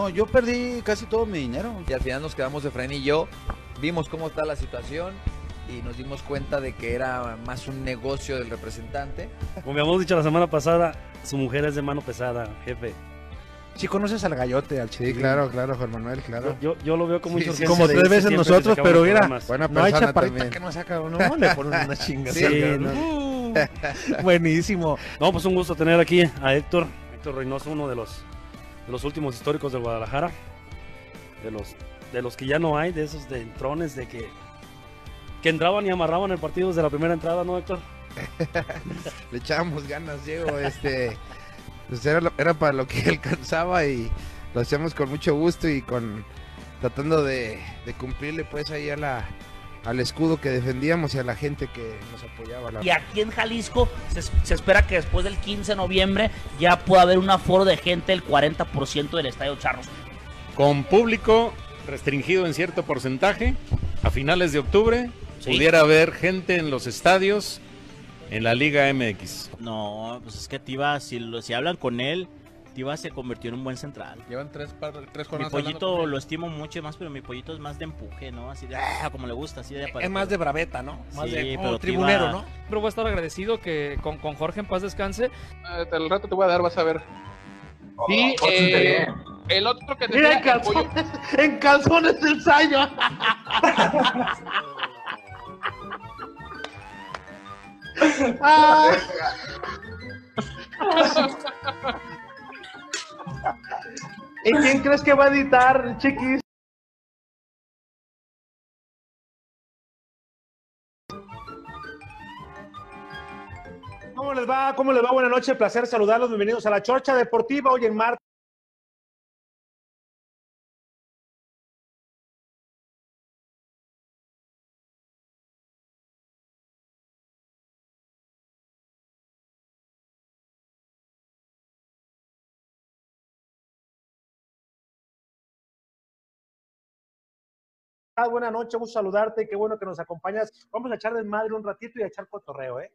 No, yo perdí casi todo mi dinero. Y al final nos quedamos de Fren y yo, vimos cómo está la situación y nos dimos cuenta de que era más un negocio del representante. Como habíamos dicho la semana pasada, su mujer es de mano pesada, jefe. Si conoces al gallote, al Sí, chiquilín. claro, claro, Juan Manuel, claro. Yo, yo lo veo como Sí, mucha sí, como tres veces nosotros, pero mira. Buena No hay chaparrita también. que no saca, no, le ponen una chinga. Sí, no. Uh, buenísimo. No, pues un gusto tener aquí a Héctor, Héctor Reynoso, uno de los, de los últimos históricos del Guadalajara, de los, de los que ya no hay, de esos de entrones, de que, que entraban y amarraban el partido desde la primera entrada, ¿no, Héctor? Le echábamos ganas, Diego. Este, pues era, lo- era para lo que alcanzaba y lo hacíamos con mucho gusto y con tratando de, de cumplirle pues ahí a la, al escudo que defendíamos y a la gente que nos apoyaba. la Y aquí en Jalisco se, se espera que después del 15 de noviembre ya pueda haber un aforo de gente del 40% del Estadio Charros. con público restringido en cierto porcentaje. A finales de octubre Sí. pudiera haber gente en los estadios en la Liga MX. No, pues es que Tiva, si, lo- si hablan con él, Tiva se convirtió en un buen central. Llevan tres, par- tres Mi jornadas. pollito hablando con lo estimo mucho más, pero mi pollito es más de empuje, ¿no? Así de, ah, como le gusta, así de. Es más de braveta, ¿no? Más Sí, de pero tribunero, Tiva- ¿no? Pero voy a estar agradecido que con, con Jorge en paz descanse. al rato te voy a dar, vas a ver. Sí, pórtense eh, el otro que Mira, en el calzones, en calzones del sayo. Ah. ¿Y quién crees que va a editar, chiquis? ¿Cómo les va? ¿Cómo les va? Buenas noches, placer saludarlos. Bienvenidos a la Chorcha Deportiva hoy en martes. Buenas noches, gusto saludarte, qué bueno que nos acompañas. Vamos a echar desmadre un ratito y a echar cotorreo, ¿eh?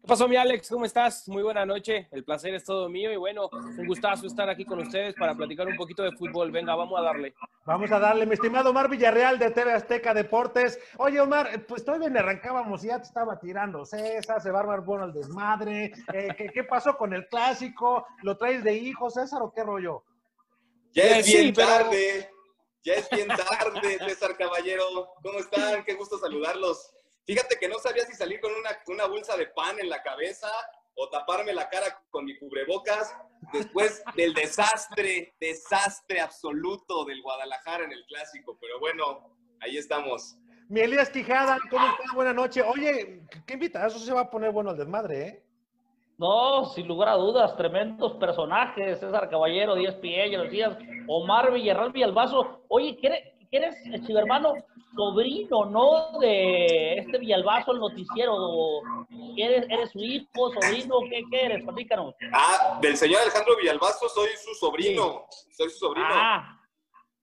¿Qué pasó, mi Alex? ¿Cómo estás? Muy buena noche. El placer es todo mío y bueno, un gustazo estar aquí con ustedes para platicar un poquito de fútbol. Venga, vamos a darle. Vamos a darle, mi estimado Omar Villarreal de TV Azteca Deportes. Oye, Omar, eh, pues todavía me arrancábamos y ya te estaba tirando César, se va a armar bueno el desmadre. Eh, ¿qué, qué pasó con el clásico? ¿Lo traes de hijo, César, o qué rollo? Ya Eh, es sí, bien pero- tarde, ya es bien tarde, César Caballero. ¿Cómo están? Qué gusto saludarlos. Fíjate que no sabía si salir con una, una bolsa de pan en la cabeza o taparme la cara con mi cubrebocas después del desastre, desastre absoluto del Guadalajara en el clásico. Pero bueno, ahí estamos. Mi Elías Quijada, ¿cómo estás? Buenas noches. Oye, qué invitazo se va a poner bueno el desmadre, ¿eh? No, sin lugar a dudas, tremendos personajes, César Caballero, Díaz lo decías, Omar Villarreal Villalbazo. Oye, ¿qué eres, chivermano? Sobrino, ¿no? De este Villalbazo, el noticiero. ¿Qué ¿Eres, ¿Eres su hijo, sobrino? ¿Qué, qué eres? Platícanos. Ah, del señor Alejandro Villalbazo, soy su sobrino. Soy su sobrino. Ah,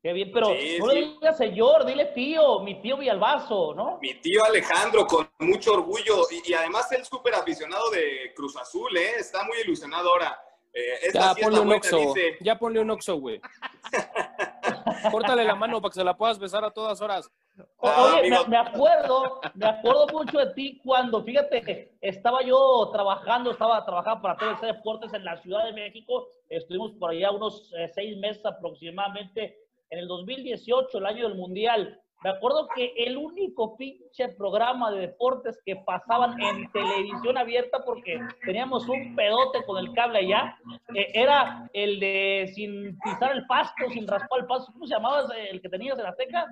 qué bien, pero Sí, no le sí. digas señor, dile tío, mi tío Villalbazo, ¿no? Mi tío Alejandro, con mucho orgullo, y, y además él súper aficionado de Cruz Azul, ¿eh? Está muy ilusionado ahora. Eh, esta Ya ponle un oxo. dice. Ya ponle un oxo, güey. Córtale la mano para que se la puedas besar a todas horas. O- Ah, Oye, me acuerdo, me acuerdo mucho de ti cuando, fíjate, estaba yo trabajando, estaba trabajando para TVC Deportes en la Ciudad de México, estuvimos por allá unos eh, seis meses aproximadamente, en el 2018, el año del Mundial. Me acuerdo que el único pinche programa de deportes que pasaban en televisión abierta, porque teníamos un pedote con el cable allá, eh, era el de sin pisar el pasto, sin raspar el pasto. ¿Cómo se llamaba el que tenías en Azteca?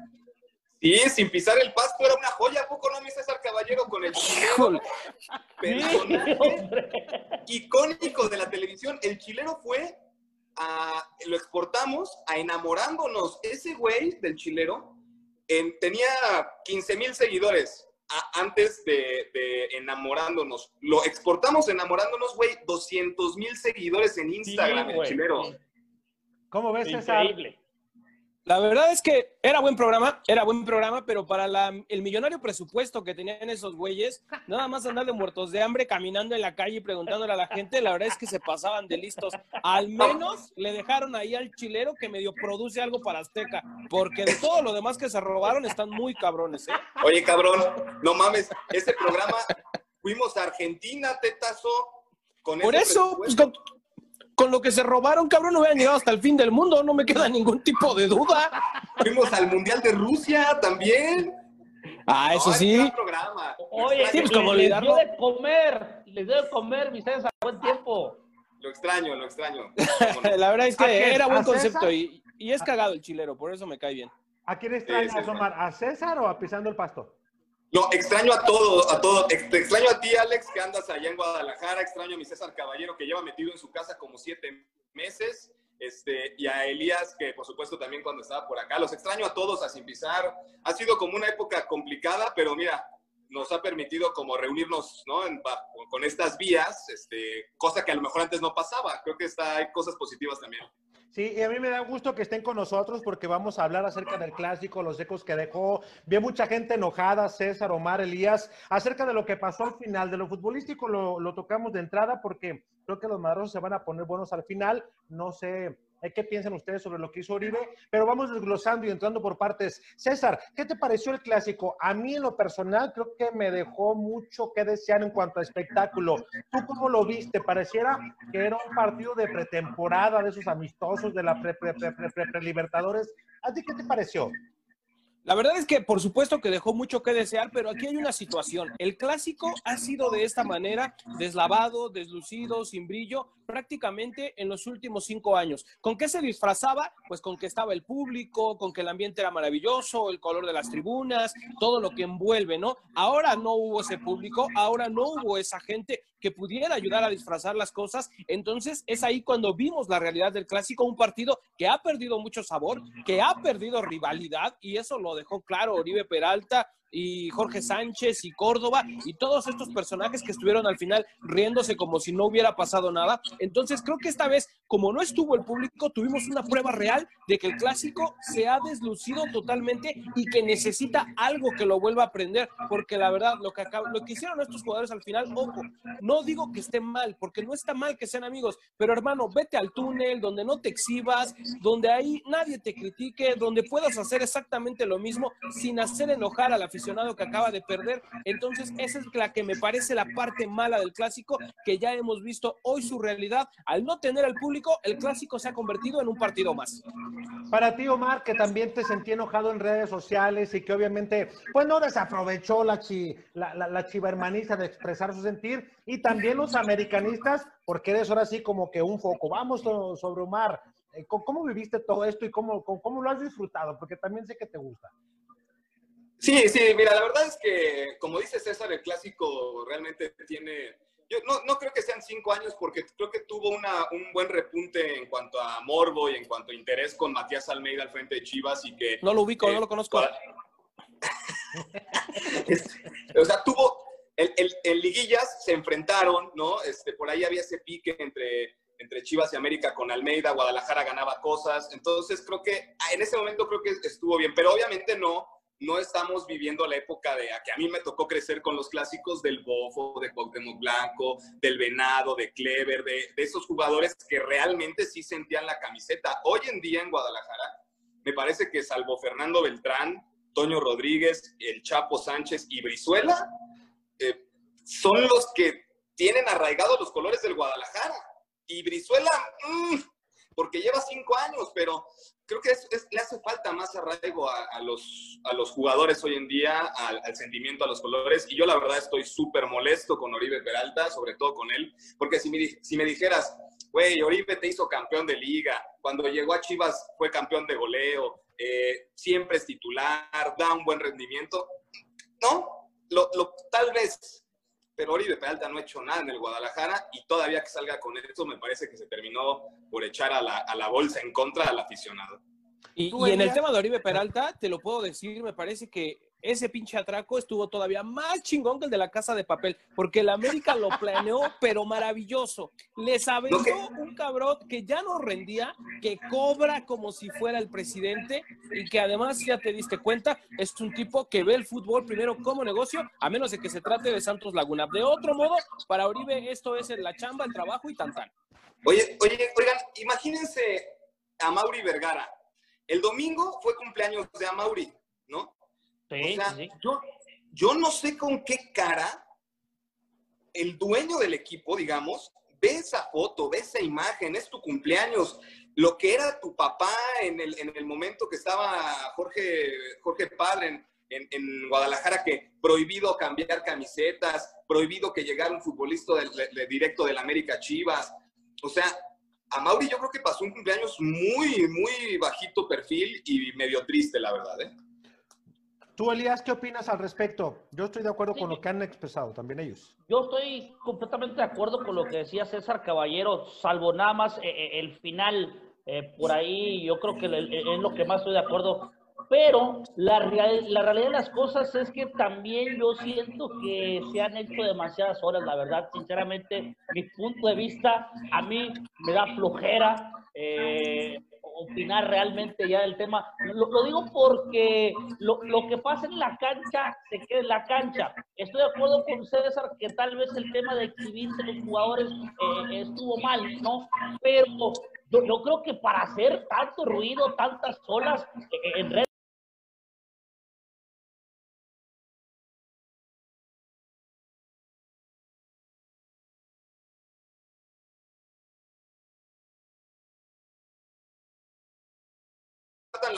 Sí, sin pisar el pasto era una joya, ¿a poco no, mi César Caballero, con el chilero? Personaje icónico de la televisión. El chilero fue, a, lo exportamos a enamorándonos. Ese güey del chilero en- tenía 15 mil seguidores a- antes de, de enamorándonos. Lo exportamos enamorándonos, güey, 200 mil seguidores en Instagram, el güey, chilero. sí. ¿Cómo ves, César? Increíble. La verdad es que era buen programa, era buen programa, pero para la- el millonario presupuesto que tenían esos güeyes, nada más andar de muertos de hambre caminando en la calle y preguntándole a la gente, la verdad es que se pasaban de listos. Al menos le dejaron ahí al chilero que medio produce algo para Azteca, porque de todo lo demás que se robaron están muy cabrones, ¿eh? Oye, cabrón, no mames, ese programa fuimos a Argentina, tetazo. Con Por ese eso, pues, con, con lo que se robaron, cabrón, no hubieran llegado hasta el fin del mundo, no me queda ningún tipo de duda. Fuimos al Mundial de Rusia también. Ah, eso No, sí. programa. Oye, Sí, pues, como les olvidarlo. dio de comer, les dio de comer, mi César, buen tiempo. Lo extraño, lo extraño. La verdad es ¿A que era buen ¿A concepto y, y es cagado el chilero, por eso me cae bien. ¿A quién extrañas, Omar? ¿A César o a Pisando el Pasto? No, extraño a todos, a todos. Extraño a ti, Alex, que andas allá en Guadalajara. Extraño a mi César Caballero, que lleva metido en su casa como siete meses. Este, y a Elías, que por supuesto también cuando estaba por acá. Los extraño a todos, a Sin Pisar. Ha sido como una época complicada, pero mira, nos ha permitido como reunirnos, ¿no? En- con estas vías, este, cosa que a lo mejor antes no pasaba. Creo que está, hay cosas positivas también. Sí, y a mí me da gusto que estén con nosotros porque vamos a hablar acerca del clásico, los ecos que dejó. Vi mucha gente enojada, César, Omar, Elías, acerca de lo que pasó al final. De lo futbolístico lo, lo tocamos de entrada porque creo que los madrosos se van a poner buenos al final. No sé qué piensan ustedes sobre lo que hizo Oribe, pero vamos desglosando y entrando por partes. César, ¿qué te pareció el clásico? A mí en lo personal creo que me dejó mucho que desear en cuanto a espectáculo. ¿Tú cómo lo viste? Pareciera que era un partido de pretemporada, de esos amistosos, de la pre, pre, pre, pre, pre-libertadores. ¿A ti qué te pareció? La verdad es que por supuesto que dejó mucho que desear, pero aquí hay una situación. El clásico ha sido de esta manera, deslavado, deslucido, sin brillo, prácticamente en los últimos cinco años. ¿Con qué se disfrazaba? Pues con que estaba el público, con que el ambiente era maravilloso, el color de las tribunas, todo lo que envuelve, ¿no? Ahora no hubo ese público, ahora no hubo esa gente que pudiera ayudar a disfrazar las cosas. Entonces es ahí cuando vimos la realidad del clásico, un partido que ha perdido mucho sabor, que ha perdido rivalidad y eso lo dejó claro Oribe Peralta y Jorge Sánchez y Córdoba y todos estos personajes que estuvieron al final riéndose como si no hubiera pasado nada. Entonces creo que esta vez, como no estuvo el público, tuvimos una prueba real de que el clásico se ha deslucido totalmente y que necesita algo que lo vuelva a aprender, porque la verdad, lo que, lo que hicieron estos jugadores al final, ojo, no digo que esté mal, porque no está mal que sean amigos, pero hermano, vete al túnel donde no te exhibas, donde ahí nadie te critique, donde puedas hacer exactamente lo mismo sin hacer enojar al aficionado que acaba de perder. Entonces, esa es la que me parece la parte mala del clásico, que ya hemos visto hoy su realidad. Al no tener al público, el clásico se ha convertido en un partido más. Para ti, Omar, que también te sentí enojado en redes sociales y que obviamente, pues no desaprovechó la, chi, la, la, la chiva de expresar su sentir, y también los americanistas, porque eres ahora sí como que un foco. Vamos so- sobre Omar. Eh, ¿Cómo, viviste todo esto y cómo, cómo lo has disfrutado? Porque también sé que te gusta. Sí, sí, mira, la verdad es que, como dice César, el clásico realmente tiene. Yo no, no creo que sean cinco años, porque creo que tuvo una, un buen repunte en cuanto a morbo y en cuanto a interés con Matías Almeida al frente de Chivas y que. No lo ubico, eh, no lo conozco. o sea, tuvo. El, el- en liguillas se enfrentaron, ¿no? Este, por ahí había ese pique entre, entre Chivas y América con Almeida, Guadalajara ganaba cosas. Entonces, creo que en ese momento creo que estuvo bien, pero obviamente no. No estamos viviendo la época de a que a mí me tocó crecer con los clásicos del Bofo, de Cuauhtémoc Blanco, del Venado, de Clever, de, esos jugadores que realmente sí sentían la camiseta. Hoy en día en Guadalajara, me parece que salvo Fernando Beltrán, Toño Rodríguez, el Chapo Sánchez y Brizuela, eh, son los que tienen arraigados los colores del Guadalajara. Y Brizuela, mm, porque lleva cinco años, pero creo que es- es- le hace falta más arraigo a, a los, a los jugadores hoy en día, al, al sentimiento, a los colores. Y yo la verdad estoy súper molesto con Oribe Peralta, sobre todo con él, porque si me, si me dijeras, güey, Oribe te hizo campeón de liga, cuando llegó a Chivas fue campeón de goleo, eh, siempre es titular, da un buen rendimiento, ¿no? Lo, lo- tal vez, pero Oribe Peralta no ha hecho nada en el Guadalajara y todavía que salga con eso me parece que se terminó por echar a la, a la bolsa en contra al aficionado. Y, ¿Tú, y en el tema de Oribe Peralta, te lo puedo decir, me parece que ese pinche atraco estuvo todavía más chingón que el de la casa de papel, porque el América lo planeó, pero maravilloso. Les aventó un cabrón que ya no rendía, que cobra como si fuera el presidente y que además, ya te diste cuenta, es un tipo que ve el fútbol primero como negocio, a menos de que se trate de Santos Laguna. De otro modo, para Oribe esto es la chamba, el trabajo y tan tan. Oye, oye, oigan, imagínense a Mauri Vergara. El domingo fue cumpleaños de Amauri, ¿no? Sí, O sea, sí. Yo, yo no sé con qué cara el dueño del equipo, digamos, ve esa foto, ve esa imagen, es tu cumpleaños, lo que era tu papá en el, en el momento que estaba Jorge, Jorge Padre en, en- en Guadalajara, que prohibido cambiar camisetas, prohibido que llegara un futbolista del- de- de- directo del América Chivas. O sea, a Mauri yo creo que pasó un cumpleaños muy, muy bajito perfil y medio triste, la verdad, ¿eh? Tú, Elías, ¿qué opinas al respecto? Yo estoy de acuerdo con lo que han expresado también ellos. Yo estoy completamente de acuerdo con lo que decía César Caballero, salvo nada más eh, eh, el final eh, por ahí, yo creo que eh, es lo que más estoy de acuerdo. Pero la, real- la realidad de las cosas es que también yo siento que se han hecho demasiadas horas, la verdad, sinceramente, mi punto de vista, a mí me da flojera eh, opinar realmente ya del tema. Lo, digo porque lo, lo que pasa en la cancha se queda en la cancha. Estoy de acuerdo con César que tal vez el tema de exhibirse los jugadores eh, estuvo mal, ¿no? Pero yo, yo creo que para hacer tanto ruido, tantas olas eh, en redes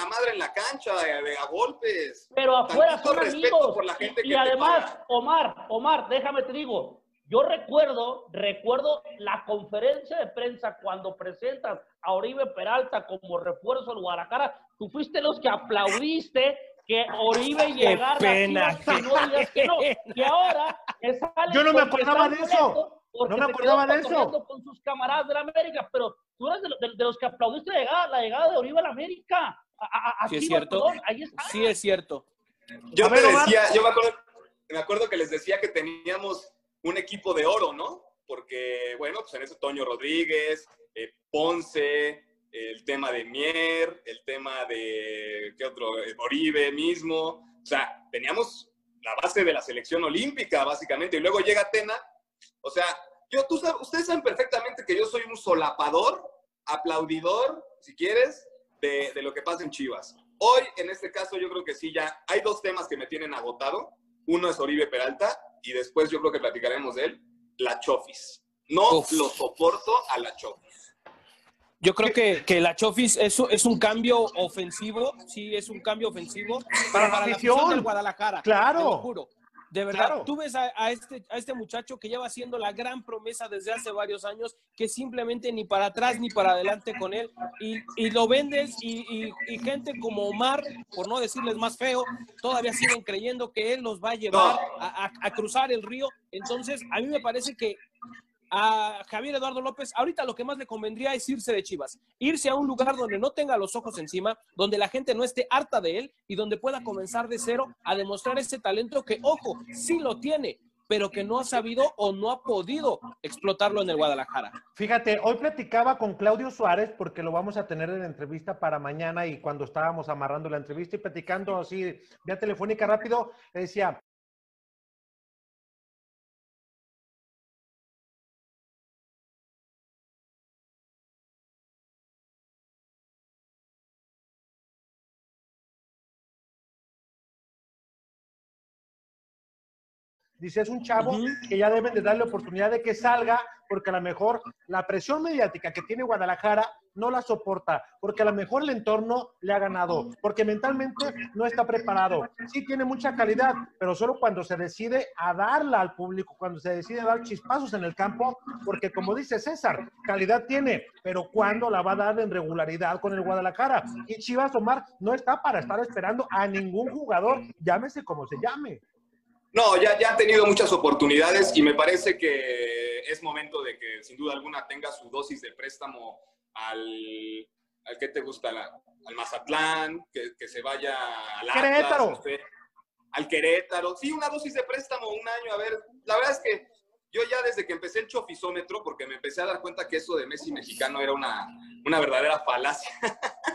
la madre en la cancha de, de- a golpes. Pero afuera son amigos. por la gente y que te además, paga. Omar, Omar, déjame te digo, yo recuerdo, recuerdo la conferencia de prensa cuando presentas a Oribe Peralta como refuerzo del Guadalajara. Tú fuiste los que aplaudiste que Oribe llegara a pena, y no digas que no. Y ahora que sale Yo no me acordaba de eso. No me se acordaba quedó de eso. con sus camaradas de la América, pero tú eres de, de- de los que aplaudiste la llegada, la llegada de Oribe a la América. A, a- a Sí es cierto. perdón, ahí está. Sí es cierto. Yo te ver, Omar. decía, yo me acuerdo, me acuerdo que les decía que teníamos un equipo de oro, ¿no? Porque, bueno, pues en eso Toño Rodríguez, eh, Ponce, el tema de Mier, el tema de, ¿qué otro? Eh, Oribe mismo. O sea, teníamos la base de la selección olímpica, básicamente. Y luego llega Tena. O sea, yo, tú ustedes saben perfectamente que yo soy un solapador, aplaudidor, si quieres, de, de lo que pasa en Chivas. Hoy, en este caso, yo creo que sí, ya hay dos temas que me tienen agotado. Uno es Oribe Peralta y después yo creo que platicaremos de él, la Chofis. No Uf. lo soporto a la Chofis. Yo creo que, que la Chofis es, es un cambio ofensivo, sí, es un cambio ofensivo Para la afición. del Guadalajara. Claro. Te lo juro. De verdad, Claro. tú ves a, a este, a este muchacho que lleva siendo la gran promesa desde hace varios años, que simplemente ni para atrás ni para adelante con él, y, y lo vendes, y, y- y gente como Omar, por no decirles más feo, todavía siguen creyendo que él los va a llevar a, a- a cruzar el río. Entonces, a mí me parece que a Javier Eduardo López, ahorita lo que más le convendría es irse de Chivas, irse a un lugar donde no tenga los ojos encima, donde la gente no esté harta de él y donde pueda comenzar de cero a demostrar ese talento que, ojo, sí lo tiene, pero que no ha sabido o no ha podido explotarlo en el Guadalajara. Fíjate, hoy platicaba con Claudio Suárez porque lo vamos a tener en la entrevista para mañana y cuando estábamos amarrando la entrevista y platicando así vía telefónica rápido, le decía, Dice, es un chavo que ya deben de darle oportunidad de que salga, porque a lo mejor la presión mediática que tiene Guadalajara no la soporta, porque a lo mejor el entorno le ha ganado, porque mentalmente no está preparado. Sí tiene mucha calidad, pero solo cuando se decide a darla al público, cuando se decide a dar chispazos en el campo, porque como dice César, calidad tiene, pero ¿cuándo la va a dar en regularidad con el Guadalajara? Y Chivas Omar no está para estar esperando a ningún jugador, llámese como se llame. No, ya, ya han tenido muchas oportunidades y me parece que es momento de que sin duda alguna tenga su dosis de préstamo al, al que te gusta, La- al Mazatlán, que, que se vaya al Atlas, Querétaro. no sé. al Querétaro. Sí, una dosis de préstamo, un año. A ver, la verdad es que yo ya desde que empecé el chofisómetro, porque me empecé a dar cuenta que eso de Messi mexicano era una, una verdadera falacia.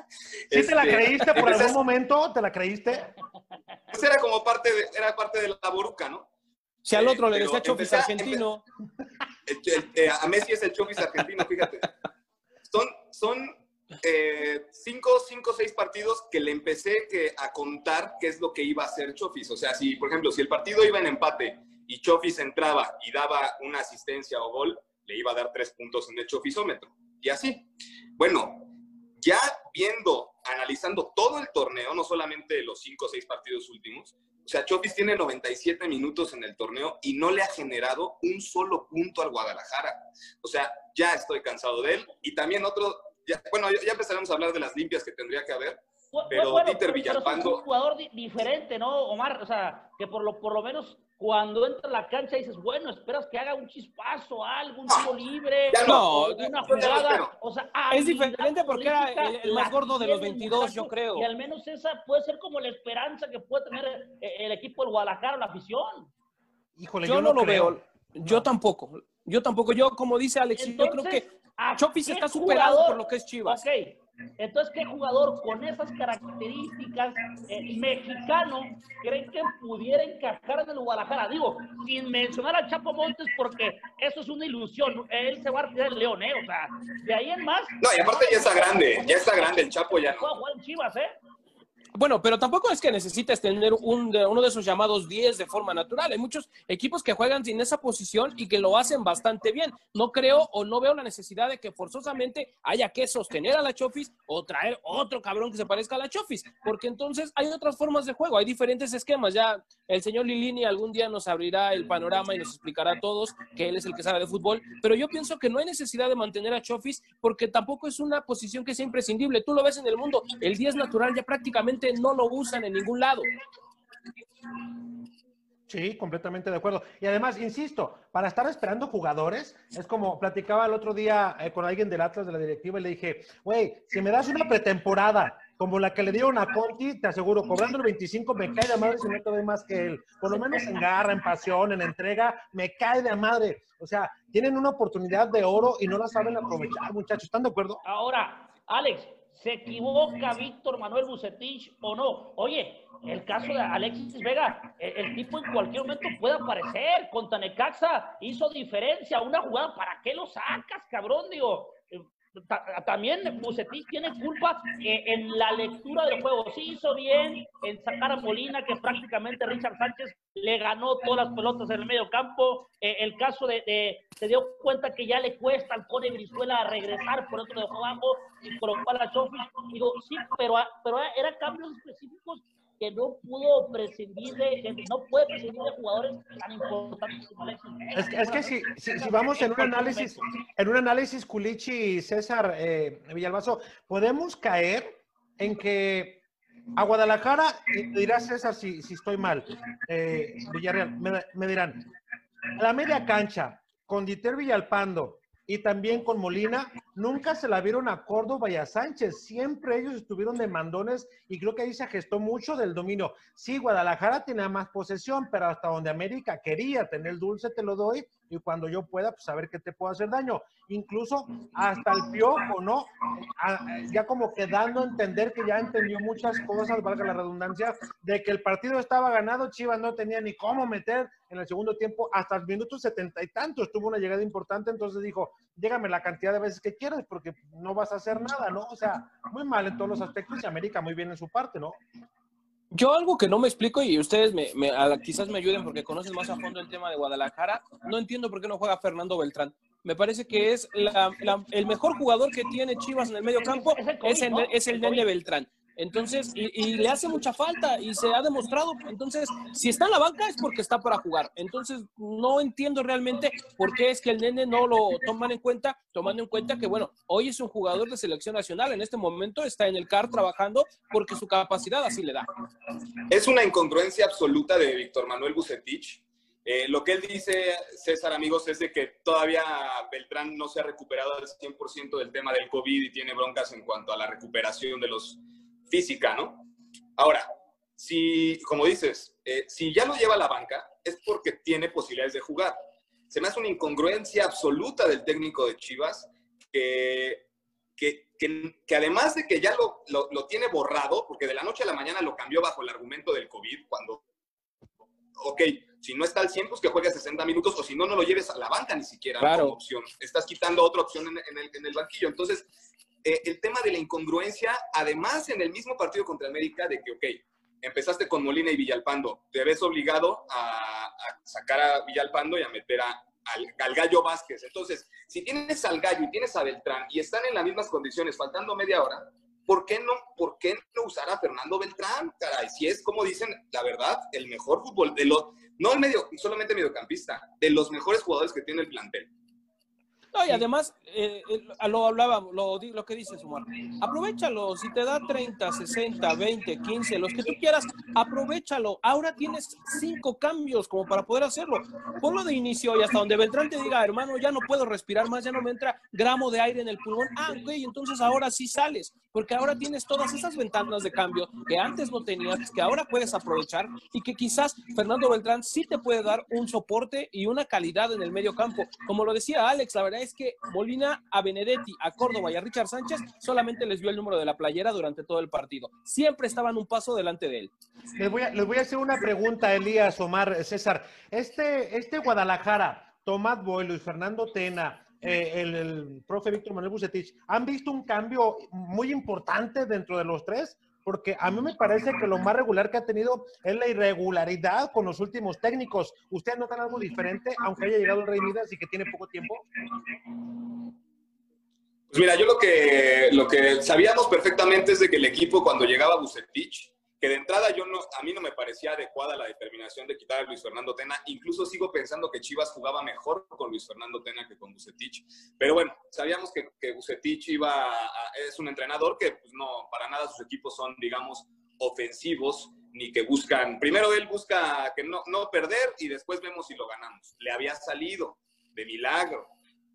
¿Sí te la Este, creíste por algún momento? ¿Te la creíste? Pues era como parte de, era parte de la boruca, ¿no? Si al otro le decía Chofis argentino. Eh, a Messi es el Chofis argentino, fíjate. Son, son eh, cinco, cinco, seis partidos que le empecé que, a contar qué es lo que iba a hacer Chofis. O sea, si, por ejemplo, si el partido iba en empate y Chofis entraba y daba una asistencia o gol, le iba a dar tres puntos en el Chofisómetro. Y así. Bueno, ya viendo, analizando todo el torneo, no solamente los cinco o seis partidos últimos, o sea, Chofis tiene 97 minutos en el torneo y no le ha generado un solo punto al Guadalajara. O sea, ya estoy cansado de él. Y también otro, ya- bueno, ya empezaremos a hablar de las limpias que tendría que haber, pero Bueno, Dieter pero- pero es Villalpando... un jugador di- diferente, ¿no, Omar? O sea, que por lo, por lo menos cuando entra a la cancha dices, bueno, esperas que haga un chispazo, algo, un tiro libre, ya no. una jugada. O sea, Es diferente porque era el- el más gordo de los tiene el 22, yo creo. Y al menos esa puede ser como la esperanza que puede tener eh, el equipo del Guadalajara, la afición. Híjole, yo, yo no, no lo creo. veo. Yo tampoco. Yo tampoco. Yo, como dice Alex, yo creo que ¿a Chofis qué está superado jugador? por lo que es Chivas. Ok, entonces, ¿qué jugador con esas características eh, mexicano creen que pudiera encajar en el Guadalajara? Digo, sin mencionar al Chapo Montes, porque eso es una ilusión. Él se va a retirar el León, ¿eh? O sea, de ahí en más. No, y aparte ya está grande, ya está grande el Chapo ya. no. En Chivas, ¿eh? Bueno, pero tampoco es que necesites tener un, uno de esos llamados 10 de forma natural. Hay muchos equipos que juegan sin esa posición y que lo hacen bastante bien. No creo o no veo la necesidad de que forzosamente haya que sostener a la Chofis o traer otro cabrón que se parezca a la Chofis, porque entonces hay otras formas de juego, hay diferentes esquemas. Ya el señor Lilini algún día nos abrirá el panorama y nos explicará a todos que él es el que sabe de fútbol, pero yo pienso que no hay necesidad de mantener a Chofis porque tampoco es una posición que sea imprescindible. Tú lo ves en el mundo, el 10 natural ya prácticamente no lo usan en ningún lado. Sí, completamente de acuerdo. Y además, insisto, para estar esperando jugadores, es como platicaba el otro día eh, con alguien del Atlas de la directiva y le dije, güey, si me das una pretemporada como la que le dieron a Conti, te aseguro, cobrando el 25 me cae de madre si no te doy más que él. Por lo menos en garra, en pasión, en entrega, me cae de madre. O sea, tienen una oportunidad de oro y no la saben aprovechar, muchachos. ¿Están de acuerdo? Ahora, Alex, ¿se equivoca Víctor Manuel Bucetich o no? Oye, el caso de Alexis Vega, el, tipo en cualquier momento puede aparecer. Contra Necaxa hizo diferencia. Una jugada, ¿para qué lo sacas, cabrón? Digo, ta- también Bucetich tiene culpa eh, en la lectura del juego. Sí hizo bien en sacar a Molina, que prácticamente Richard Sánchez le ganó todas las pelotas en el medio campo. Eh, el caso de, de- se dio cuenta que ya le cuesta al Cone Brizuela regresar, por eso lo dejó abajo y colocó a la Chofis. Digo, sí, pero, pero eran cambios específicos que no pudo prescindir de, que no puede prescindir de jugadores tan importantes. Es, que- es que si, si, si vamos en un análisis, en un análisis Culichi César eh, Villalbazo, podemos caer en que a Guadalajara, me dirá César si, si estoy mal, eh, Villarreal, me, me dirán, a la media cancha, con Dieter Villalpando y también con Molina, nunca se la vieron a Córdoba y a Sánchez. Siempre ellos estuvieron de mandones y creo que ahí se gestó mucho del dominio. Sí, Guadalajara tenía más posesión, pero hasta donde América quería tener dulce, te lo doy y cuando yo pueda, pues a ver qué te puedo hacer daño. Incluso hasta el piojo, ¿no? Ya como que dando a entender que ya entendió muchas cosas, valga la redundancia, de que el partido estaba ganado, Chivas no tenía ni cómo meter en el segundo tiempo, hasta el minuto setenta y tantos tuvo una llegada importante, entonces dijo, llégame la cantidad de veces que quieras porque no vas a hacer nada, ¿no? O sea, muy mal en todos los aspectos y América muy bien en su parte, ¿no? Yo algo que no me explico y ustedes me, me- a- quizás me ayuden porque conocen más a fondo el tema de Guadalajara, no entiendo por qué no juega Fernando Beltrán. Me parece que es la- la- el mejor jugador que tiene Chivas en el medio campo, Es el COVID, es el, ¿no? es el El Nene COVID. Beltrán. Entonces, y, le hace mucha falta y se ha demostrado. Entonces, si está en la banca es porque está para jugar. Entonces, no entiendo realmente por qué es que el nene no lo toman en cuenta, tomando en cuenta que, bueno, hoy es un jugador de selección nacional. En este momento está en el CAR trabajando porque su capacidad así le da. Es una incongruencia absoluta de Víctor Manuel Bucetich. Eh, lo que él dice, César, amigos, es de que todavía Beltrán no se ha recuperado al 100% del tema del COVID y tiene broncas en cuanto a la recuperación de los física, ¿no? Ahora, si, como dices, eh, si ya lo lleva a la banca, es porque tiene posibilidades de jugar. Se me hace una incongruencia absoluta del técnico de Chivas, que, que, que, que además de que ya lo, lo, lo tiene borrado, porque de la noche a la mañana lo cambió bajo el argumento del COVID, cuando ok, si no está al 100, pues que juegue 60 minutos, o si no, no lo lleves a la banca ni siquiera Claro. como opción. Estás quitando otra opción en, en el, en el banquillo. Entonces, eh, el tema de la incongruencia, además en el mismo partido contra América, de que, ok, empezaste con Molina y Villalpando, te ves obligado a, sacar a Villalpando y a meter a, al, al Gallo Vázquez. Entonces, si tienes al Gallo y tienes a Beltrán y están en las mismas condiciones, faltando media hora, ¿por qué no, por qué no usar a Fernando Beltrán? Caray, si es como dicen, la verdad, el mejor fútbol de los, no el medio, solamente mediocampista, de los mejores jugadores que tiene el plantel. No, y además, eh, eh, lo hablaba, lo, lo que dices, Omar. Aprovechalo, si te da 30, 60, 20, 15, los que tú quieras, aprovechalo. Ahora tienes cinco cambios como para poder hacerlo. Ponlo de inicio y hasta donde Beltrán te diga, hermano, ya no puedo respirar más, ya no me entra gramo de aire en el pulmón. Ah, ok, entonces ahora sí sales, porque ahora tienes todas esas ventanas de cambio que antes no tenías, que ahora puedes aprovechar y que quizás Fernando Beltrán sí te puede dar un soporte y una calidad en el medio campo. Como lo decía Alex, la verdad es que Molina a Benedetti, a Córdoba y a Richard Sánchez solamente les vio el número de la playera durante todo el partido. Siempre estaban un paso delante de él. Les voy, a, les voy a hacer una pregunta, Elías, Omar, César. Este, este Guadalajara, Tomás Boy, Luis Fernando Tena, eh, el, el profe Víctor Manuel Bucetich, ¿han visto un cambio muy importante dentro de los tres? Porque a mí me parece que lo más regular que ha tenido es la irregularidad con los últimos técnicos. ¿Ustedes notan algo diferente, aunque haya llegado el Rey Midas y que tiene poco tiempo? Pues mira, yo lo que, lo que sabíamos perfectamente es de que el equipo cuando llegaba Bucetich, que de entrada yo no, a mí no me parecía adecuada la determinación de quitar a Luis Fernando Tena, incluso sigo pensando que Chivas jugaba mejor con Luis Fernando Tena que con Bucetich, pero bueno, sabíamos que, que Bucetich iba es un entrenador que pues no, para nada sus equipos son, digamos, ofensivos, ni que buscan, primero él busca que no, no perder y después vemos si lo ganamos. Le había salido de milagro,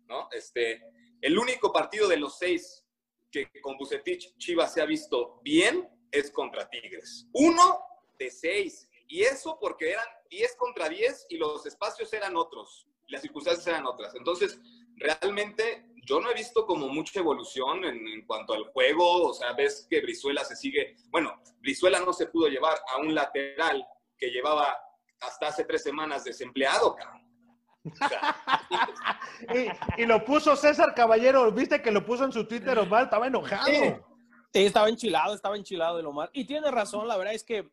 ¿no? Este, el único partido de los seis que con Bucetich Chivas se ha visto bien es contra Tigres. Uno de seis. Y eso porque eran 10 contra 10 y los espacios eran otros. Las circunstancias eran otras. Entonces, realmente yo no he visto como mucha evolución en, en cuanto al juego. O sea, ves que Brizuela se sigue. Bueno, Brizuela no se pudo llevar a un lateral que llevaba hasta hace tres semanas desempleado, cabrón. Y, y lo puso César Caballero, viste que lo puso en su Twitter, Omar, estaba enojado. Sí, estaba enchilado, estaba enchilado el Omar. Y tiene razón, la verdad es que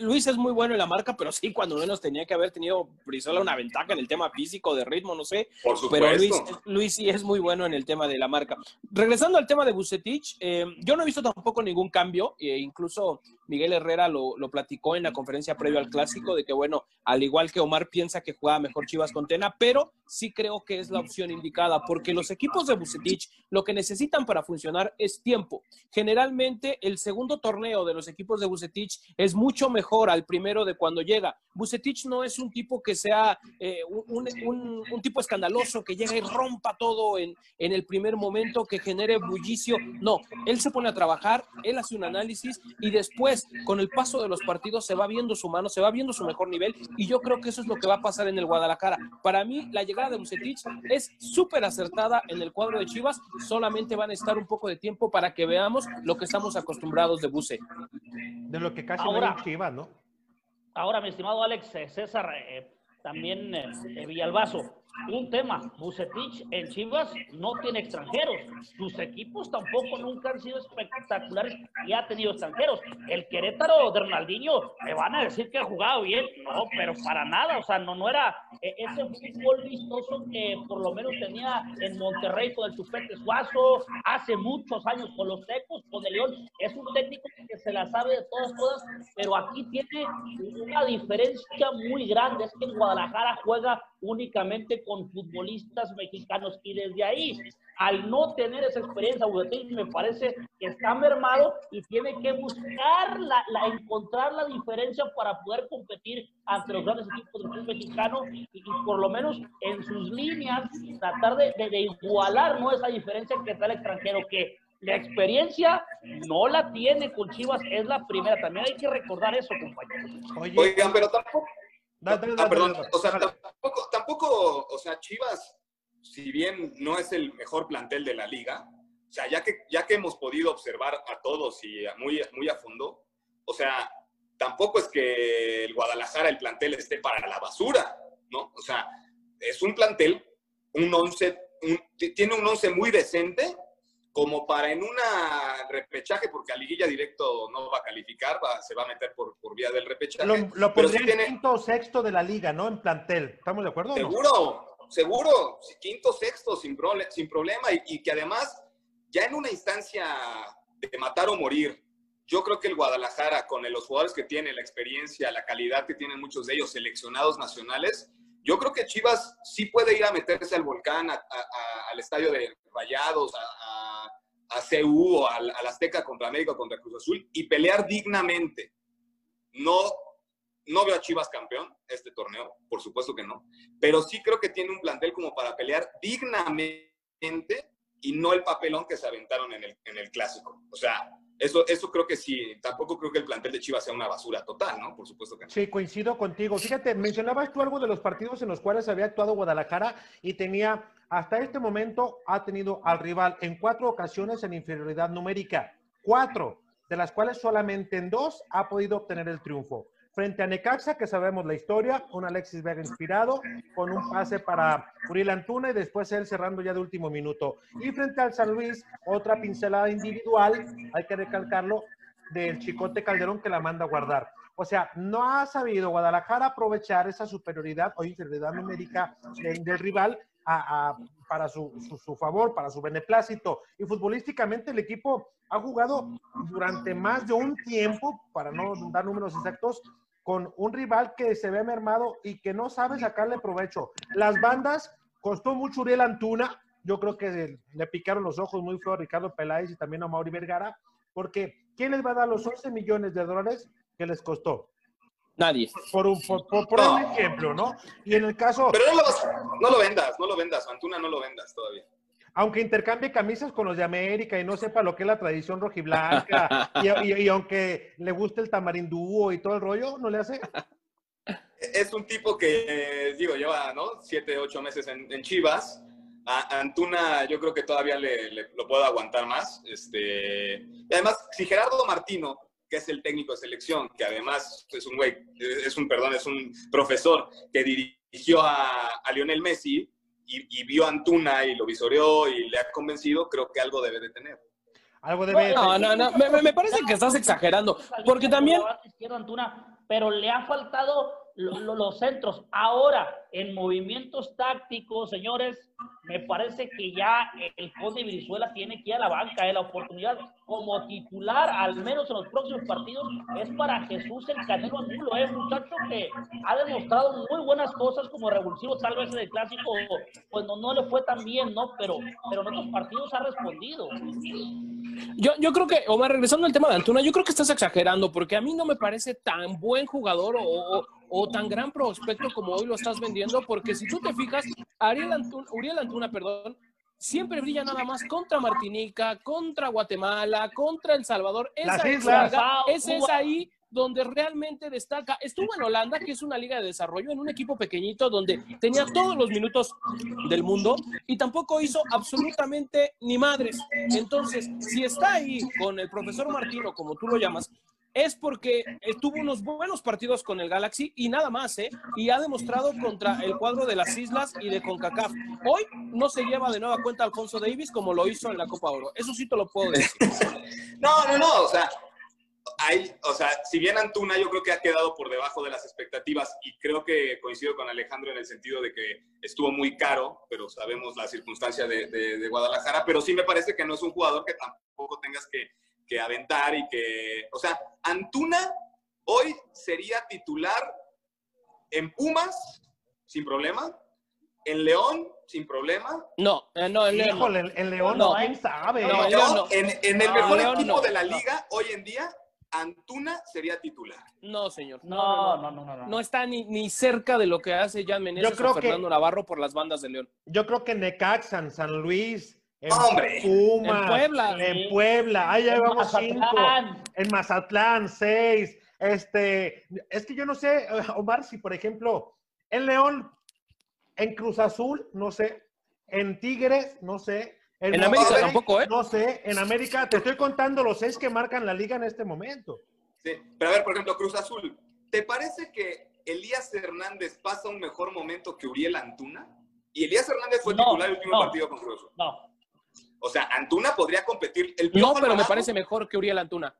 Luis es muy bueno en la marca, pero sí, cuando menos tenía que haber tenido Brizola una ventaja en el tema físico, de ritmo, no sé. Por Pero Luis, supuesto. Luis sí es muy bueno en el tema de la marca. Regresando al tema de Bucetich, eh, yo no he visto tampoco ningún cambio, e incluso Miguel Herrera lo, lo platicó en la conferencia previo al clásico, de que bueno, al igual que Omar piensa que juega mejor Chivas con Tena, pero sí creo que es la opción indicada, porque los equipos de Bucetich lo que necesitan para funcionar es tiempo. Generalmente el segundo torneo de los equipos de Bucetich es mucho mejor al primero de cuando llega. Bucetich no es un tipo que sea eh, un, un- un tipo escandaloso que llega y rompa todo en, en el primer momento, que genere bullicio. No, él se pone a trabajar, él hace un análisis y después, con el paso de los partidos, se va viendo su mano, se va viendo su mejor nivel y yo creo que eso es lo que va a pasar en el Guadalajara. Para mí, la llegada de Bucetich es súper acertada en el cuadro de Chivas, solamente van a estar un poco de tiempo para que veamos lo que estamos acostumbrados de Buce. De lo que casi Ahora- no Chivas, ¿no? Ahora, mi estimado Alex, eh, César, eh, también eh, eh, Villalbazo, un tema, Bucetich en Chivas no tiene extranjeros, sus equipos tampoco nunca han sido espectaculares y ha tenido extranjeros. El Querétaro de Ronaldinho, me van a decir que ha jugado bien, no, pero para nada, o sea, no, no era eh, ese fútbol vistoso que por lo menos tenía en Monterrey con el Chupete Suazo, hace muchos años con los Tecos, con el León, es un técnico que se la sabe de todas, todas, pero aquí tiene una diferencia muy grande, es que en Guadalajara juega únicamente con futbolistas mexicanos y desde ahí, al no tener esa experiencia, me parece que está mermado y tiene que buscar, la, la- encontrar la diferencia para poder competir ante los grandes equipos del fútbol mexicano y, y por lo menos en sus líneas tratar de, de- de igualar ¿no? esa diferencia que está el extranjero, que la experiencia no la tiene con Chivas, es la primera. También hay que recordar eso, compañeros. Oigan, pero tampoco. Ah, perdón, o sea, tampoco, tampoco, o sea, Chivas, si bien no es el mejor plantel de la liga, o sea, ya que, ya que hemos podido observar a todos y a- muy, muy a fondo, o sea, tampoco es que el Guadalajara, el plantel esté para la basura, ¿no? O sea, es un plantel, un once, un- t- tiene un once muy decente, como para en una repechaje, porque a liguilla directo no va a calificar, va- se va a meter por, por vía del repechaje. Lo, lo pondría sí en tiene- quinto o sexto de la liga, ¿no? En plantel. ¿Estamos de acuerdo? o no? Seguro, seguro, quinto, sexto, sin, prole- sin problema, y, y que además, ya en una instancia de matar o morir, yo creo que el Guadalajara, con los jugadores que tiene, la experiencia, la calidad que tienen muchos de ellos, seleccionados nacionales, yo creo que Chivas sí puede ir a meterse al volcán, a- a- a- al estadio de Rayados, a, a, CU o al, al Azteca contra América o contra Cruz Azul y pelear dignamente. No, no veo a Chivas campeón este torneo, por supuesto que no, pero sí creo que tiene un plantel como para pelear dignamente y no el papelón que se aventaron en el, en el clásico. O sea, eso, eso creo que sí, tampoco creo que el plantel de Chivas sea una basura total, ¿no? Por supuesto que no. Sí, coincido contigo. Fíjate, mencionabas tú algo de los partidos en los cuales había actuado Guadalajara y tenía, hasta este momento, ha tenido al rival en cuatro ocasiones en inferioridad numérica. Cuatro, de las cuales solamente en dos ha podido obtener el triunfo. Frente a Necaxa, que sabemos la historia, un Alexis Vega inspirado, con un pase para Uriel Antuna y después él cerrando ya de último minuto. Y frente al San Luis, otra pincelada individual, hay que recalcarlo, del Chicote Calderón que la manda a guardar. O sea, no ha sabido Guadalajara aprovechar esa superioridad o inferioridad numérica de- del rival a- para su- su favor, para su beneplácito. Y futbolísticamente el equipo ha jugado durante más de un tiempo, para no dar números exactos, con un rival que se ve mermado y que no sabe sacarle provecho. Las bandas, costó mucho Uriel Antuna, yo creo que le picaron los ojos muy feo a Ricardo Peláez y también a Mauri Vergara, porque ¿quién les va a dar los 11 millones de dólares que les costó? Nadie. Por un, por, por- por un ejemplo, ¿no? Y en el caso, Pero no lo, vas- no lo vendas, no lo vendas, Antuna no lo vendas todavía. Aunque intercambie camisas con los de América y no sepa lo que es la tradición rojiblanca, y, y- y aunque le guste el tamarindúo y todo el rollo, ¿no le hace? Es un tipo que, eh, digo, lleva, ¿no? Siete, ocho meses en, en Chivas. A Antuna yo creo que todavía le, le- lo puedo aguantar más. Este, y además, si Gerardo Martino, que es el técnico de selección, que además es un güey, es un, perdón, es un profesor que dirigió a, a Lionel Messi y, y vio a Antuna y lo visoreó y le ha convencido, creo que algo debe de tener. Algo debe No, no, no, me, me- me parece que estás exagerando, porque también... Pero le ha faltado los centros. Ahora, en movimientos tácticos, señores, me parece que ya el Conde Brizuela tiene que ir a la banca. eh, La oportunidad como titular, al menos en los próximos partidos, es para Jesús el Canelo Angulo. Es un muchacho que ha demostrado muy buenas cosas como revulsivo, tal vez en el clásico, pues no, no le fue tan bien, ¿no? Pero, pero en otros partidos ha respondido. Yo, yo creo que, Omar, regresando al tema de Antuna, yo creo que estás exagerando, porque a mí no me parece tan buen jugador o, o- o tan gran prospecto como hoy lo estás vendiendo, porque si tú te fijas, Ariel Antuna, Uriel Antuna, perdón, siempre brilla nada más contra Martinica, contra Guatemala, contra El Salvador. Las Esa islas. saga, ese es ahí donde realmente destaca. Estuvo en Holanda, que es una liga de desarrollo, en un equipo pequeñito donde tenía todos los minutos del mundo y tampoco hizo absolutamente ni madres. Entonces, si está ahí con el profesor Martino, como tú lo llamas, es porque eh, tuvo unos buenos partidos con el Galaxy y nada más, ¿eh? Y ha demostrado contra el cuadro de las Islas y de CONCACAF. Hoy no se lleva de nueva cuenta Alfonso Davis como lo hizo en la Copa Oro. Eso sí te lo puedo decir. No, no, no, o sea, hay, o sea, si bien Antuna yo creo que ha quedado por debajo de las expectativas y creo que coincido con Alejandro en el sentido de que estuvo muy caro, pero sabemos la circunstancia de, de- de Guadalajara, pero sí me parece que no es un jugador que tampoco tengas que, que aventar y que, o sea, Antuna hoy sería titular en Pumas sin problema, en León sin problema, No, eh, no, el León. no. Híjole, en León No, no, quién sabe. No, en, León no. en- en el No, mejor León equipo no, de la no. liga hoy en día, Antuna sería titular. No, señor. No, no, no, no. no. No está ni, ni cerca de lo que hace Jan Meneses Yo creo o que- Fernando Navarro por las bandas de León. Yo creo que Necaxa, San Luis, En ¡Hombre! Pumas, En Puebla. En Puebla. Ahí llevamos cinco. Mazatlán. En Mazatlán, seis. Este, es que yo no sé, eh, Omar, si por ejemplo, en León, en Cruz Azul, no sé, en Tigres, no sé. En América tampoco, ¿eh? No sé, en América, te estoy contando los seis que marcan la liga en este momento. Sí, pero a ver, por ejemplo, Cruz Azul. ¿Te parece que Elías Hernández pasa un mejor momento que Uriel Antuna? Y Elías Hernández fue No, titular el último no. partido con Cruz Azul. No, O sea, Antuna podría competir. El No, pero me parece mejor que Uriel Antuna.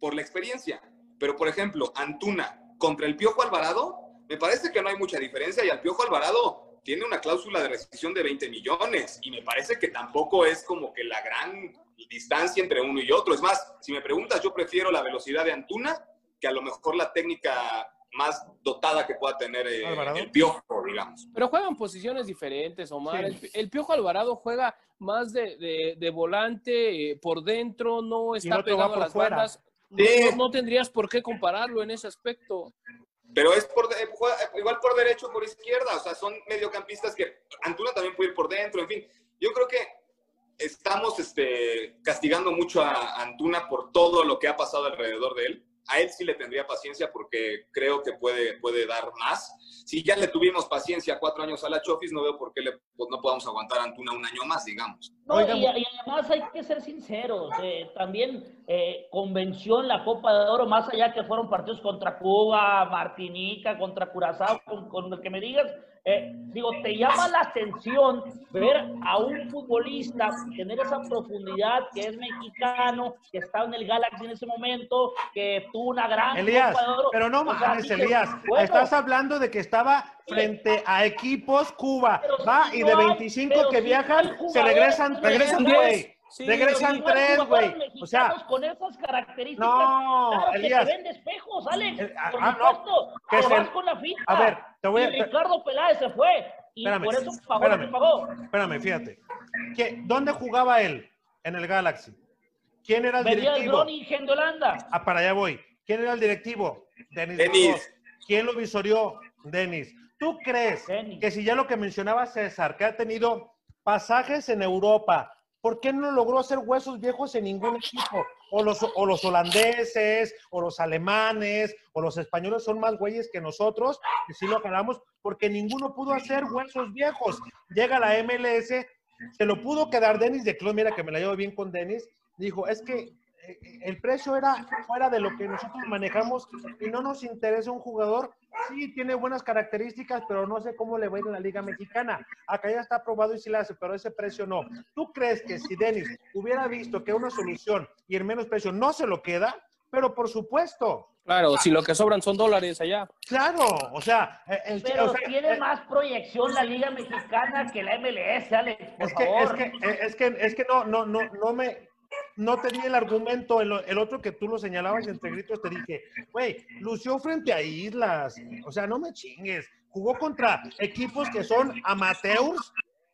por la experiencia. Pero, por ejemplo, Antuna contra el Piojo Alvarado, me parece que no hay mucha diferencia y al Piojo Alvarado tiene una cláusula de rescisión de 20 millones y me parece que tampoco es como que la gran distancia entre uno y otro. Es más, si me preguntas, yo prefiero la velocidad de Antuna que a lo mejor la técnica más dotada que pueda tener eh, el Piojo, digamos. Pero juegan posiciones diferentes, Omar. Sí. El, el Piojo Alvarado juega más de, de- de volante eh, por dentro, no está va pegado a las fuera. bandas. Sí. No, no tendrías por qué compararlo en ese aspecto. Pero es por, igual por derecho o por izquierda, o sea, son mediocampistas que Antuna también puede ir por dentro, en fin. Yo creo que estamos este, castigando mucho a Antuna por todo lo que ha pasado alrededor de él. A él sí le tendría paciencia porque creo que puede, puede dar más. Si ya le tuvimos paciencia cuatro años a la Chofis, no veo por qué le, pues, no podamos aguantar a Antuna un año más, digamos. No, y, y además hay que ser sinceros, eh, también eh, convenció en la Copa de Oro, más allá que fueron partidos contra Cuba, Martinica, contra Curazao, con, con el que me digas, eh, digo, te llama la atención ver a un futbolista tener esa profundidad que es mexicano, que está en el Galaxy en ese momento, que tuvo una gran. Elías, pero no o Elías. Estás hablando de que estaba frente a equipos Cuba. Va y de 25 que viajan, se regresan, regresan 10. Sí, regresan tres, güey. O sea, con esas características, No, claro Elías. que te vende espejos, Alex. Eh, ah, por ah, no, supuesto, que te se- vas con la finta. A ver, te voy a- Y Ricardo Peláez se fue. Y Espérame, por eso pagó lo que espérame. pagó. espérame, fíjate. ¿Qué- ¿Dónde jugaba él? En el Galaxy. ¿Quién era el Venía el directivo? Groningen de Holanda. Ah, para allá voy. ¿Quién era el directivo? Denis. Denis. ¿Quién lo visorió? Denis. ¿Tú crees Denis. que si ya lo que mencionaba César, que ha tenido pasajes en Europa, ¿por qué no logró hacer huesos viejos en ningún equipo? O los, o los holandeses, o los alemanes, o los españoles son más güeyes que nosotros, que sí lo ganamos, porque ninguno pudo hacer huesos viejos. Llega la MLS, se lo pudo quedar Denis de Clon, mira que me la llevo bien con Denis, dijo, es que el precio era fuera de lo que nosotros manejamos y no nos interesa un jugador. Sí, tiene buenas características, pero no sé cómo le va a ir en la Liga Mexicana. Acá ya está aprobado y sí la hace, pero ese precio no. ¿Tú crees que si Denis hubiera visto que una solución y el menos precio no se lo queda? Pero por supuesto, Claro, si lo que sobran son dólares allá. claro, o sea, eh, el- Pero o sea, tiene eh, más proyección la Liga Mexicana que la MLS, Alex, por es que, favor. es que, eh, es que, es que no, no, no, no me, no tenía el argumento, el, el otro que tú lo señalabas entre gritos, te dije, güey, lució frente a Islas, o sea, no me chingues, jugó contra equipos que son amateurs,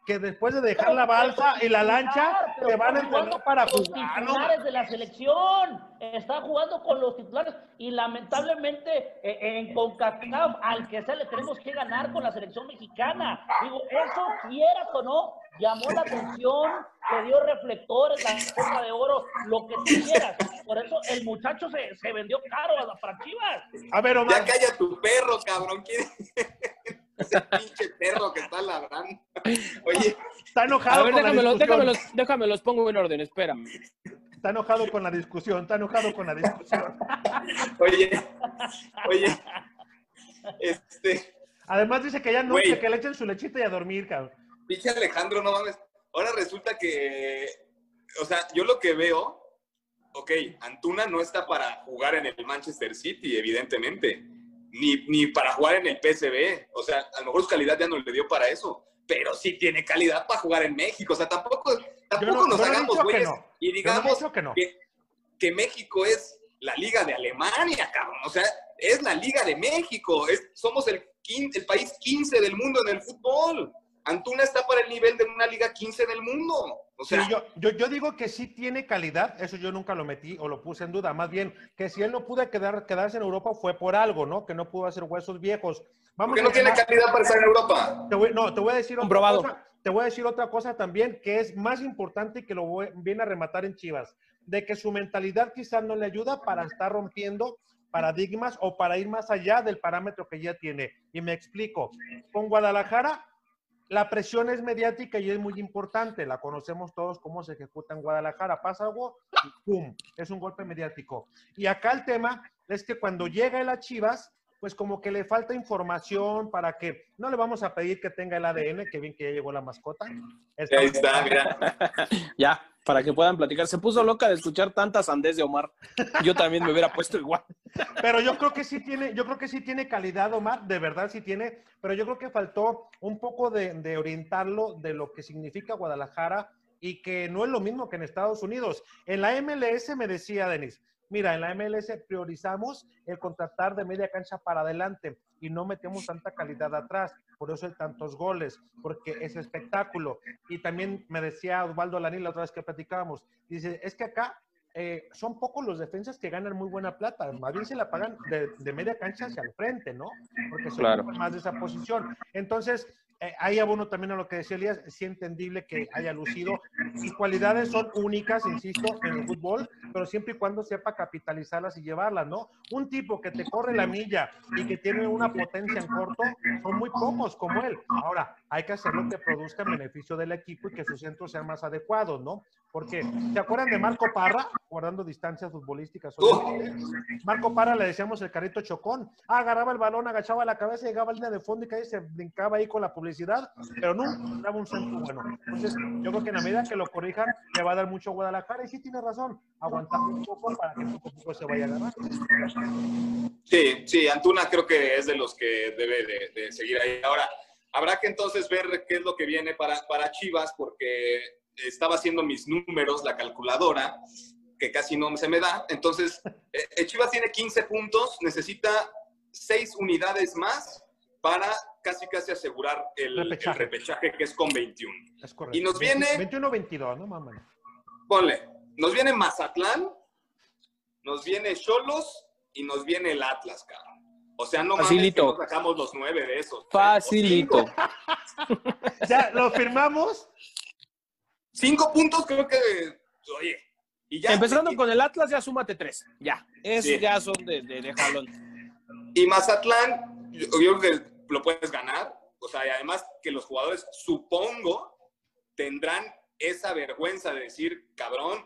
que después de dejar la balsa y la lancha, te van a entrenar para los jugar, ¿no? titulares de la selección. Está jugando con los titulares y lamentablemente eh, en CONCACAF al que sea le tenemos que ganar con la selección mexicana. Digo, eso quieras o no, llamó la atención, le dio reflectores, la Copa de Oro, lo que tú quieras. Por eso el muchacho se, se vendió caro a las Chivas. A ver, Omar, Ya calla tu perro, cabrón. ¿Quién- Ese pinche perro que está ladrando. Oye, está enojado A ver, con la déjame, discusión, déjame, los, déjame los pongo en orden, espera. está enojado con la discusión, está enojado con la discusión. oye, oye. Este, Además dice que ya no, que le echen su lechita y a dormir, cabrón. Pinche Alejandro, no mames. Ahora resulta que, o sea, yo lo que veo, ok, Antuna no está para jugar en el Manchester City, evidentemente, ni, ni para jugar en el PSV. O sea, a lo mejor su calidad ya no le dio para eso, pero sí tiene calidad para jugar en México. O sea, tampoco, tampoco no- nos hagamos güeyes no. y no digamos que que, que México es la liga de Alemania, cabrón. O sea, es la liga de México. Es, somos el, el país 15 del mundo en el fútbol. Antuna está para el nivel de una Liga 15 del mundo. O sea, Sí, yo, yo, yo digo que sí tiene calidad, eso yo nunca lo metí o lo puse en duda, más bien que si él no pudo quedar, quedarse en Europa fue por algo, ¿no? Que no pudo hacer huesos viejos. Vamos porque no a tiene calidad para estar en Europa. Te voy- no, te voy a decir otra Comprobado. cosa. Te voy a decir otra cosa también que es más importante y que lo voy- viene a rematar en Chivas, de que su mentalidad quizás no le ayuda para estar rompiendo paradigmas o para ir más allá del parámetro que ya tiene. Y me explico. Con Guadalajara, la presión es mediática y es muy importante. La conocemos todos cómo se ejecuta en Guadalajara. Pasa algo y ¡pum! Es un golpe mediático. Y acá el tema es que cuando llega él a Chivas, pues como que le falta información para que no le vamos a pedir que tenga el ADN, que bien que ya llegó la mascota. Ahí está, mira. Ya, para que puedan platicar. Se puso loca de escuchar tantas sandés de Omar. Yo también me hubiera puesto igual. Pero yo creo que sí tiene, yo creo que sí tiene calidad, Omar, de verdad sí tiene, pero yo creo que faltó un poco de, de orientarlo de lo que significa Guadalajara y que no es lo mismo que en Estados Unidos. En la MLS me decía Denis, mira, en la MLS priorizamos el contratar de media cancha para adelante y no metemos tanta calidad atrás, por eso hay tantos goles, porque es espectáculo. Y también me decía Osvaldo Lanín la otra vez que platicábamos, dice, es que acá eh, son pocos los defensas que ganan muy buena plata, más bien se la pagan de, de media cancha hacia el frente, ¿no? Porque son Claro. más de esa posición. Entonces, eh, ahí abono también a lo que decía Elías, sí entendible que haya lucido. Sus cualidades son únicas, insisto, en el fútbol, pero siempre y cuando sepa capitalizarlas y llevarlas, ¿no? Un tipo que te corre la milla y que tiene una potencia en corto, son muy pocos como él. Ahora, hay que hacerlo que produzca en beneficio del equipo y que sus centros sean más adecuados, ¿no? Porque, ¿se acuerdan de Marco Parra? Guardando distancias futbolísticas. Marco Parra le decíamos el carrito chocón. Ah, agarraba el balón, agachaba la cabeza, llegaba a línea de fondo y casi se brincaba ahí con la publicidad, pero nunca daba un centro bueno. Entonces, yo creo que en la medida que lo corrijan, le va a dar mucho a Guadalajara. Y sí tiene razón, aguantar un poco para que poco a poco se vaya a ganar. Sí, sí, Antuna creo que es de los que debe de, de seguir ahí. Ahora, habrá que entonces ver qué es lo que viene para, para Chivas, porque estaba haciendo mis números, la calculadora, que casi no se me da. Entonces, eh, eh, Chivas tiene 15 puntos, necesita 6 unidades más para casi casi asegurar el el repechaje, que es con 21. Es correcto. Y nos viene, 21-22, ¿no, mamá? ponle, nos viene Mazatlán, nos viene Cholos y nos viene el Atlas, cabrón. O sea, no mames que Facilito. no sacamos los nueve de esos. Facilito. Ya, ¿lo firmamos? Cinco puntos creo que, oye, y ya. Empezando con el Atlas, ya súmate tres. Ya. Esos Sí. ya son de, de, de jalón. Y Mazatlán, yo, yo creo que lo puedes ganar. O sea, y además que los jugadores, supongo, tendrán esa vergüenza de decir, cabrón,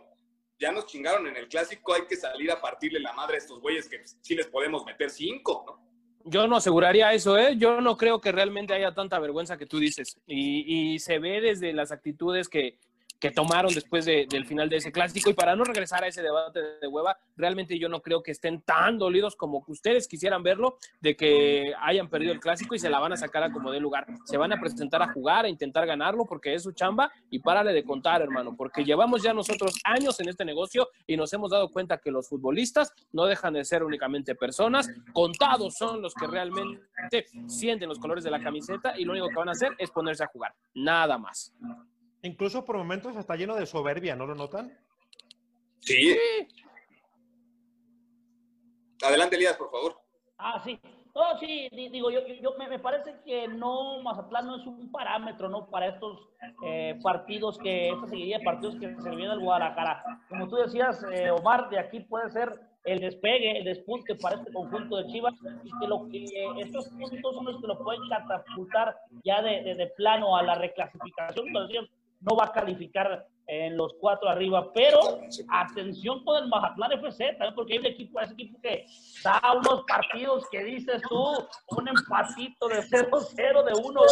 ya nos chingaron en el clásico, hay que salir a partirle la madre a estos güeyes que sí les podemos meter cinco, ¿no? Yo no aseguraría eso, ¿eh? Yo no creo que realmente haya tanta vergüenza que tú dices. Y, y se ve desde las actitudes que, que tomaron después de- del final de ese clásico. Y para no regresar a ese debate de hueva, realmente yo no creo que estén tan dolidos como ustedes quisieran verlo, de que hayan perdido el clásico y se la van a sacar a como de lugar. Se van a presentar a jugar, a intentar ganarlo, porque es su chamba. Y párale de contar, hermano, porque llevamos ya nosotros años en este negocio y nos hemos dado cuenta que los futbolistas no dejan de ser únicamente personas. Contados son los que realmente sienten los colores de la camiseta y lo único que van a hacer es ponerse a jugar. Nada más. Incluso por momentos está lleno de soberbia, ¿no lo notan? Sí. Adelante, Elías, por favor. Ah, sí. No, sí, di- digo, yo, yo- yo- me, me parece que no, Mazatlán no es un parámetro, ¿no? Para estos eh, partidos que, esta seguidilla de partidos que se viene al Guadalajara. Como tú decías, eh, Omar, de aquí puede ser el despegue, el despunte para este conjunto de Chivas y que, lo, que estos puntos son los que lo pueden catapultar ya de, de- de plano a la reclasificación. Como decías, no va a calificar en los cuatro arriba, pero atención con el Mazatlán FC, también porque hay un equipo, ese equipo que da unos partidos que dices tú, un empatito de 0-0, de 1-1,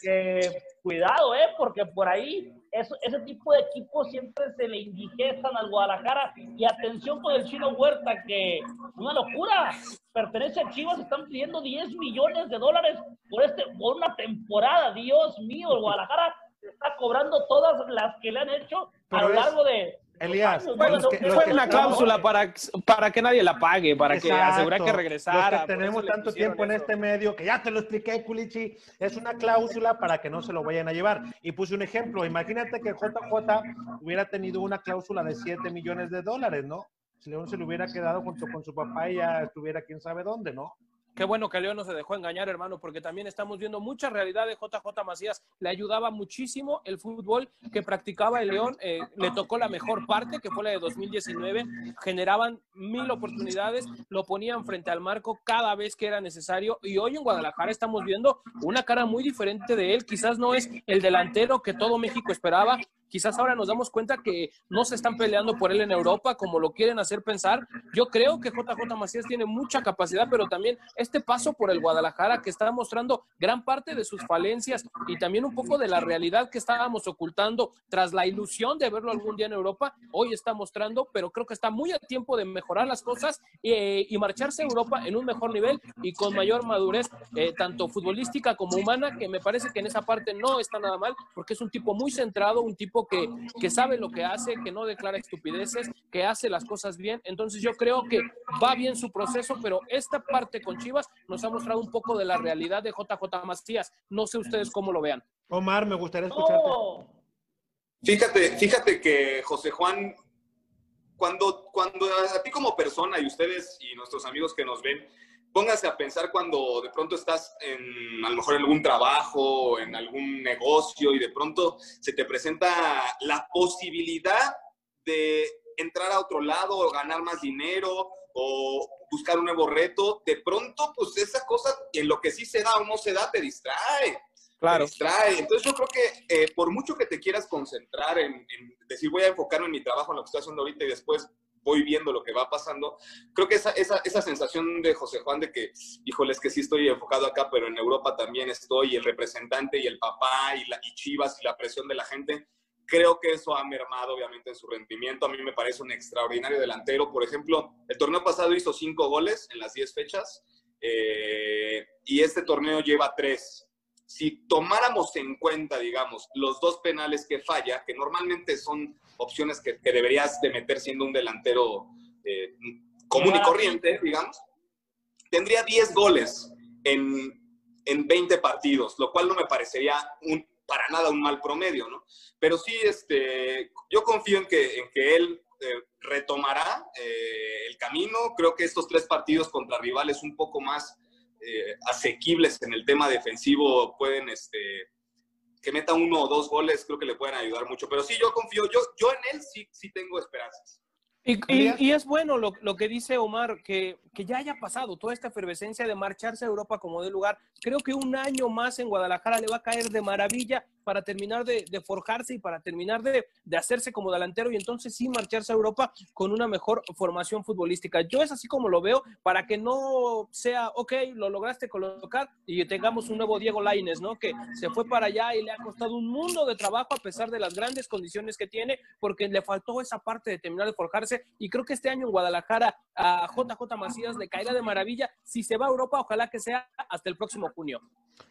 que cuidado, ¿eh? Porque por ahí eso, ese tipo de equipos siempre se le indigestan al Guadalajara y atención con el Chino Huerta, que una locura, pertenece a Chivas, están pidiendo 10 millones de dólares por, este, por una temporada, Dios mío, el Guadalajara está cobrando todas las que le han hecho a lo es- largo de, Elías, Bueno, que- fue que una cláusula para, para que nadie la pague, para que asegurar que Los regresara. que tenemos tanto tiempo en eso. este medio, que ya te lo expliqué, Culichi, es una cláusula para que no se lo vayan a llevar. Y puse un ejemplo, imagínate que JJ hubiera tenido una cláusula de 7 millones de dólares, ¿no? Si León se le hubiera quedado junto con su papá y ya estuviera quién sabe dónde, ¿no? Qué bueno que León no se dejó engañar, hermano, porque también estamos viendo mucha realidad de JJ Macías. Le ayudaba muchísimo el fútbol que practicaba el León. eh, le tocó la mejor parte, que fue la de 2019. Generaban mil oportunidades, lo ponían frente al marco cada vez que era necesario. Y hoy en Guadalajara estamos viendo una cara muy diferente de él. Quizás no es el delantero que todo México esperaba. Quizás ahora nos damos cuenta que no se están peleando por él en Europa como lo quieren hacer pensar. Yo creo que JJ Macías tiene mucha capacidad, pero también este paso por el Guadalajara que está mostrando gran parte de sus falencias y también un poco de la realidad que estábamos ocultando tras la ilusión de verlo algún día en Europa, hoy está mostrando, pero creo que está muy a tiempo de mejorar las cosas eh, y marcharse a Europa en un mejor nivel y con mayor madurez, eh, tanto futbolística como humana, que me parece que en esa parte no está nada mal, porque es un tipo muy centrado, un tipo que, que sabe lo que hace, que no declara estupideces, que hace las cosas bien. Entonces yo creo que va bien su proceso, pero esta parte con Chivas nos ha mostrado un poco de la realidad de JJ Macías. No sé ustedes cómo lo vean. Omar, me gustaría escucharte. Fíjate, fíjate que José Juan, cuando, cuando a ti como persona y ustedes y nuestros amigos que nos ven, pónganse a pensar cuando de pronto estás en a lo mejor en algún trabajo, en algún negocio y de pronto se te presenta la posibilidad de entrar a otro lado o ganar más dinero o buscar un nuevo reto, de pronto pues esa cosa en lo que sí se da o no se da te distrae. Claro. Te distrae. Entonces yo creo que eh, por mucho que te quieras concentrar en, en decir voy a enfocarme en mi trabajo, en lo que estoy haciendo ahorita y después voy viendo lo que va pasando, creo que esa, esa, esa sensación de José Juan de que, híjole, es que sí estoy enfocado acá, pero en Europa también estoy, y el representante y el papá y, la, y Chivas y la presión de la gente, creo que eso ha mermado obviamente en su rendimiento. A mí me parece un extraordinario delantero. Por ejemplo, el torneo pasado hizo cinco goles en las diez fechas eh, y este torneo lleva tres. Si tomáramos en cuenta, digamos, los dos penales que falla, que normalmente son opciones que, que deberías de meter siendo un delantero eh, común y corriente, digamos, tendría 10 goles en, en 20 partidos, lo cual no me parecería un, para nada un mal promedio, ¿no? Pero sí, este, yo confío en que, en que él eh, retomará eh, el camino. Creo que estos tres partidos contra rivales un poco más eh, asequibles en el tema defensivo pueden, este, que meta uno o dos goles, creo que le pueden ayudar mucho. Pero sí, yo confío, yo, yo en él sí, sí tengo esperanzas. Y, y- y es bueno lo, lo que dice Omar, que, que ya haya pasado toda esta efervescencia de marcharse a Europa como de lugar. Creo que un año más en Guadalajara le va a caer de maravilla para terminar de, de forjarse y para terminar de, de hacerse como delantero y entonces sí marcharse a Europa con una mejor formación futbolística. Yo es así como lo veo, para que no sea, ok, lo lograste colocar y tengamos un nuevo Diego Laines, ¿no? Que se fue para allá y le ha costado un mundo de trabajo a pesar de las grandes condiciones que tiene, porque le faltó esa parte de terminar de forjarse y creo que este año en Guadalajara a JJ Macías le caerá de maravilla. Si se va a Europa, ojalá que sea hasta el próximo junio.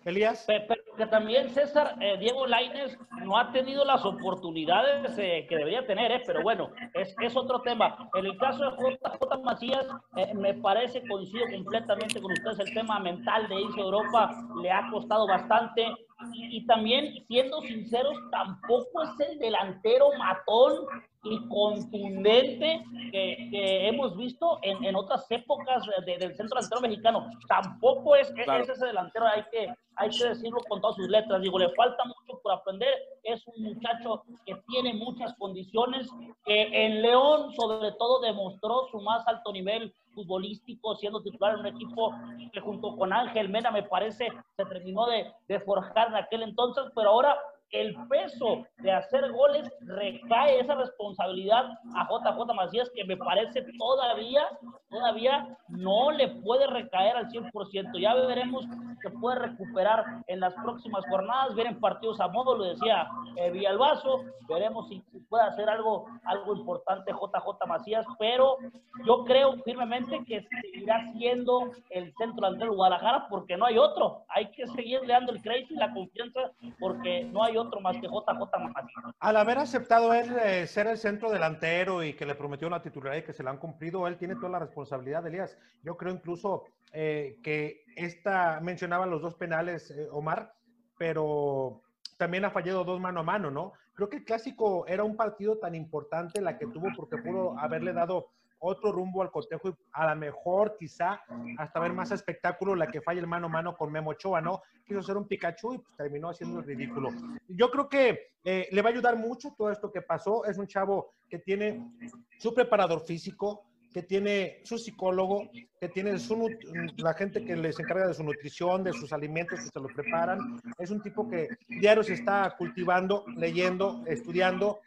Elías. Pero que también César, eh, Diego Laines no ha tenido las oportunidades eh, que debería tener, eh, pero bueno, es, es otro tema. En el caso de JJ Macías, eh, me parece, coincido completamente con ustedes, el tema mental de irse a Europa le ha costado bastante. Y también, siendo sinceros, tampoco es el delantero matón y contundente que, que hemos visto en, en otras épocas de- del centro delantero mexicano. Tampoco es, Claro. es ese delantero, hay que, hay que decirlo con todas sus letras. Digo, le falta mucho por aprender. Es un muchacho que tiene muchas condiciones, que en León, sobre todo, demostró su más alto nivel futbolístico, siendo titular en un equipo que junto con Ángel Mena, me parece, se terminó de, de forjar en aquel entonces, pero ahora el peso de hacer goles recae esa responsabilidad a JJ Macías que me parece todavía, todavía no le puede recaer al 100%. Ya veremos que puede recuperar en las próximas jornadas, vienen partidos a modo, lo decía eh, Villalbazo, veremos si, puede hacer algo, algo importante JJ Macías, pero yo creo firmemente que seguirá siendo el centro delantero de Guadalajara porque no hay otro. Hay que seguirle dando el crédito y la confianza porque no hay otro más que JJ Macías. Al haber aceptado él eh, ser el centro delantero y que le prometió la titularidad y que se la han cumplido, él tiene toda la responsabilidad, Elías. Yo creo incluso eh, que esta, mencionaban los dos penales, eh, Omar, pero también ha fallado dos mano a mano, ¿no? Creo que el clásico era un partido tan importante la que tuvo porque pudo haberle dado otro rumbo al cotejo y a lo mejor quizá hasta ver más espectáculo la que falla el mano a mano con Memo Ochoa, ¿no? Quiso ser un Pikachu y pues, terminó haciendo el ridículo. Yo creo que eh, le va a ayudar mucho todo esto que pasó. Es un chavo que tiene su preparador físico, que tiene su psicólogo, que tiene su, la gente que les encarga de su nutrición, de sus alimentos que se los preparan. Es un tipo que diario se está cultivando, leyendo, estudiando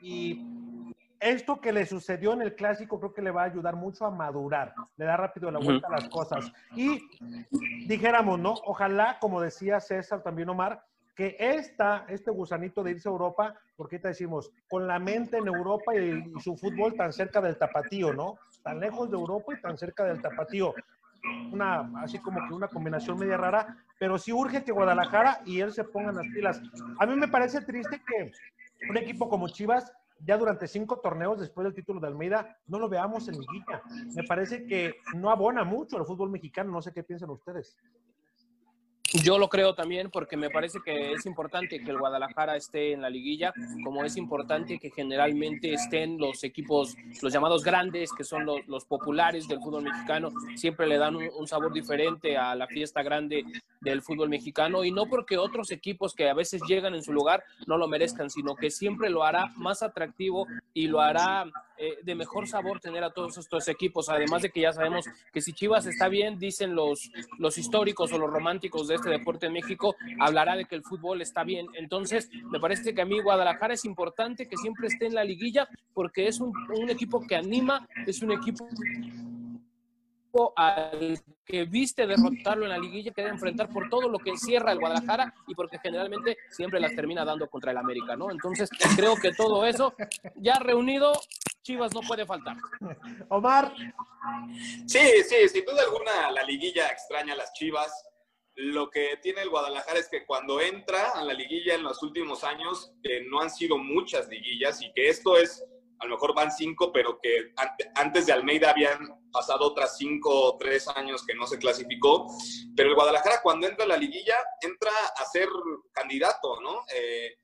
y esto que le sucedió en el clásico creo que le va a ayudar mucho a madurar, le da rápido la vuelta a las cosas. Y dijéramos, ¿no? Ojalá, como decía César también Omar, que esta, este gusanito de irse a Europa, porque ahorita decimos, con la mente en Europa y, y su fútbol tan cerca del tapatío, ¿no? Tan lejos de Europa y tan cerca del tapatío. Una, así como que una combinación media rara, pero sí urge que Guadalajara y él se pongan las pilas. A mí me parece triste que un equipo como Chivas ya durante cinco torneos después del título de Almeida no lo veamos en liguilla. Me parece que no abona mucho al fútbol mexicano, no sé qué piensan ustedes. Yo lo creo también porque me parece que es importante que el Guadalajara esté en la liguilla, como es importante que generalmente estén los equipos, los llamados grandes, que son los, los populares del fútbol mexicano, siempre le dan un, un sabor diferente a la fiesta grande del fútbol mexicano y no porque otros equipos que a veces llegan en su lugar no lo merezcan, sino que siempre lo hará más atractivo y lo hará eh, de mejor sabor tener a todos estos equipos, además de que ya sabemos que si Chivas está bien, dicen los, los históricos o los románticos de este deporte en México, hablará de que el fútbol está bien. Entonces, me parece que a mí Guadalajara es importante que siempre esté en la liguilla porque es un, un equipo que anima, es un equipo al que viste derrotarlo en la liguilla que debe enfrentar por todo lo que encierra el Guadalajara y porque generalmente siempre las termina dando contra el América, ¿no? Entonces creo que todo eso ya reunido, Chivas no puede faltar. Omar. Sí, sí, sin duda alguna la liguilla extraña a las Chivas. Lo que tiene el Guadalajara es que cuando entra a la liguilla en los últimos años, eh, no han sido muchas liguillas y que esto es, a lo mejor van cinco, pero que ante- antes de Almeida habían pasado otras cinco o tres años que no se clasificó. Pero el Guadalajara cuando entra a la liguilla, entra a ser candidato, ¿no? Eh,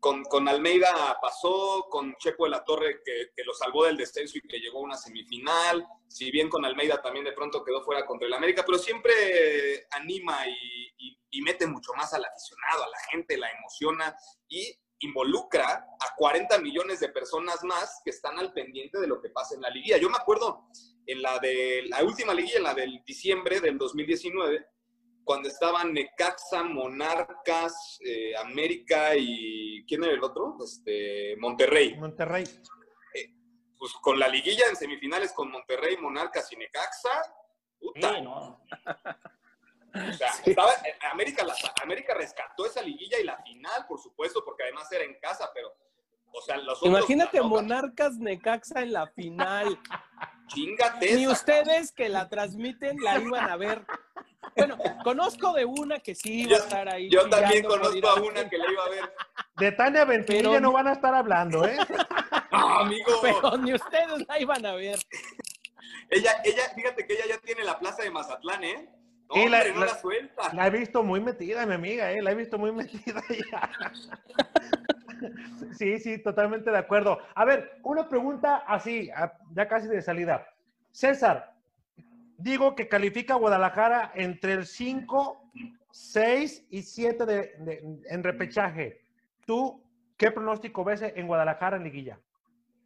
con, con Almeida pasó, con Chepo de la Torre que, que lo salvó del descenso y que llegó a una semifinal, si bien con Almeida también de pronto quedó fuera contra el América, pero siempre anima y, y- y mete mucho más al aficionado, a la gente, la emociona y involucra a 40 millones de personas más que están al pendiente de lo que pasa en la liguilla. Yo me acuerdo en la de la última liguilla, en la del diciembre del 2019, cuando estaban Necaxa, Monarcas, eh, América y ¿quién era el otro? Este, Monterrey. Monterrey. Pues con la liguilla en semifinales con Monterrey, Monarcas y Necaxa. Puta. O sea, estaba- eh, América, la- América rescató esa liguilla y la final, por supuesto, porque además era en casa, pero, o sea, los otros. Imagínate Monarcas Necaxa en la final. Chingate Ni esa. ustedes que la transmiten la iban a ver. Bueno, conozco de una que sí iba a estar ahí. Yo también conozco a la una que le iba a ver. De Tania Venturilla Pero- no van a estar hablando, ¿eh? amigo. Pero ni ustedes la iban a ver. Ella, ella, fíjate que ella ya tiene la plaza de Mazatlán, ¿eh? No, la- hombre, no la- la suelta. La he visto muy metida, mi amiga, ¿eh? La he visto muy metida ya. Sí, sí, totalmente de acuerdo. A ver, una pregunta así, ya casi de salida. César, digo que califica a Guadalajara entre el 5, 6 y 7 de, de- en repechaje. ¿Tú qué pronóstico ves en Guadalajara en liguilla?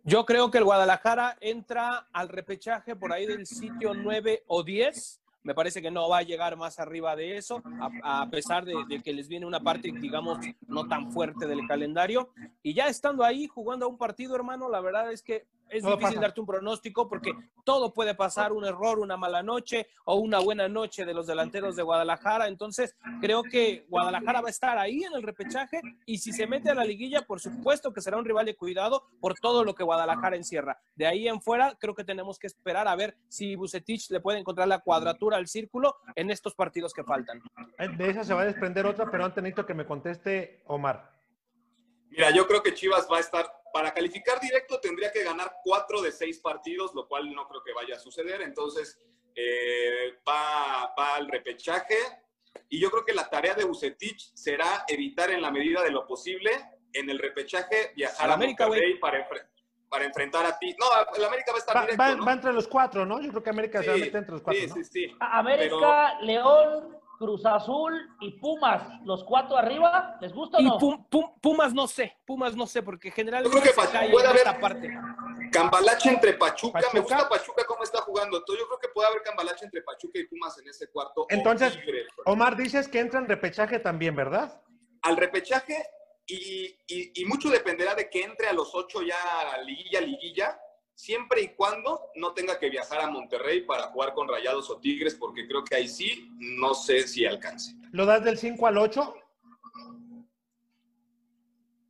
Yo creo que el Guadalajara entra al repechaje por ahí del sitio 9 o 10. Me parece que no va a llegar más arriba de eso, a, a pesar de, de que les viene una parte, digamos, no tan fuerte del calendario. Y ya estando ahí jugando a un partido, hermano, la verdad es que es Todo difícil pasa. darte un pronóstico porque todo puede pasar, un error, una mala noche o una buena noche de los delanteros de Guadalajara. Entonces, creo que Guadalajara va a estar ahí en el repechaje y si se mete a la liguilla, por supuesto que será un rival de cuidado por todo lo que Guadalajara encierra. De ahí en fuera, creo que tenemos que esperar a ver si Bucetich le puede encontrar la cuadratura al círculo en estos partidos que faltan. De esa se va a desprender otra, pero antes necesito que me conteste Omar. Mira, yo creo que Chivas va a estar, para calificar directo tendría que ganar cuatro de seis partidos, lo cual no creo que vaya a suceder. Entonces, eh, va, va al repechaje. Y yo creo que la tarea de Bucetich será evitar en la medida de lo posible en el repechaje viajar Al a América, Monterrey para, enfre- para enfrentar a ti. No, el América va a estar Va, directo, va- ¿no? va entre los cuatro, ¿no? Yo creo que América se va a Sí, meter entre los cuatro, sí, ¿no? sí, sí. América, León, Cruz Azul y Pumas, los cuatro arriba, ¿les gusta o Y no? Pum- Pum- Pumas no sé, Pumas no sé, porque Yo generalmente creo que se pa- cae puede en haber- esta parte. Cambalache entre Pachuca. Pachuca. Me gusta Pachuca cómo está jugando. Entonces, yo creo que puede haber Cambalache entre Pachuca y Pumas en ese cuarto. Entonces. Omar, dices que entra en repechaje también, ¿verdad? al repechaje y, y- y mucho dependerá de que entre a los ocho ya a la liguilla, liguilla, siempre y cuando no tenga que viajar a Monterrey para jugar con Rayados o Tigres, porque creo que ahí sí, no sé si alcance. ¿Lo das del 5 al 8?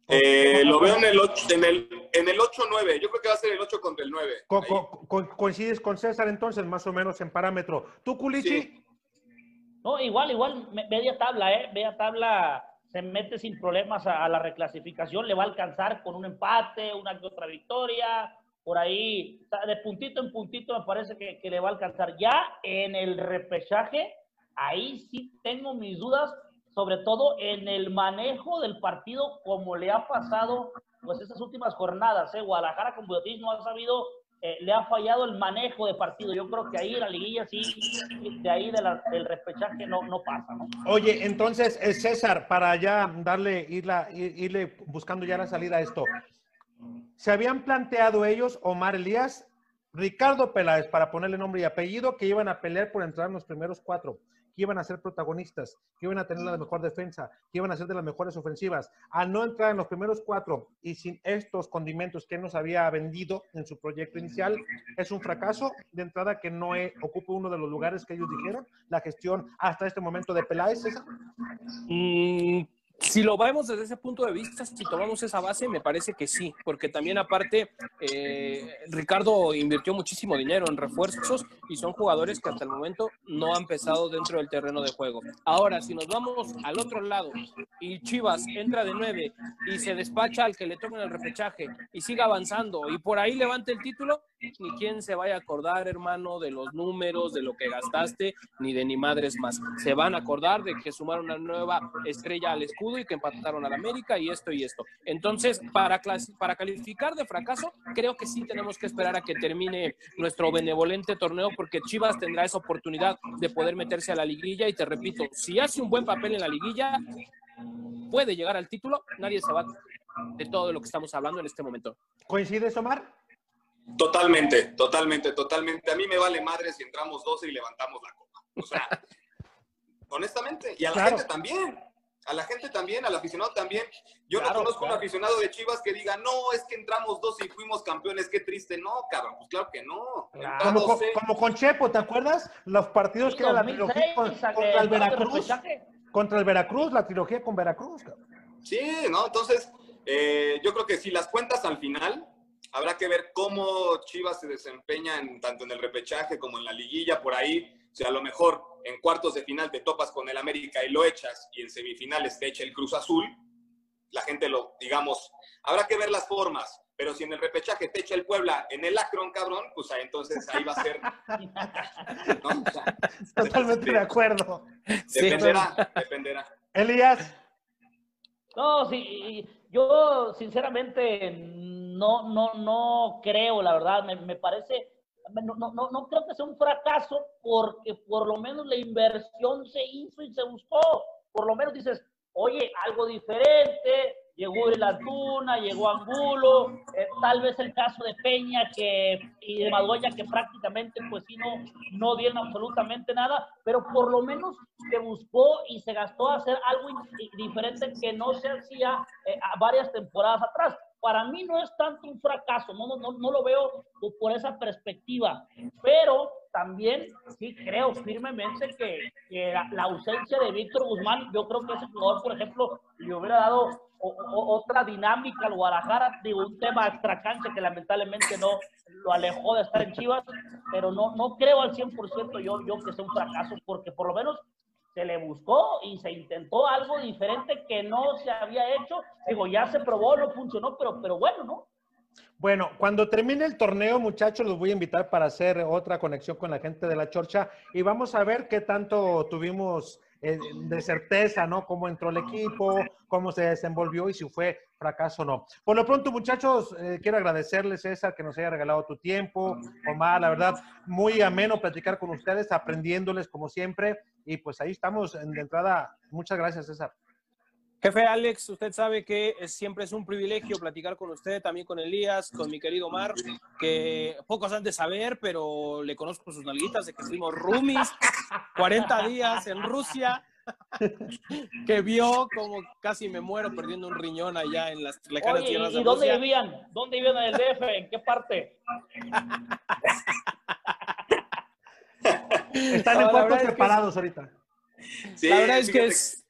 Eh, lo veo en el 8, en el, en el 8-9, yo creo que va a ser el 8 contra el 9. Co- Ahí. co- co- coincides con César entonces, más o menos en parámetro. ¿Tú, Culichi? Sí. No, igual, igual, me- media tabla, ¿eh? Media tabla se mete sin problemas a, a la reclasificación, le va a alcanzar con un empate, una que otra victoria, por ahí, de puntito en puntito me parece que, que le va a alcanzar. Ya en el repechaje, ahí sí tengo mis dudas, sobre todo en el manejo del partido, como le ha pasado pues estas últimas jornadas, ¿eh? Guadalajara con Bucetich no ha sabido eh, le ha fallado el manejo de partido. Yo creo que ahí la liguilla sí, de ahí del repechaje no, no pasa, ¿no? Oye, entonces, eh, César, para ya darle, irla, ir- irle buscando ya la salida a esto, se habían planteado ellos, Omar Elías, Ricardo Peláez, para ponerle nombre y apellido, que iban a pelear por entrar en los primeros cuatro, que iban a ser protagonistas, que iban a tener la mejor defensa, que iban a ser de las mejores ofensivas. Al no entrar en los primeros cuatro y sin estos condimentos que él nos había vendido en su proyecto inicial, es un fracaso de entrada que no eh, ocupe uno de los lugares que ellos dijeron, la gestión hasta este momento de Peláez, César. Mm, si lo vemos desde ese punto de vista, si tomamos esa base, me parece que sí, porque también aparte eh, Ricardo invirtió muchísimo dinero en refuerzos y son jugadores que hasta el momento no han pesado dentro del terreno de juego. Ahora, si nos vamos al otro lado y Chivas entra de nueve y se despacha al que le toca en el repechaje y siga avanzando y por ahí levante el título, ni quien se vaya a acordar, hermano, de los números, de lo que gastaste, ni de ni madres más. Se van a acordar de que sumaron una nueva estrella al escudo y que empataron al América y esto y esto. Entonces, para, para calificar de fracaso, creo que sí tenemos que esperar a que termine nuestro benevolente torneo porque Chivas tendrá esa oportunidad de poder meterse a la liguilla y te repito, si hace un buen papel en la liguilla, puede llegar al título, nadie se va de todo lo que estamos hablando en este momento. ¿Coincides, Omar? Totalmente, totalmente, totalmente. A mí me vale madre si entramos 12 y levantamos la copa. O sea, honestamente. Y a la Claro. gente también. A la gente también, al aficionado también. Yo Claro, no conozco claro. un aficionado de Chivas que diga, no, es que entramos 12 y fuimos campeones, qué triste. No, cabrón, pues claro que no. Como, con- 12. como con Chepo, ¿te acuerdas? Los partidos que era la trilogía con- 2006, a que contra el Veracruz. Contra el Veracruz, la trilogía con Veracruz. cabrón. Sí, ¿no? Entonces, eh, yo creo que si las cuentas al final, habrá que ver cómo Chivas se desempeña en, tanto en el repechaje como en la liguilla por ahí. O sea, a lo mejor en cuartos de final te topas con el América y lo echas, y en semifinales te echa el Cruz Azul. La gente lo, digamos, habrá que ver las formas. Pero si en el repechaje te echa el Puebla en el Akron, cabrón, pues entonces ahí va a ser. ¿no? O sea, Totalmente de acuerdo. dependerá, dependerá. Elías, No, sí, yo sinceramente no, no, no creo, la verdad, me, me parece, no, no, no, creo que sea un fracaso porque por lo menos la inversión se hizo y se buscó. Por lo menos dices, oye, algo diferente, llegó el Antuna, llegó Angulo, eh, tal vez el caso de Peña que, y de Madueña que prácticamente pues sí no, no dieron absolutamente nada, pero por lo menos se buscó y se gastó a hacer algo diferente que no se hacía eh, varias temporadas atrás. Para mí no es tanto un fracaso, no, no, no, lo veo por esa perspectiva, pero también sí creo firmemente que, que la, ausencia de Víctor Guzmán, yo creo que ese jugador, por ejemplo, le hubiera dado o- otra dinámica al Guadalajara, digo, un tema extracancha que lamentablemente no lo alejó de estar en Chivas, pero no, no creo al 100% yo, yo que sea un fracaso, porque por lo menos se le buscó y se intentó algo diferente que no se había hecho. Digo, ya se probó, no funcionó, pero, pero bueno, ¿no? Bueno, cuando termine el torneo, muchachos, los voy a invitar para hacer otra conexión con la gente de la Chorcha y vamos a ver qué tanto tuvimos de certeza, ¿no? Cómo entró el equipo, cómo se desenvolvió y si fue fracaso o no. Por lo pronto, muchachos, eh, quiero agradecerles, César, que nos haya regalado tu tiempo. Omar, la verdad, muy ameno platicar con ustedes, aprendiéndoles como siempre. Y pues ahí estamos en de entrada. Muchas gracias, César. Jefe Alex, usted sabe que es- siempre es un privilegio platicar con usted, también con Elías, con mi querido Omar, que pocos han de saber, pero le conozco sus nalguitas de que fuimos roomies 40 días en Rusia, que vio como casi me muero perdiendo un riñón allá en las lejanas Oye, tierras ¿y, de y dónde Rusia. vivían? ¿Dónde vivían en el DF? ¿En qué parte? Están en la cuartos verdad es que separados ahorita. la verdad es que es,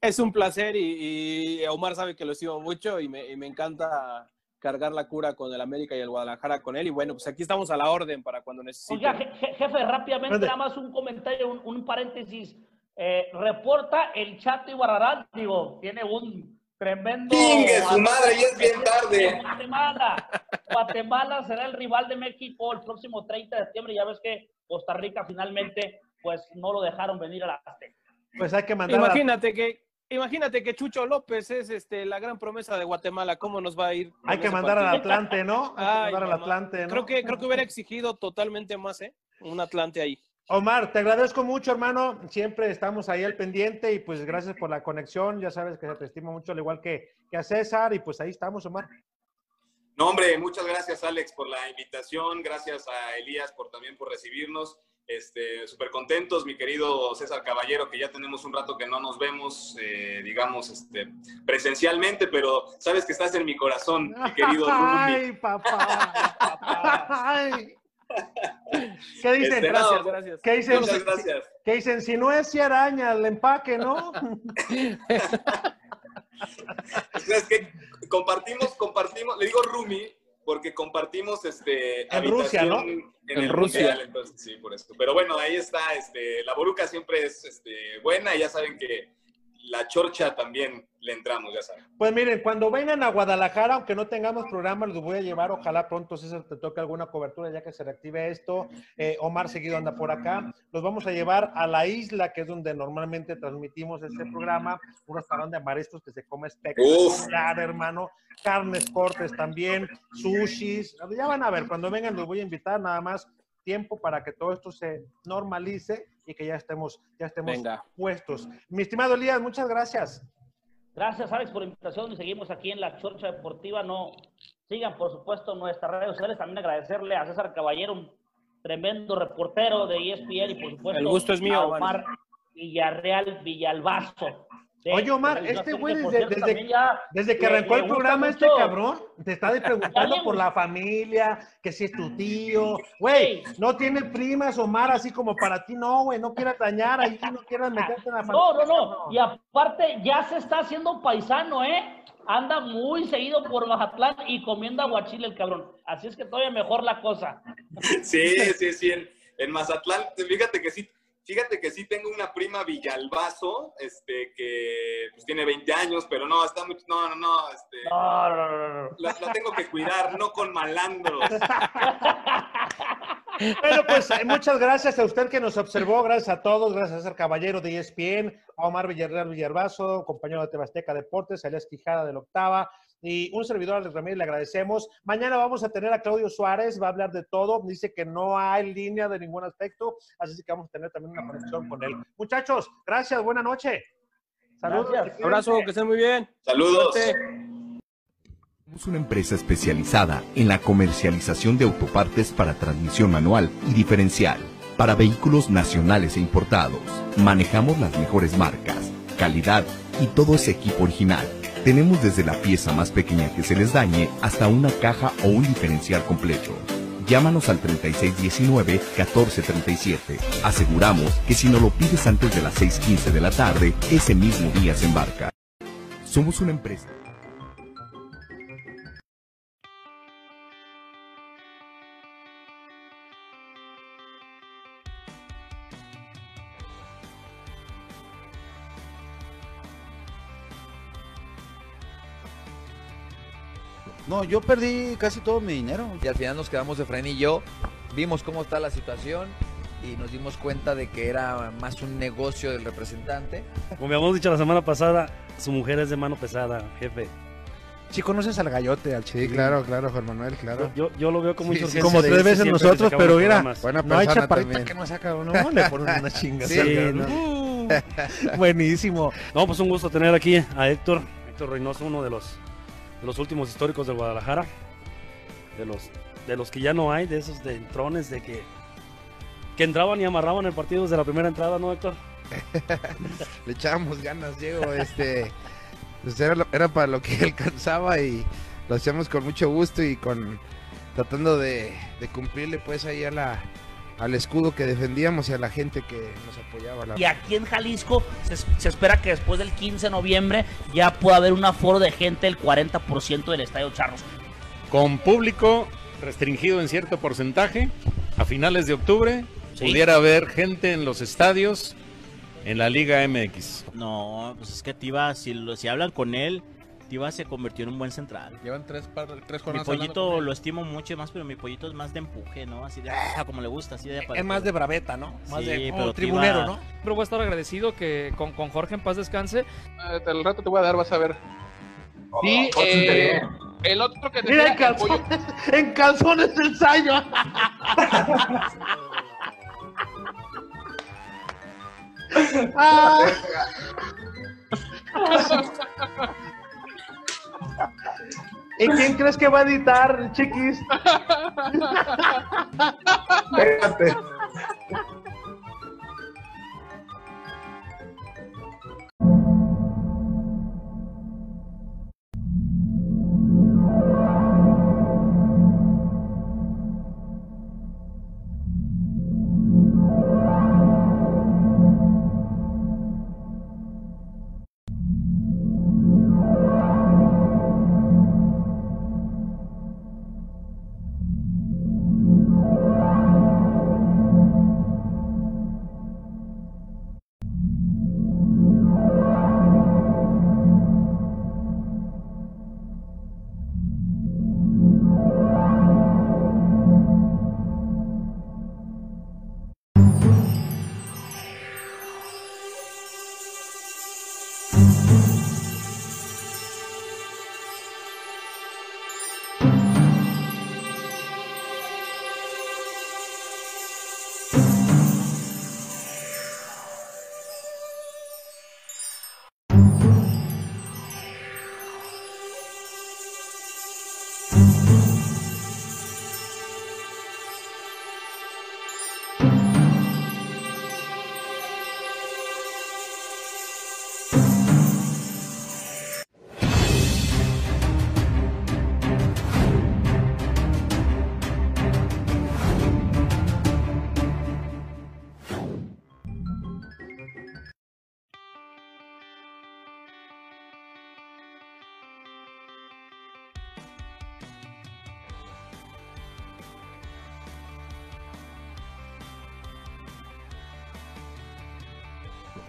es un placer y, y Omar sabe que lo estimo mucho y me, y me encanta cargar la cura con el América y el Guadalajara con él. Y bueno, pues aquí estamos a la orden para cuando necesite. Oiga, je- je- jefe, rápidamente, nada más un comentario, un, un paréntesis. Eh, reporta el Chato Ibarrarán, digo, tiene un tremendo... Chingue su madre, ya es bien tarde. Guatemala. Guatemala será el rival de México el próximo 30 de septiembre. Ya ves que Costa Rica finalmente, pues no lo dejaron venir a la Azteca. Pues hay que mandar a- Imagínate que, imagínate que Chucho López es este, la gran promesa de Guatemala. ¿Cómo nos va a ir? Hay que mandar al? Atlante, ¿no? Hay que mandar al. Atlante, ¿no? Creo que, creo que hubiera exigido totalmente más, ¿eh? Un Atlante ahí. Omar, te agradezco mucho, hermano. Siempre estamos ahí al pendiente y pues gracias por la conexión. Ya sabes que te estimo mucho, al igual que, que a César. Y pues ahí estamos, Omar. No, hombre, muchas gracias, Alex, por la invitación. Gracias a Elías por también por recibirnos. Este, súper contentos, mi querido César Caballero, que ya tenemos un rato que no nos vemos, eh, digamos, este, presencialmente, pero sabes que estás en mi corazón, mi querido Rumi. Ay, papá. papá. Ay. ¿Qué dicen? Este, no, Gracias, gracias. ¿Qué dicen? Muchas gracias. ¿Qué dicen? Si no es si araña el empaque, ¿no? Es que compartimos, compartimos, le digo Rumi, porque compartimos este En Rusia, ¿no? habitación En, En el Rusia. Mundial, entonces sí, por eso. Pero bueno, ahí está, este, la boruca siempre es este, buena ya saben que la chorcha también le entramos, ya saben. Pues miren, cuando vengan a Guadalajara, aunque no tengamos programa, los voy a llevar. Ojalá pronto César te toque alguna cobertura ya que se reactive esto. Eh, Omar seguido anda por acá. Los vamos a llevar a la isla, que es donde normalmente transmitimos este programa. Un restaurante de mariscos que se come espectacular, hermano. Carnes cortes también, sushis. Ya van a ver, cuando vengan los voy a invitar nada más tiempo para que todo esto se normalice y que ya estemos, ya estemos Venga. puestos. Mi estimado Elías, muchas gracias. Gracias, Alex, por la invitación y seguimos aquí en la Chorcha Deportiva. No sigan, por supuesto, nuestras redes sociales. También agradecerle a César Caballero, un tremendo reportero de ESPN y, por supuesto, El gusto es mío, a Omar Villarreal Villalbazo. Oye, Omar, este güey desde, desde, también ya desde que arrancó le el programa, este cabrón te está preguntando por la familia, que si es tu tío. Güey, no tiene primas, Omar, así como para ti, no, güey, no quieras dañar ahí, no quieras meterte en la familia. No, no, no. Y aparte, ya se está haciendo paisano, ¿eh? Anda muy seguido por Mazatlán y comiendo aguachile el cabrón. Así es que todavía mejor la cosa. Sí, sí, sí, en, en Mazatlán, fíjate que sí, fíjate que sí tengo una prima Villalbazo, este, que pues, tiene 20 años, pero no, está mucho, no, no, no, este, No, no, no, no. la, la tengo que cuidar, no con malandros. Bueno, pues eh, muchas gracias a usted que nos observó, gracias a todos, gracias a César Caballero de ESPN, a Omar Villarreal Villarbazo, compañero de Tebasteca Deportes, Elias Quijada de la Octava, y un servidor, Alex Ramírez, le agradecemos. Mañana vamos a tener a Claudio Suárez, va a hablar de todo, dice que no hay línea de ningún aspecto, así que vamos a tener también una conexión con él. Muchachos, gracias, buena noche. Saludos. Gracias. Abrazo, que estén muy bien. Saludos. Somos una empresa especializada en la comercialización de autopartes para transmisión manual y diferencial para vehículos nacionales e importados. Manejamos las mejores marcas, calidad y todo ese equipo original. Tenemos desde la pieza más pequeña que se les dañe hasta una caja o un diferencial completo. Llámanos al 3619-1437. Aseguramos que si no lo pides antes de las 6.15 de la tarde, ese mismo día se embarca. Somos una empresa. No, yo perdí casi todo mi dinero. Y al final nos quedamos Efraín y yo, vimos cómo está la situación y nos dimos cuenta de que era más un negocio del representante. Como habíamos dicho la semana pasada, su mujer es de mano pesada, jefe. Si conoces al gallote, al Sí, chiquilín. claro, claro, Juan Manuel, claro. Yo, yo lo veo como Sí, sí, Como tres veces nosotros, pero mira. Buena no hay chaparrita también. que no saca uno, le ponen una chinga. Sí, ¿no? no. Buenísimo. No, pues un gusto tener aquí a Héctor, Héctor Reynoso, uno de los, de los últimos históricos de Guadalajara, de los, de los que ya no hay, de esos de entrones, de que, que entraban y amarraban el partido desde la primera entrada, ¿no, Héctor? Le echábamos ganas, Diego, este, pues era, era para lo que alcanzaba y lo hacíamos con mucho gusto y con tratando de, de cumplirle pues ahí a la, al escudo que defendíamos y a la gente que nos apoyaba. la- Y aquí en Jalisco se, se espera que después del 15 de noviembre ya pueda haber un aforo de gente del 40% del Estadio Charros. Con público restringido en cierto porcentaje, a finales de octubre Sí. pudiera haber gente en los estadios en la Liga MX. No, pues es que Tiva, si, lo- si hablan con él, Tiva se convirtió en un buen central. Llevan tres, par- tres Mi jornadas. hablando pollito lo estimo mucho más, pero mi pollito es más de empuje, ¿no? Así de, ah, como le gusta, así de... Es más de braveta, ¿no? Más Sí, de como pero tribunero, Tiva- ¿no? Pero voy a estar agradecido que con, con Jorge en paz descanse. Eh, Al rato te voy a dar, vas a ver. Sí, Oh, sí, eh, el otro que Mira, en el calzones, en calzones el ensayo. Ah. ¿Y quién crees que va a editar, chiquis? Espérate.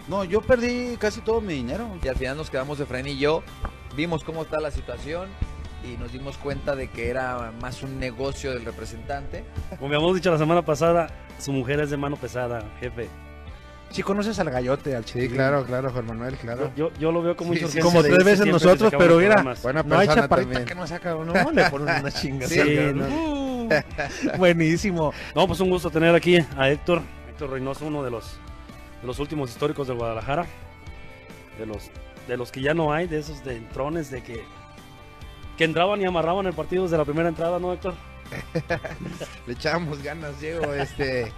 No, yo perdí casi todo mi dinero. Y al final nos quedamos Efraín y yo, vimos cómo está la situación y nos dimos cuenta de que era más un negocio del representante. Como habíamos dicho la semana pasada, su mujer es de mano pesada, jefe. Si conoces al gallote, al Sí, chiquilín. claro, claro, Juan Manuel, claro. Yo, yo lo veo como Sí, sí, Como tres veces nosotros, pero mira. Buena no hay chaparrita también. que no saca uno, le ponen una chinga. Sí, ¿no? no. Buenísimo. No, pues un gusto tener aquí a Héctor, Héctor Reynoso, uno de los, los últimos históricos de Guadalajara, de los, de los que ya no hay, de esos de entrones, de que, que entraban y amarraban el partido desde la primera entrada, ¿no, Héctor? Le echábamos ganas, Diego, este,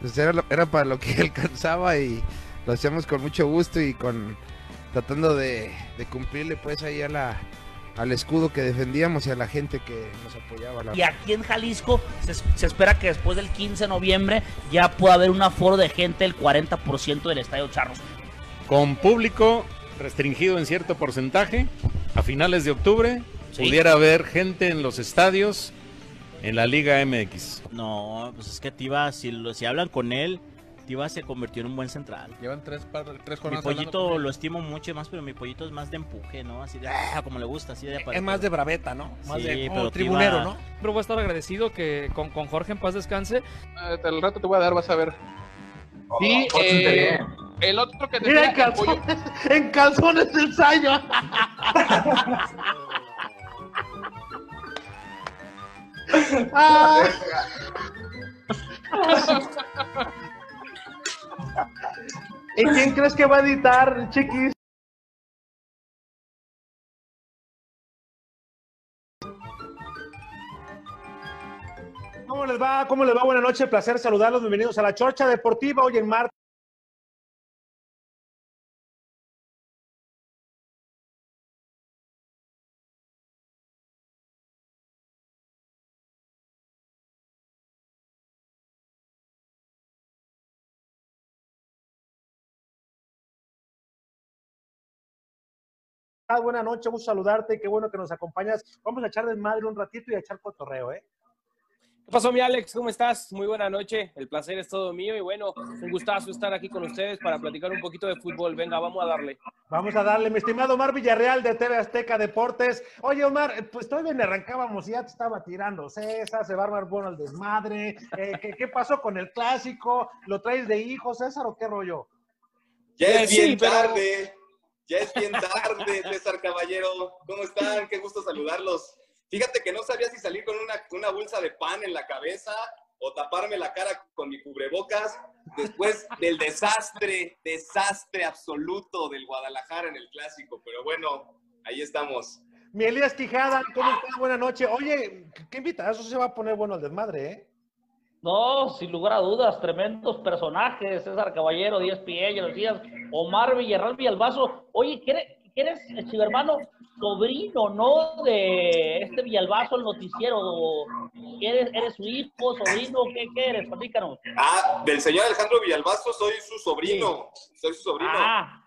pues era, para lo que alcanzaba y lo hacíamos con mucho gusto y con tratando de cumplirle pues ahí a la, al escudo que defendíamos y a la gente que nos apoyaba. La... Y aquí en Jalisco se, se espera que después del 15 de noviembre ya pueda haber un aforo de gente del 40% del Estadio Charros. Con público restringido en cierto porcentaje, a finales de octubre Sí. pudiera haber gente en los estadios en la Liga MX. No, pues es que Tiva, si, si hablan con él, Tiva se convirtió en un buen central. Llevan tres, par- tres Mi pollito lo estimo mucho más, pero mi pollito es más de empuje, ¿no? Así de, ah, como le gusta, así de Es más de braveta, ¿no? Más Sí, de como pero tribunero, Tiva- ¿no? Pero voy a estar agradecido que con, con Jorge en paz descanse. Eh, Al rato te voy a dar, vas a ver. Y pórtate eh, el otro que Mira, decía en el calzones, en calzones el sayo. Ah. ¿Y quién crees que va a editar, chiquis? ¿Cómo les va? ¿Cómo les va? Buenas noches, placer saludarlos. Bienvenidos a la Chorcha Deportiva hoy en martes. Ah, Buenas noches, gusto saludarte, qué bueno que nos acompañas. Vamos a echar desmadre un ratito y a echar cotorreo, ¿eh? ¿Qué pasó, mi Alex? ¿Cómo estás? Muy buena noche. El placer es todo mío y bueno, un gustazo estar aquí con ustedes para platicar un poquito de fútbol. Venga, vamos a darle. Vamos a darle, mi estimado Omar Villarreal de TV Azteca Deportes. Oye, Omar, eh, pues todavía ni arrancábamos y ya te estaba tirando César, se va a armar bueno el desmadre. Eh, ¿qué, qué pasó con el clásico? ¿Lo traes de hijo, César, o qué rollo? Ya Eh, es sí, bien pero- tarde, ya es bien tarde, César Caballero. ¿Cómo están? Qué gusto saludarlos. Fíjate que no sabía si salir con una, una bolsa de pan en la cabeza o taparme la cara con mi cubrebocas después del desastre, desastre absoluto del Guadalajara en el clásico. Pero bueno, ahí estamos. Mi Elías Quijada, ¿cómo estás? Buenas noches. Oye, qué invitazo se va a poner bueno el desmadre, ¿eh? No, sin lugar a dudas, tremendos personajes, César Caballero, Díaz Piel, ya lo decías, Omar Villarreal Villalbazo. Oye, ¿qué eres, eres chivermano? Sobrino, ¿no? De este Villalbazo, el noticiero. ¿Eres, eres su hijo, sobrino? ¿Qué, qué eres? Platícanos. Ah, del señor Alejandro Villalbazo soy su sobrino. Soy su sobrino. Ah,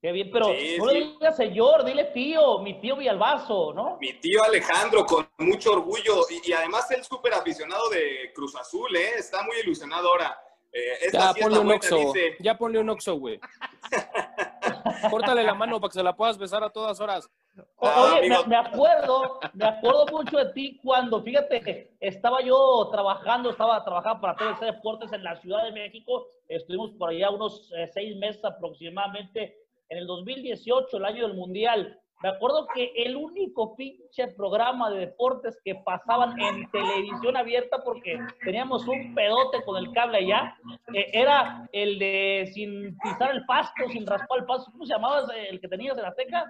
qué bien, pero Sí, no le sí. digas señor, dile tío, mi tío Villalbazo, ¿no? Mi tío Alejandro, con mucho orgullo, y, y además él súper aficionado de Cruz Azul, ¿eh? Está muy ilusionado ahora. Eh, Ya sí ponle un buena, oxo. dice. Ya ponle un oxo, güey. Córtale la mano para que se la puedas besar a todas horas. O- Ah, Oye, me acuerdo, me acuerdo mucho de ti cuando, fíjate, estaba yo trabajando, estaba trabajando para TVC Deportes en la Ciudad de México, estuvimos por allá unos eh, seis meses aproximadamente, en el 2018, el año del Mundial. Me acuerdo que el único pinche programa de deportes que pasaban en televisión abierta, porque teníamos un pedote con el cable allá, eh, era el de sin pisar el pasto, sin raspar el pasto. ¿Cómo se llamaba ese, el que tenías en Azteca?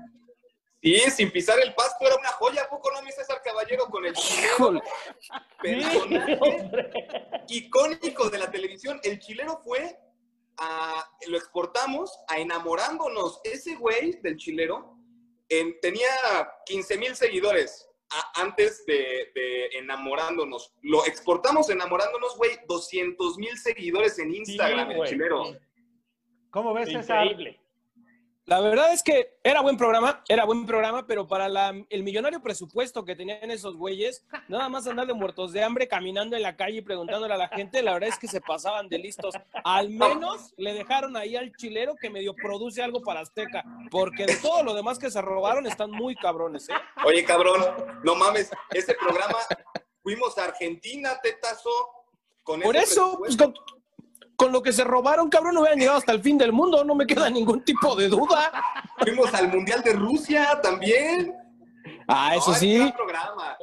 Sí, sin pisar el pasto era una joya, ¿a poco no, mi César Caballero? Con el chilero, personaje icónico de la televisión. El chilero fue, a, lo exportamos a enamorándonos. Ese güey del chilero en- tenía 15 mil seguidores a- antes de, de enamorándonos. Lo exportamos enamorándonos, güey, 200 mil seguidores en Instagram, el chilero. ¿Cómo ves, César? La verdad es que era buen programa, era buen programa, pero para la- el millonario presupuesto que tenían esos güeyes, nada más andar de muertos de hambre caminando en la calle y preguntándole a la gente, la verdad es que se pasaban de listos. Al menos le dejaron ahí al chilero que medio produce algo para Azteca, porque de todo lo demás que se robaron están muy cabrones, ¿eh? Oye, cabrón, no mames, ese programa fuimos a Argentina, tetazo. Con Por eso, pues, con, con lo que se robaron, cabrón, no hubieran llegado hasta el fin del mundo, no me queda ningún tipo de duda. Fuimos al Mundial de Rusia también. Ah, eso No, sí.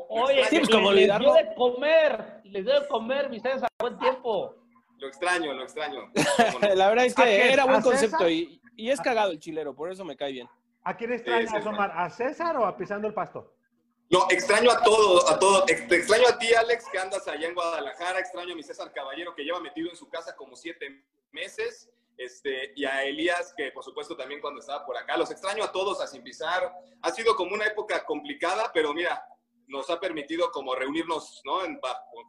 Oye, Sí, pues, como les dio de comer, les dio de comer, mi César, buen tiempo. Lo extraño, lo extraño. La verdad es ¿A que era ¿A buen concepto y, y es cagado el chilero, por eso me cae bien. ¿A quién extrañas. Omar? ¿A César o a Pisando el Pasto? No, extraño a todos, a Te extraño a ti, Alex, que andas allá en Guadalajara. Extraño a mi César Caballero, que lleva metido en su casa como siete meses. este, y a Elías, que por supuesto también cuando estaba por acá. Los extraño a todos, a Sin Pisar. Ha sido como una época complicada, pero mira, nos ha permitido como reunirnos ¿no? En-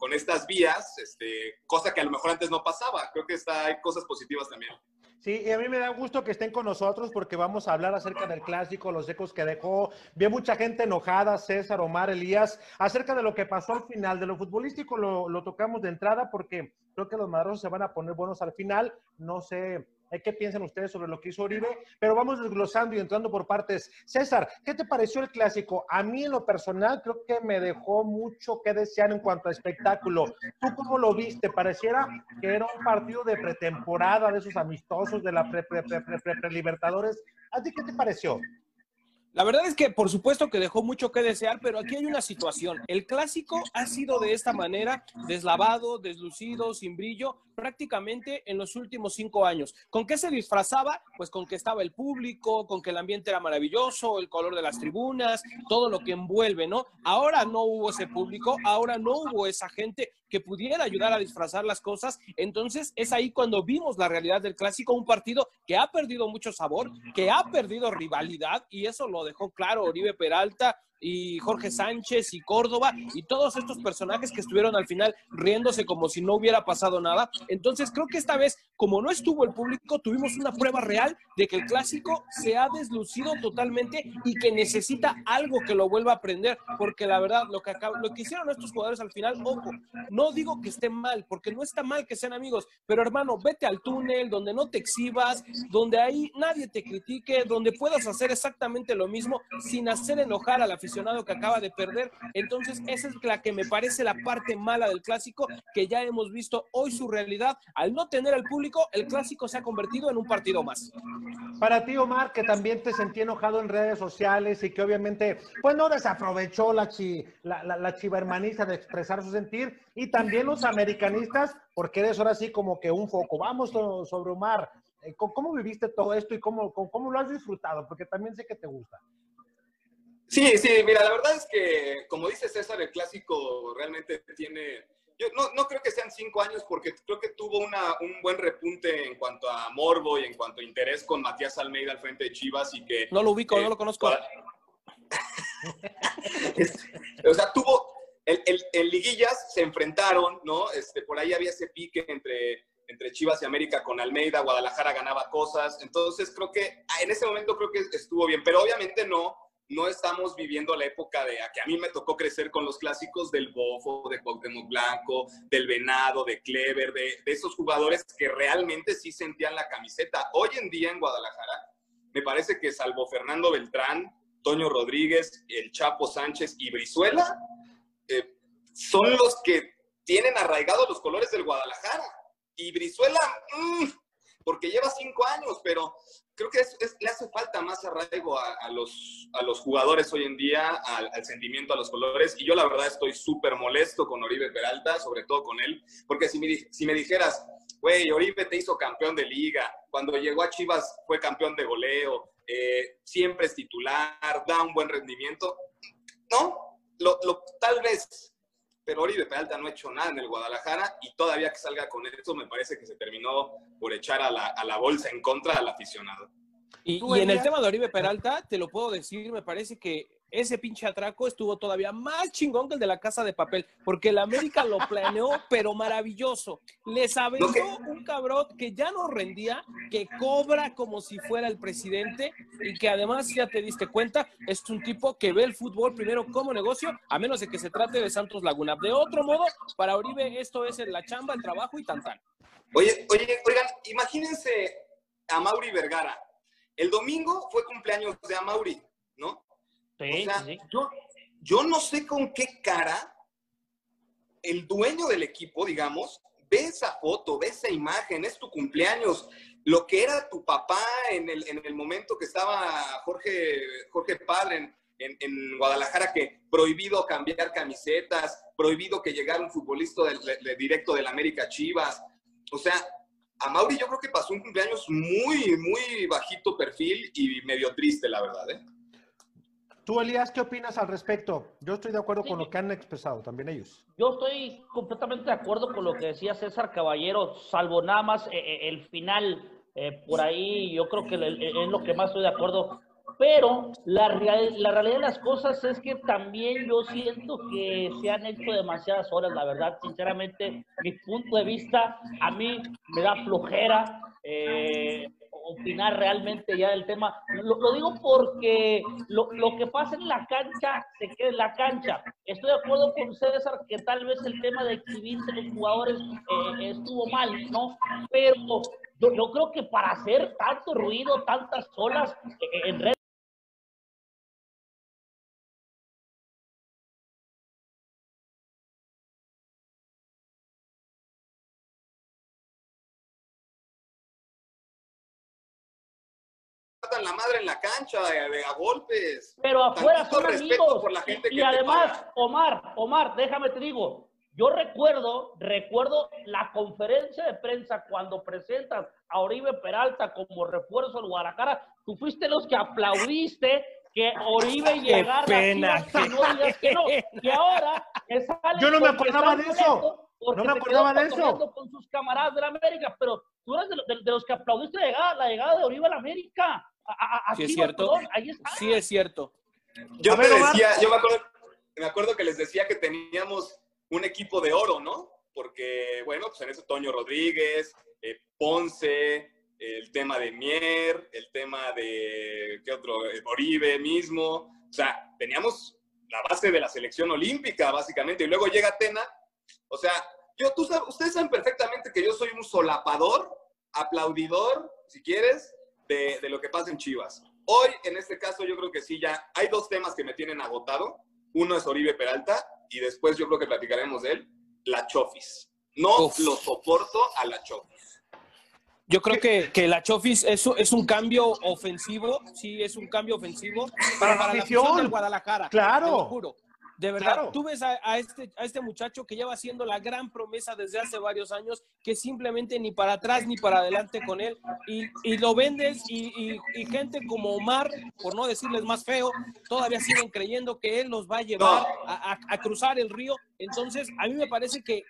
con estas vías, este, cosa que a lo mejor antes no pasaba. Creo que está, hay cosas positivas también. Sí, y a mí me da gusto que estén con nosotros porque vamos a hablar acerca del clásico, los ecos que dejó. Vi mucha gente enojada, César, Omar, Elías, acerca de lo que pasó al final. De lo futbolístico lo, lo tocamos de entrada porque creo que los madrosos se van a poner buenos al final. No sé qué piensan ustedes sobre lo que hizo Oribe, pero vamos desglosando y entrando por partes. César, ¿qué te pareció el clásico? A mí en lo personal creo que me dejó mucho que desear en cuanto a espectáculo. ¿Tú cómo lo viste? Pareciera que era un partido de pretemporada, de esos amistosos de la pre, pre, pre, pre, Libertadores. ¿A ti qué te pareció? La verdad es que por supuesto que dejó mucho que desear, pero aquí hay una situación. El clásico ha sido de esta manera, deslavado, deslucido, sin brillo, prácticamente en los últimos cinco años. ¿Con qué se disfrazaba? Pues con que estaba el público, con que el ambiente era maravilloso, el color de las tribunas, todo lo que envuelve, ¿no? Ahora no hubo ese público, ahora no hubo esa gente que pudiera ayudar a disfrazar las cosas. Entonces es ahí cuando vimos la realidad del clásico, un partido que ha perdido mucho sabor, que ha perdido rivalidad y eso lo dejó claro Oribe Peralta y Jorge Sánchez y Córdoba y todos estos personajes que estuvieron al final riéndose como si no hubiera pasado nada. Entonces creo que esta vez, como no estuvo el público, tuvimos una prueba real de que el clásico se ha deslucido totalmente y que necesita algo que lo vuelva a aprender, porque la verdad, lo que, acab- lo que hicieron estos jugadores al final, ojo, no digo que esté mal, porque no está mal que sean amigos, pero hermano, vete al túnel donde no te exhibas, donde ahí nadie te critique, donde puedas hacer exactamente lo mismo sin hacer enojar al aficionado que acaba de perder. Entonces, esa es la que me parece la parte mala del clásico, que ya hemos visto hoy su realidad. Al no tener al público, el clásico se ha convertido en un partido más. Para ti, Omar, que también te sentí enojado en redes sociales y que obviamente, pues no desaprovechó la, chi, la, la, la chiva hermanista de expresar su sentir, y también los americanistas, porque eres ahora sí como que un foco. Vamos so- sobre Omar, eh, ¿cómo, viviste todo esto y cómo, cómo lo has disfrutado? Porque también sé que te gusta. Sí, sí, mira, la verdad es que, como dice César, el clásico realmente tiene. Yo no, no creo que sean cinco años, porque creo que tuvo una, un buen repunte en cuanto a morbo y en cuanto a interés con Matías Almeida al frente de Chivas y que. No lo ubico, eh, no lo conozco. o sea, tuvo. El, el- en liguillas se enfrentaron, ¿no? Este, por ahí había ese pique entre, entre Chivas y América con Almeida, Guadalajara ganaba cosas. Entonces, creo que en ese momento creo que estuvo bien, pero obviamente no. No estamos viviendo la época de a que a mí me tocó crecer con los clásicos del Bofo, de Cuauhtémoc Blanco, del Venado, de Clever, de, esos jugadores que realmente sí sentían la camiseta. Hoy en día en Guadalajara, me parece que salvo Fernando Beltrán, Toño Rodríguez, el Chapo Sánchez y Brizuela, eh, son los que tienen arraigados los colores del Guadalajara. Y Brizuela, mm, porque lleva cinco años, pero creo que es- es- le hace falta más arraigo a, a los, a los jugadores hoy en día, al, sentimiento, a los colores. Y yo la verdad estoy súper molesto con Oribe Peralta, sobre todo con él, porque si me, si me dijeras, güey, Oribe te hizo campeón de liga, cuando llegó a Chivas fue campeón de goleo, eh, siempre es titular, da un buen rendimiento, ¿no? Lo, lo- tal vez, pero Oribe Peralta no ha hecho nada en el Guadalajara y todavía que salga con eso me parece que se terminó por echar a la, a la bolsa en contra del aficionado. Y, ¿Tú, y en el tema de Oribe Peralta, te lo puedo decir, me parece que ese pinche atraco estuvo todavía más chingón que el de la casa de papel, porque el América lo planeó, pero maravilloso. Les aventó un cabrón que ya no rendía, que cobra como si fuera el presidente y que además, ya te diste cuenta, es un tipo que ve el fútbol primero como negocio, a menos de que se trate de Santos Laguna. De otro modo, para Oribe esto es la chamba, el trabajo y tan tan. Oye, oye, oigan, imagínense a Mauri Vergara. El domingo fue cumpleaños de Amauri, ¿no? Sí, o sea, sí, sí. Yo, yo no sé con qué cara el dueño del equipo, digamos, ve esa foto, ve esa imagen, es tu cumpleaños, lo que era tu papá en el, en el momento que estaba Jorge, Jorge Padre en, en- en Guadalajara, que prohibido cambiar camisetas, prohibido que llegara un futbolista del- de- de directo del América Chivas. O sea, a Mauri yo creo que pasó un cumpleaños muy, muy bajito perfil y medio triste, la verdad, ¿eh? Tú, Elías, ¿qué opinas al respecto? Yo estoy de acuerdo con lo que han expresado también ellos. Yo estoy completamente de acuerdo con lo que decía César Caballero, salvo nada más eh, eh, el final. eh, por ahí yo creo que le- es lo que más estoy de acuerdo. Pero la, real- la realidad de las cosas es que también yo siento que se han hecho demasiadas horas, la verdad, sinceramente, mi punto de vista, a mí me da flojera eh, opinar realmente ya del tema. Lo, lo digo porque lo, lo que pasa en la cancha se queda en la cancha. Estoy de acuerdo con César que tal vez el tema de exhibirse los jugadores eh, estuvo mal, ¿no? Pero yo, yo creo que para hacer tanto ruido, tantas olas eh, en redes la madre en la cancha de, de a golpes. Pero afuera Tantito son amigos. por la gente y además, paga. Omar, Omar, déjame te digo, yo recuerdo, recuerdo la conferencia de prensa cuando presentas a Oribe Peralta como refuerzo al Guadalajara. Tú fuiste los que aplaudiste que Oribe llegara a que no digas que no. Que ahora que Yo no me acordaba de eso. Porque No me acordaba de eso. con sus camaradas de la América, pero tú eres de, de- de los que aplaudiste la llegada, la llegada de Oribe a la América. A, a- a Sí, es cierto. ahí está. Sí, es cierto. Yo A te ver, decía, yo me acuerdo, me acuerdo que les decía que teníamos un equipo de oro, ¿no? Porque, bueno, pues en ese Toño Rodríguez, eh, Ponce, el tema de Mier, el tema de, ¿qué otro? Eh, Oribe mismo. O sea, teníamos la base de la selección olímpica, básicamente. Y luego llega Atena. O sea, yo, tú ustedes saben perfectamente que yo soy un solapador, aplaudidor, si quieres, de, de lo que pasa en Chivas. Hoy, en este caso, yo creo que sí, ya hay dos temas que me tienen agotado. Uno es Oribe Peralta y después yo creo que platicaremos de él, la Chofis. No lo soporto a la Chofis. Yo creo que, que la Chofis es, es un cambio ofensivo, sí, es un cambio ofensivo Para para, la la afición. afición del Guadalajara. Claro. Te lo juro. De verdad, Claro. tú ves a, a este, a este muchacho que lleva siendo la gran promesa desde hace varios años, que simplemente ni para atrás ni para adelante con él, y, y lo vendes, y, y- y gente como Omar, por no decirles más feo, todavía siguen creyendo que él los va a llevar a, a- a cruzar el río. Entonces, a mí me parece que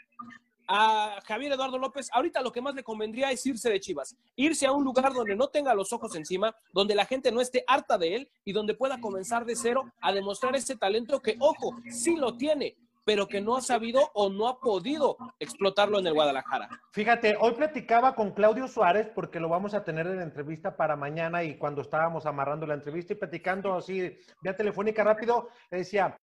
a Javier Eduardo López, ahorita lo que más le convendría es irse de Chivas, irse a un lugar donde no tenga los ojos encima, donde la gente no esté harta de él y donde pueda comenzar de cero a demostrar ese talento que, ojo, sí lo tiene, pero que no ha sabido o no ha podido explotarlo en el Guadalajara. Fíjate, hoy platicaba con Claudio Suárez porque lo vamos a tener en entrevista para mañana y cuando estábamos amarrando la entrevista y platicando así vía telefónica rápido, decía,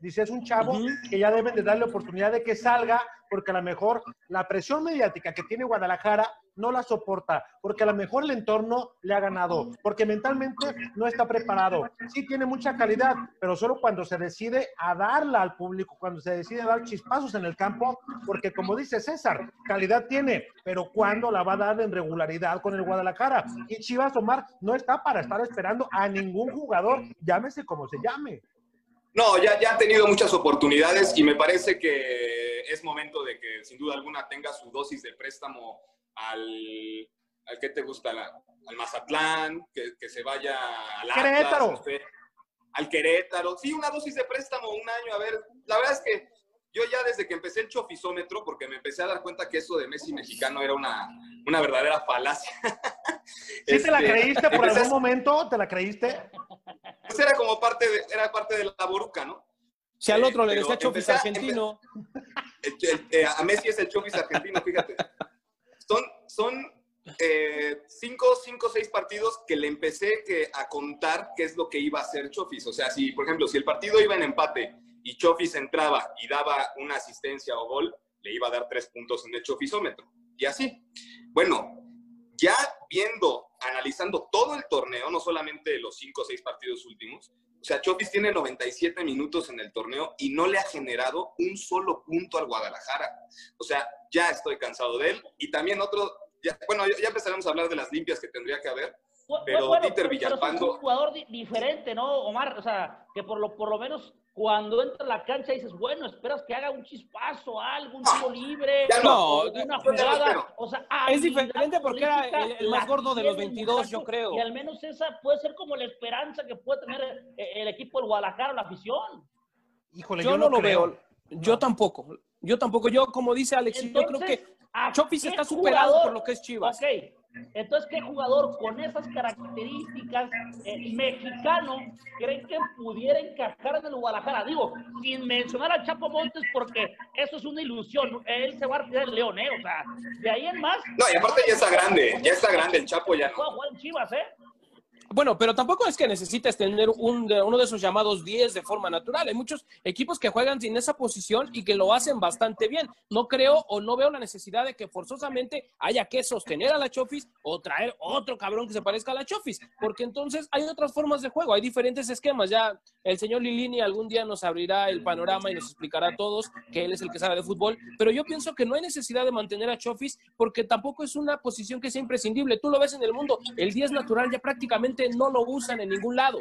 Dice, es un chavo que ya deben de darle oportunidad de que salga, porque a lo mejor la presión mediática que tiene Guadalajara no la soporta, porque a lo mejor el entorno le ha ganado, porque mentalmente no está preparado. Sí tiene mucha calidad, pero solo cuando se decide a darla al público, cuando se decide a dar chispazos en el campo, porque como dice César, calidad tiene, pero ¿cuándo la va a dar en regularidad con el Guadalajara? Y Chivas Omar no está para estar esperando a ningún jugador, llámese como se llame. No, ya, ya ha tenido muchas oportunidades y me parece que es momento de que sin duda alguna tenga su dosis de préstamo al, al que te gusta, La- al Mazatlán, que, que se vaya al Atlas, Querétaro. al Querétaro. Sí, una dosis de préstamo, un año, a ver. La verdad es que yo ya desde que empecé el chofisómetro, porque me empecé a dar cuenta que eso de Messi mexicano era una, una verdadera falacia. ¿Sí te la Este, creíste por algún momento? ¿Te la creíste? Pues era como parte de, era parte de la boruca, ¿no? Si al otro le pero decía Chofis argentino, El- el- eh, a Messi es el Chofis argentino, fíjate. Son, son eh, cinco, cinco, seis partidos que le empecé que, a contar qué es lo que iba a hacer Chofis. O sea, si, por ejemplo, si el partido iba en empate y Chofis entraba y daba una asistencia o gol, le iba a dar tres puntos en el Chofisómetro. Y así. Bueno, ya viendo, analizando todo el torneo, no solamente los cinco o seis partidos últimos, o sea, Chofis tiene 97 minutos en el torneo y no le ha generado un solo punto al Guadalajara. O sea, ya estoy cansado de él. Y también otro, ya- bueno, ya empezaremos a hablar de las limpias que tendría que haber, pero Bueno, Dieter pero- pero es un Villalpando, jugador di- diferente, ¿no, Omar? O sea, que por lo, por lo menos cuando entra a la cancha dices, bueno, esperas que haga un chispazo, algo, un tiro libre, no, una jugada. O sea, Es diferente porque era el- el más gordo de los tiene el 22, yo creo. Y al menos esa puede ser como la esperanza que puede tener eh, el equipo del Guadalajara, la afición. Híjole, yo, no, lo veo. Yo tampoco. Yo tampoco. Yo, como dice Alex, yo creo que ¿a Chofis qué está superado jugador? por lo que es Chivas. Ok, entonces, ¿qué jugador con esas características eh, mexicano creen que pudiera encajar en el Guadalajara? Digo, sin mencionar al Chapo Montes, porque eso es una ilusión. Él se va a retirar el León, ¿eh? O sea, de ahí en más. No, y aparte ya está grande, ya está grande el Chapo ya no. Puede jugar en Chivas, ¿eh? Bueno, pero tampoco es que necesites tener un, de- uno de esos llamados 10 de forma natural. Hay muchos equipos que juegan sin esa posición y que lo hacen bastante bien. No creo o no veo la necesidad de que forzosamente haya que sostener a la Chofis o traer otro cabrón que se parezca a la Chofis, porque entonces hay otras formas de juego, hay diferentes esquemas. Ya el señor Lilini algún día nos abrirá el panorama y nos explicará a todos que él es el que sabe de fútbol, pero yo pienso que no hay necesidad de mantener a Chofis porque tampoco es una posición que sea imprescindible. Tú lo ves en el mundo, el 10 natural ya prácticamente no lo usan en ningún lado.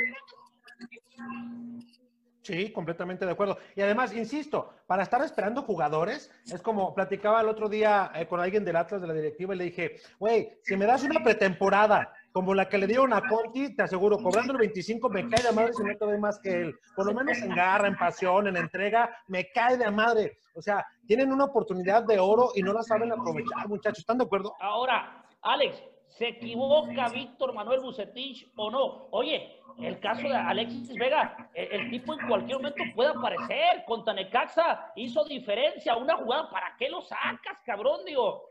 Sí, completamente de acuerdo. Y además, insisto, para estar esperando jugadores, es como platicaba el otro día eh, con alguien del Atlas de la directiva y le dije, güey, si me das una pretemporada como la que le dieron a Conti, te aseguro, cobrando el 25 me cae de madre si no te doy más que él. Por lo menos en garra, en pasión, en entrega, me cae de madre. O sea, tienen una oportunidad de oro y no la saben aprovechar, muchachos. ¿Están de acuerdo? Ahora, Alex, ¿se equivoca Víctor Manuel Bucetich o no? Oye, el caso de Alexis Vega, el, tipo en cualquier momento puede aparecer. Contra Necaxa hizo diferencia. Una jugada, ¿para qué lo sacas, cabrón? Digo,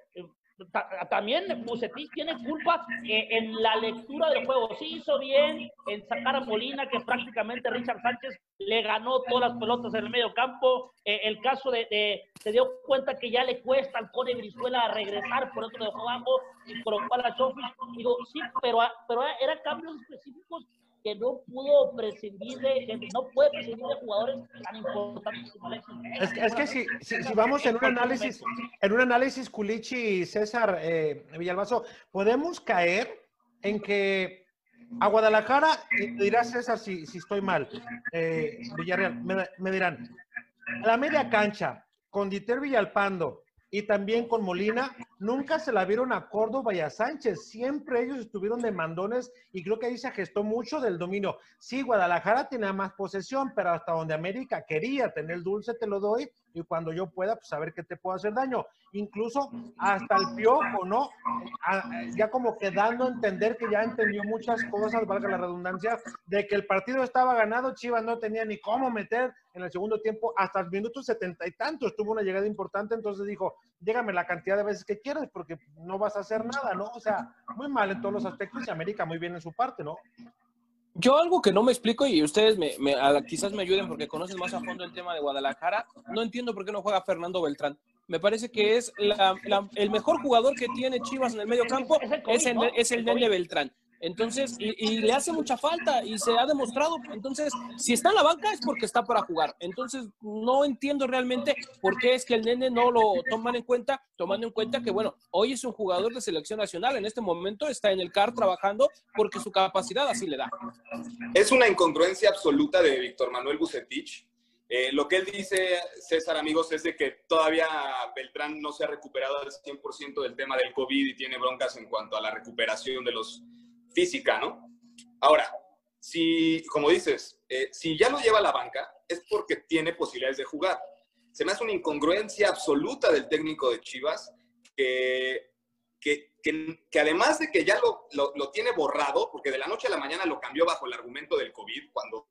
ta- también Bucetich tiene culpa eh, en la lectura del juego. Sí hizo bien en sacar a Molina, que prácticamente Richard Sánchez le ganó todas las pelotas en el medio campo. Eh, el caso de, se dio cuenta que ya le cuesta al Cone Brizuela regresar, por dejó abajo y colocó a. Digo, sí, pero, pero cambios específicos que no pudo prescindir de, que no puede prescindir de jugadores tan importantes como Alexis. Es que, es que si, si- si vamos en un análisis, en un análisis Culichi y César eh, Villalbazo, podemos caer en que a Guadalajara, y me dirá César si, si estoy mal, eh, Villarreal, me, me dirán, a la media cancha, con Dieter Villalpando y también con Molina, nunca se la vieron a Córdoba y a Sánchez. Siempre ellos estuvieron de mandones y creo que ahí se gestó mucho del dominio. Sí, Guadalajara tenía más posesión, pero hasta donde América quería tener dulce, te lo doy y cuando yo pueda, pues a ver qué te puedo hacer daño. Incluso hasta el piojo, ¿no? Ah, Ya como que dando a entender que ya entendió muchas cosas, valga la redundancia, de que el partido estaba ganado, Chivas no tenía ni cómo meter en el segundo tiempo, hasta el minuto setenta y tantos tuvo una llegada importante, entonces dijo, llégame la cantidad de veces que quieras, porque no vas a hacer nada, ¿no? O sea, muy mal en todos los aspectos y América muy bien en su parte, ¿no? Yo algo que no me explico y ustedes me, me- a- quizás me ayuden porque conocen más a fondo el tema de Guadalajara, no entiendo por qué no juega Fernando Beltrán. Me parece que es la- la- el mejor jugador que tiene Chivas en el medio campo, Es el COVID, es el, ¿no? es el El Nene COVID. Beltrán. Entonces, y, le hace mucha falta y se ha demostrado. Entonces, si está en la banca es porque está para jugar. Entonces, no entiendo realmente por qué es que el nene no lo toman en cuenta, tomando en cuenta que, bueno, hoy es un jugador de selección nacional. En este momento está en el CAR trabajando porque su capacidad así le da. Es una incongruencia absoluta de Víctor Manuel Bucetich. Eh, lo que él dice, César, amigos, es de que todavía Beltrán no se ha recuperado al 100% del tema del COVID y tiene broncas en cuanto a la recuperación de los física, ¿no? Ahora, si, como dices, eh, si ya lo lleva a la banca, es porque tiene posibilidades de jugar. Se me hace una incongruencia absoluta del técnico de Chivas que, que, que- que además de que ya lo, lo- lo tiene borrado, porque de la noche a la mañana lo cambió bajo el argumento del COVID, cuando,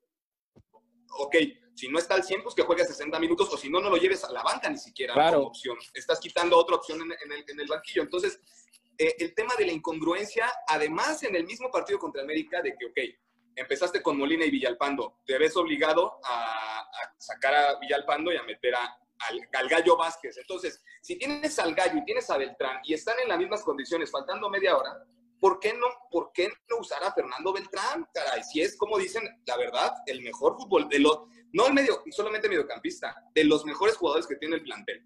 ok, si no está al 100, pues que juegue 60 minutos, o si no, no lo lleves a la banca ni siquiera Claro. como opción. Estás quitando otra opción en, en el, en el banquillo. Entonces, eh, el tema de la incongruencia, además en el mismo partido contra América, de que, ok, empezaste con Molina y Villalpando, te ves obligado a, sacar a Villalpando y a meter a- al, al Gallo Vázquez. Entonces, si tienes al Gallo y tienes a Beltrán y están en las mismas condiciones, faltando media hora, ¿por qué no, por qué no usar a Fernando Beltrán? Caray, si es, como dicen, la verdad, el mejor fútbol, de los, no el medio, solamente mediocampista, de los mejores jugadores que tiene el plantel.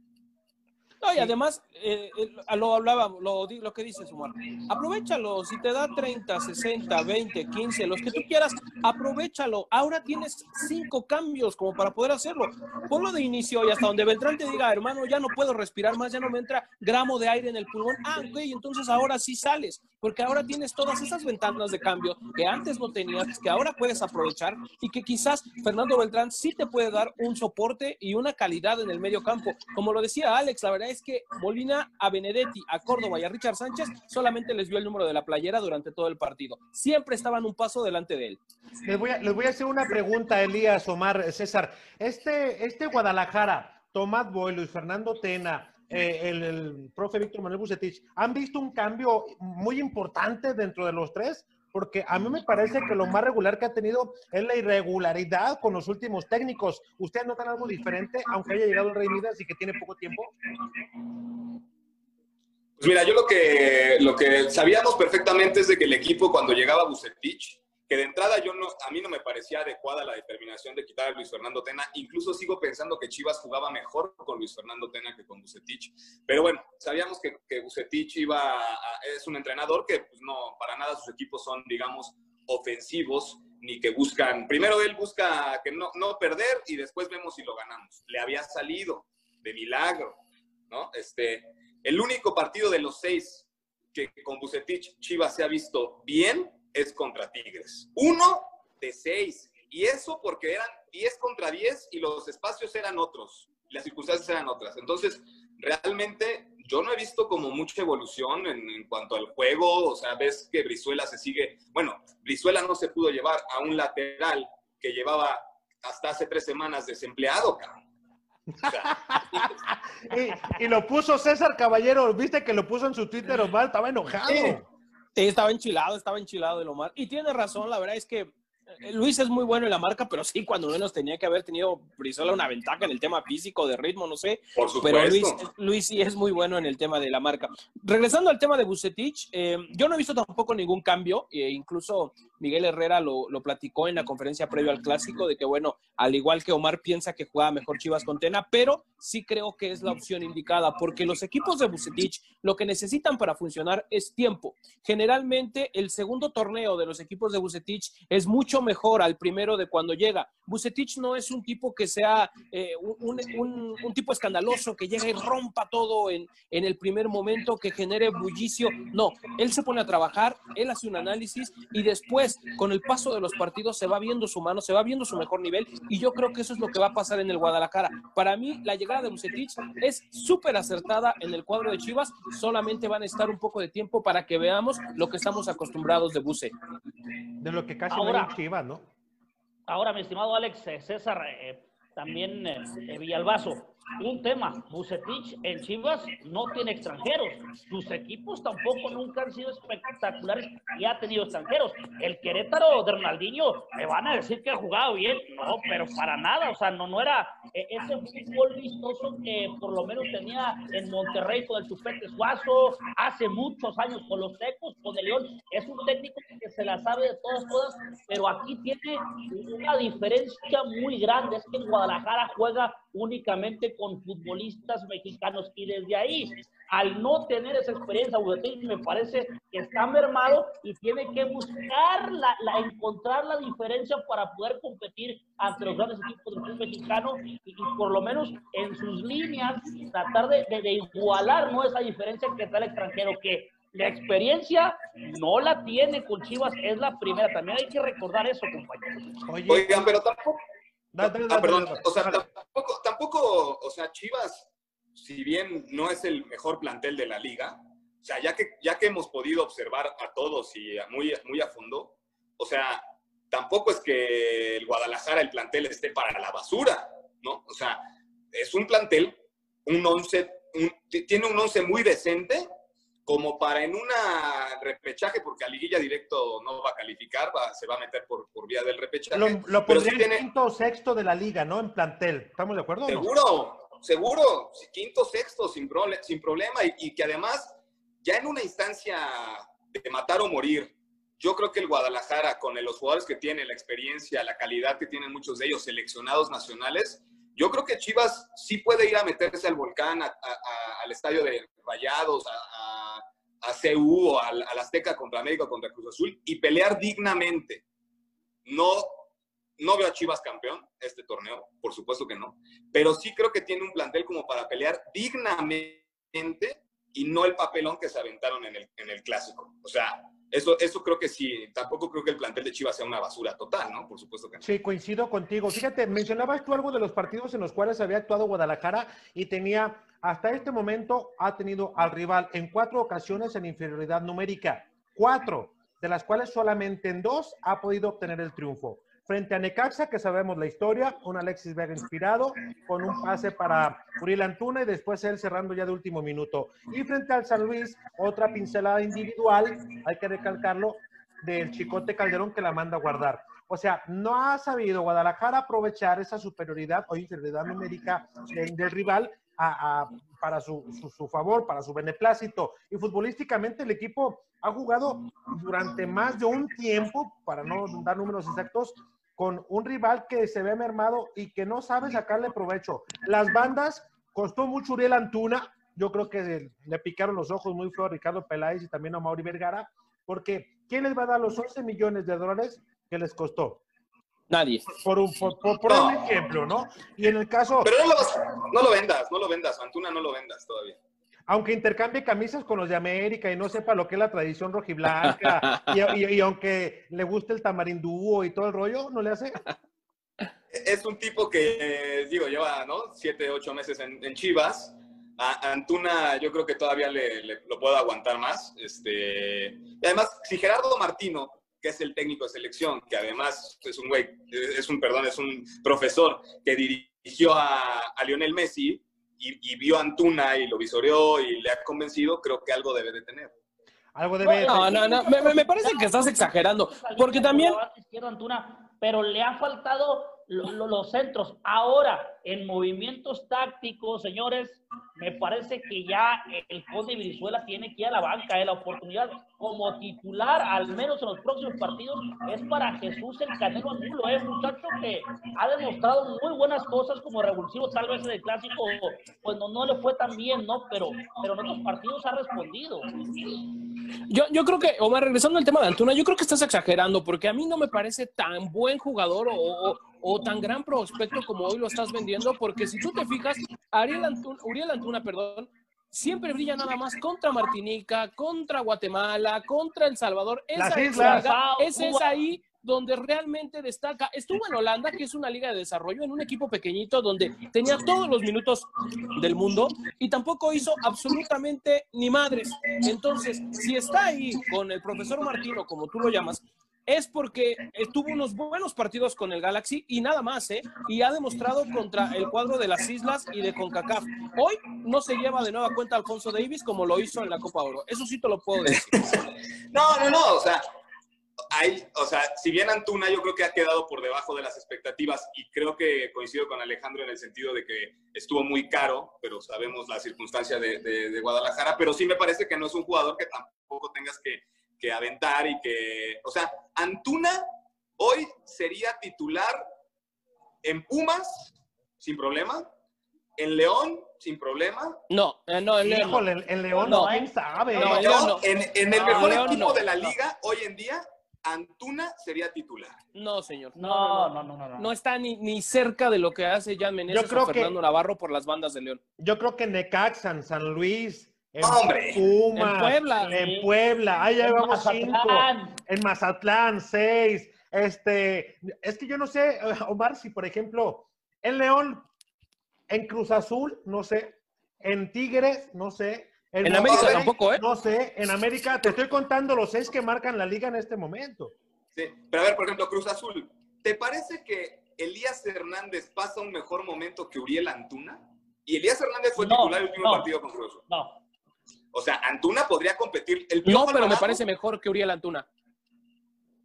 No, y además, eh, eh, lo hablaba, lo, lo que dices, Omar. Aprovechalo, si te da 30, 60, 20, 15, los que tú quieras, aprovechalo. Ahora tienes cinco cambios como para poder hacerlo. Ponlo de inicio y hasta donde Beltrán te diga, hermano, ya no puedo respirar más, ya no me entra gramo de aire en el pulmón. Ah, ok, entonces ahora sí sales, porque ahora tienes todas esas ventanas de cambio que antes no tenías, que ahora puedes aprovechar y que quizás Fernando Beltrán sí te puede dar un soporte y una calidad en el medio campo. Como lo decía Alex, la verdad es que Molina a Benedetti, a Córdoba y a Richard Sánchez solamente les dio el número de la playera durante todo el partido. Siempre estaban un paso delante de él. Les voy, a, les voy a hacer una pregunta, Elías, Omar, César. Este, este Guadalajara, Tomás Boy, Luis Fernando Tena, eh, el, el profe Víctor Manuel Bucetich, ¿han visto un cambio muy importante dentro de los tres? Porque a mí me parece que lo más regular que ha tenido es la irregularidad con los últimos técnicos. ¿Ustedes notan algo diferente, aunque haya llegado el Rey Midas y que tiene poco tiempo? Pues mira, yo lo que, lo que sabíamos perfectamente es de que el equipo cuando llegaba Bucetich, que de entrada yo no, a mí no me parecía adecuada la determinación de quitar a Luis Fernando Tena, incluso sigo pensando que Chivas jugaba mejor con Luis Fernando Tena que con Bucetich, pero bueno, sabíamos que, que Bucetich iba es un entrenador que pues, no, para nada sus equipos son, digamos, ofensivos, ni que buscan, primero él busca que no, no perder y después vemos si lo ganamos. Le había salido de milagro, ¿no? Este, el único partido de los seis que con Bucetich Chivas se ha visto bien es contra Tigres. Uno de seis. Y eso porque eran 10 contra 10 y los espacios eran otros. Las circunstancias eran otras. Entonces, realmente yo no he visto como mucha evolución en, en cuanto al juego. O sea, ves que Brizuela se sigue. Bueno, Brizuela no se pudo llevar a un lateral que llevaba hasta hace tres semanas desempleado, cabrón. Y, y lo puso César Caballero, viste que lo puso en su Twitter, Omar, estaba enojado. Sí, estaba enchilado, estaba enchilado el Omar. Y tiene razón, la verdad es que Luis es muy bueno en la marca, pero sí, cuando menos tenía que haber tenido Brizola una ventaja en el tema físico, de ritmo, no sé. Por Pero Luis, supuesto. Luis sí es muy bueno en el tema de la marca. Regresando al tema de Bucetich, eh, yo no he visto tampoco ningún cambio, e incluso Miguel Herrera lo, lo platicó en la conferencia previo al clásico, de que bueno, al igual que Omar piensa que jugaba mejor Chivas con Tena, pero sí creo que es la opción indicada, porque los equipos de Bucetich lo que necesitan para funcionar es tiempo. Generalmente el segundo torneo de los equipos de Bucetich es mucho mejor al primero de cuando llega. Bucetich no es un tipo que sea eh, un, un- un tipo escandaloso que llega y rompa todo en, en el primer momento, que genere bullicio. No, él se pone a trabajar, él hace un análisis y después, con el paso de los partidos, se va viendo su mano, se va viendo su mejor nivel y yo creo que eso es lo que va a pasar en el Guadalajara. Para mí, la llegada de Bucetich es súper acertada en el cuadro de Chivas, solamente van a estar un poco de tiempo para que veamos lo que estamos acostumbrados de Buce. De lo que casi Ahora- no ¿no? Ahora, mi estimado Alex, eh, César, eh, también eh, eh, Villalbazo, un tema, Bucetich en Chivas no tiene extranjeros, sus equipos tampoco nunca han sido espectaculares y ha tenido extranjeros. El Querétaro de Ronaldinho, me van a decir que ha jugado bien, no, pero para nada, o sea, no, no era eh, ese fútbol vistoso que por lo menos tenía en Monterrey con el Chupete Suazo, hace muchos años con los Tecos, con el León, es un técnico que se la sabe de todas, todas, pero aquí tiene una diferencia muy grande, es que en Guadalajara juega únicamente con futbolistas mexicanos y desde ahí, al no tener esa experiencia, me parece que está mermado y tiene que buscar, la, la- encontrar la diferencia para poder competir ante los grandes equipos del fútbol mexicano y, y por lo menos en sus líneas tratar de, de- de igualar ¿no? esa diferencia que está el extranjero, que la experiencia no la tiene con Chivas, es la primera. También hay que recordar eso, compañeros. Oigan, pero tampoco. Ah, perdón. O sea, tampoco, tampoco, o sea, Chivas, si bien no es el mejor plantel de la liga, o sea, ya que, ya que hemos podido observar a todos y a- muy, muy a fondo, o sea, tampoco es que el Guadalajara, el plantel esté para la basura, ¿no? O sea, es un plantel, un once, un- t- tiene un once muy decente, como para en una repechaje, porque a liguilla directo no va a calificar, va- se va a meter por, por vía del repechaje. Lo, lo sí pondría en tiene- quinto o sexto de la liga, ¿no? En plantel. ¿Estamos de acuerdo? o no? Seguro, seguro, quinto, sexto, sin, sin problema, y, y que además, ya en una instancia de matar o morir, yo creo que el Guadalajara, con los jugadores que tiene, la experiencia, la calidad que tienen muchos de ellos, seleccionados nacionales, Yo creo que Chivas sí puede ir a meterse al volcán, a- a- a- al estadio de Rayados, a, a, CU o al, al Azteca contra América o contra Cruz Azul y pelear dignamente. No, no veo a Chivas campeón este torneo, por supuesto que no, pero sí creo que tiene un plantel como para pelear dignamente y no el papelón que se aventaron en el, en el clásico. O sea, eso, eso creo que sí, tampoco creo que el plantel de Chivas sea una basura total, ¿no? Por supuesto que no. Sí, coincido contigo. Fíjate, mencionabas tú algo de los partidos en los cuales había actuado Guadalajara y tenía, hasta este momento, ha tenido al rival en cuatro ocasiones en inferioridad numérica. Cuatro, de las cuales solamente en dos ha podido obtener el triunfo. Frente a Necaxa, que sabemos la historia, un Alexis Vega inspirado, con un pase para Uriel Antuna y después él cerrando ya de último minuto. Y frente al San Luis, otra pincelada individual, hay que recalcarlo, del Chicote Calderón que la manda a guardar. O sea, no ha sabido Guadalajara aprovechar esa superioridad o inferioridad numérica del, del rival a- a- para su, su- su favor, para su beneplácito. Y futbolísticamente el equipo ha jugado durante más de un tiempo, para no dar números exactos, con un rival que se ve mermado y que no sabe sacarle provecho. Las bandas, costó mucho Uriel Antuna, yo creo que le picaron los ojos muy feo a Ricardo Peláez y también a Mauri Vergara, porque ¿quién les va a dar los 11 millones de dólares que les costó? Nadie. Por un, por, por- por un ejemplo, ¿no? Y en el caso, Pero no lo, vas- no lo vendas, no lo vendas, Antuna no lo vendas todavía. Aunque intercambie camisas con los de América y no sepa lo que es la tradición rojiblanca, y, y- y aunque le guste el tamarindúo y todo el rollo, ¿no le hace? Es un tipo que, eh, digo, lleva, ¿no? Siete, ocho meses en, en Chivas. A Antuna yo creo que todavía le, le- lo puedo aguantar más. Este, y además, si Gerardo Martino, que es el técnico de selección, que además es un güey, es un, perdón, es un profesor que dirigió a, a Lionel Messi y, y vio a Antuna y lo visoreó y le ha convencido, creo que algo debe de tener. Algo No, no, no, me, parece que estás exagerando, porque también... Antuna, pero le han faltado los centros. Ahora, en movimientos tácticos, señores, me parece que ya el Conde Brizuela tiene que ir a la banca. eh, La oportunidad como titular, al menos en los próximos partidos, es para Jesús el Canelo Angulo, ¿eh? muchacho que ha demostrado muy buenas cosas como revulsivo, tal vez en el clásico, pues no, no le fue tan bien, ¿no? Pero, pero en otros partidos ha respondido. Yo, yo creo que, Omar, regresando al tema de Antuna, yo creo que estás exagerando, porque a mí no me parece tan buen jugador o, o- tan gran prospecto como hoy lo estás vendiendo, porque si tú te fijas, Ariel Antuna, Uriel Antuna, perdón, siempre brilla nada más contra Martinica, contra Guatemala, contra El Salvador. Esa es, islas. la- ese es ahí donde realmente destaca. Estuvo en Holanda, que es una liga de desarrollo, en un equipo pequeñito donde tenía todos los minutos del mundo y tampoco hizo absolutamente ni madres. Entonces, si está ahí con el profesor Martino, como tú lo llamas, es porque tuvo unos buenos partidos con el Galaxy y nada más, ¿eh? Y ha demostrado contra el cuadro de las Islas y de CONCACAF. Hoy no se lleva de nueva cuenta Alfonso Davis como lo hizo en la Copa Oro. Eso sí te lo puedo decir. No, no, no, o sea, hay, o sea, si bien Antuna yo creo que ha quedado por debajo de las expectativas y creo que coincido con Alejandro en el sentido de que estuvo muy caro, pero sabemos la circunstancia de, de- de Guadalajara, pero sí me parece que no es un jugador que tampoco tengas que, que aventar y que, o sea, Antuna hoy sería titular en Pumas sin problema, en León sin problema, No, eh, no, en León. no. En León No. quién sabe. No, León no. en, en el No, mejor León equipo no. de la No. liga hoy en día, Antuna sería titular. No, señor. No, no, no, no. no. No está ni, ni cerca de lo que hace Jan Meneses Yo creo o que- Fernando Navarro por las bandas de León. Yo creo que Necaxa, en San Luis, en ¡Hombre! Pumas, En Puebla. en Puebla, ahí llevamos cinco, Mazatlán. en Mazatlán, seis, este, es que yo no sé, eh, Omar, si por ejemplo, en León, en Cruz Azul, no sé, en Tigres, no sé, En América tampoco, ¿eh? No sé, en América, te estoy contando los seis que marcan la liga en este momento. Sí, pero a ver, por ejemplo, Cruz Azul, ¿te parece que Elías Hernández pasa un mejor momento que Uriel Antuna? Y Elías Hernández fue No, titular el último no. partido con Cruz Azul. No. O sea, Antuna podría competir. El No, pero me parece mejor que Uriel Antuna.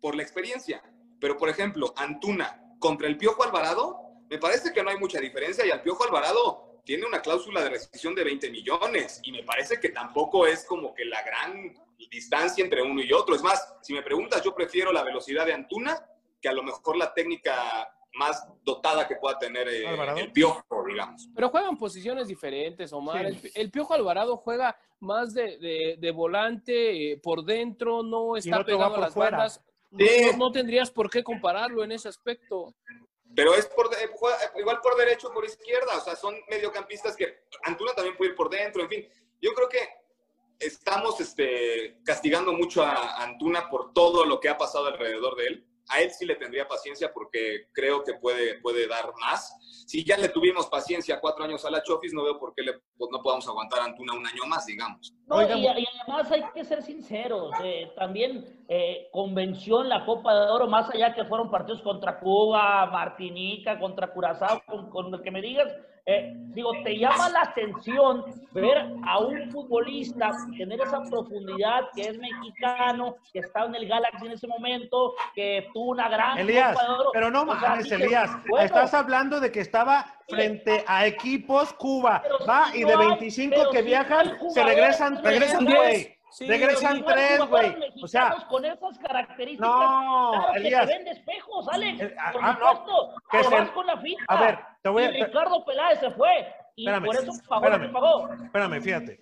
por la experiencia. Pero, por ejemplo, Antuna contra el Piojo Alvarado, me parece que no hay mucha diferencia y al Piojo Alvarado tiene una cláusula de rescisión de 20 millones y me parece que tampoco es como que la gran distancia entre uno y otro. Es más, si me preguntas, yo prefiero la velocidad de Antuna que a lo mejor la técnica más dotada que pueda tener eh, el piojo, digamos. Pero juegan posiciones diferentes, Omar. El, el Piojo Alvarado juega más de, de- de volante eh, por dentro, no está pegado a por las fuera. bandas. No, Sí. no- no tendrías por qué compararlo en ese aspecto. Pero es por, de- juega igual por derecho, por izquierda. O sea, son mediocampistas que Antuna también puede ir por dentro. En fin, yo creo que estamos este, castigando mucho a Antuna por todo lo que ha pasado alrededor de él. A él sí le tendría paciencia porque creo que puede, puede dar más. Si ya le tuvimos paciencia cuatro años a la Chofis, no veo por qué le, pues, no podamos aguantar a Antuna un año más, digamos. No, y, y además hay que ser sinceros, eh, también eh, convenció en la Copa de Oro, más allá que fueron partidos contra Cuba, Martinica, contra Curazao, con, con el que me digas, eh, digo, te llama la atención ver a un futbolista tener esa profundidad que es mexicano, que está en el Galaxy en ese momento, que tuvo una gran. Elías, pero no o Elías. Estás hablando de que estaba frente a equipos Cuba. Va y de 25 que viajan, se regresan, regresan 10. Sí, regresan tres, güey. O sea, con esas características. No, claro Elías. que se ven de espejos, Alex. Eh, ah, por ah, no, supuesto. que pero se- vas con la finta. A ver, te voy a- Y Ricardo Peláez se fue. Y Espérame, por eso pagó espérame. pagó. espérame, fíjate.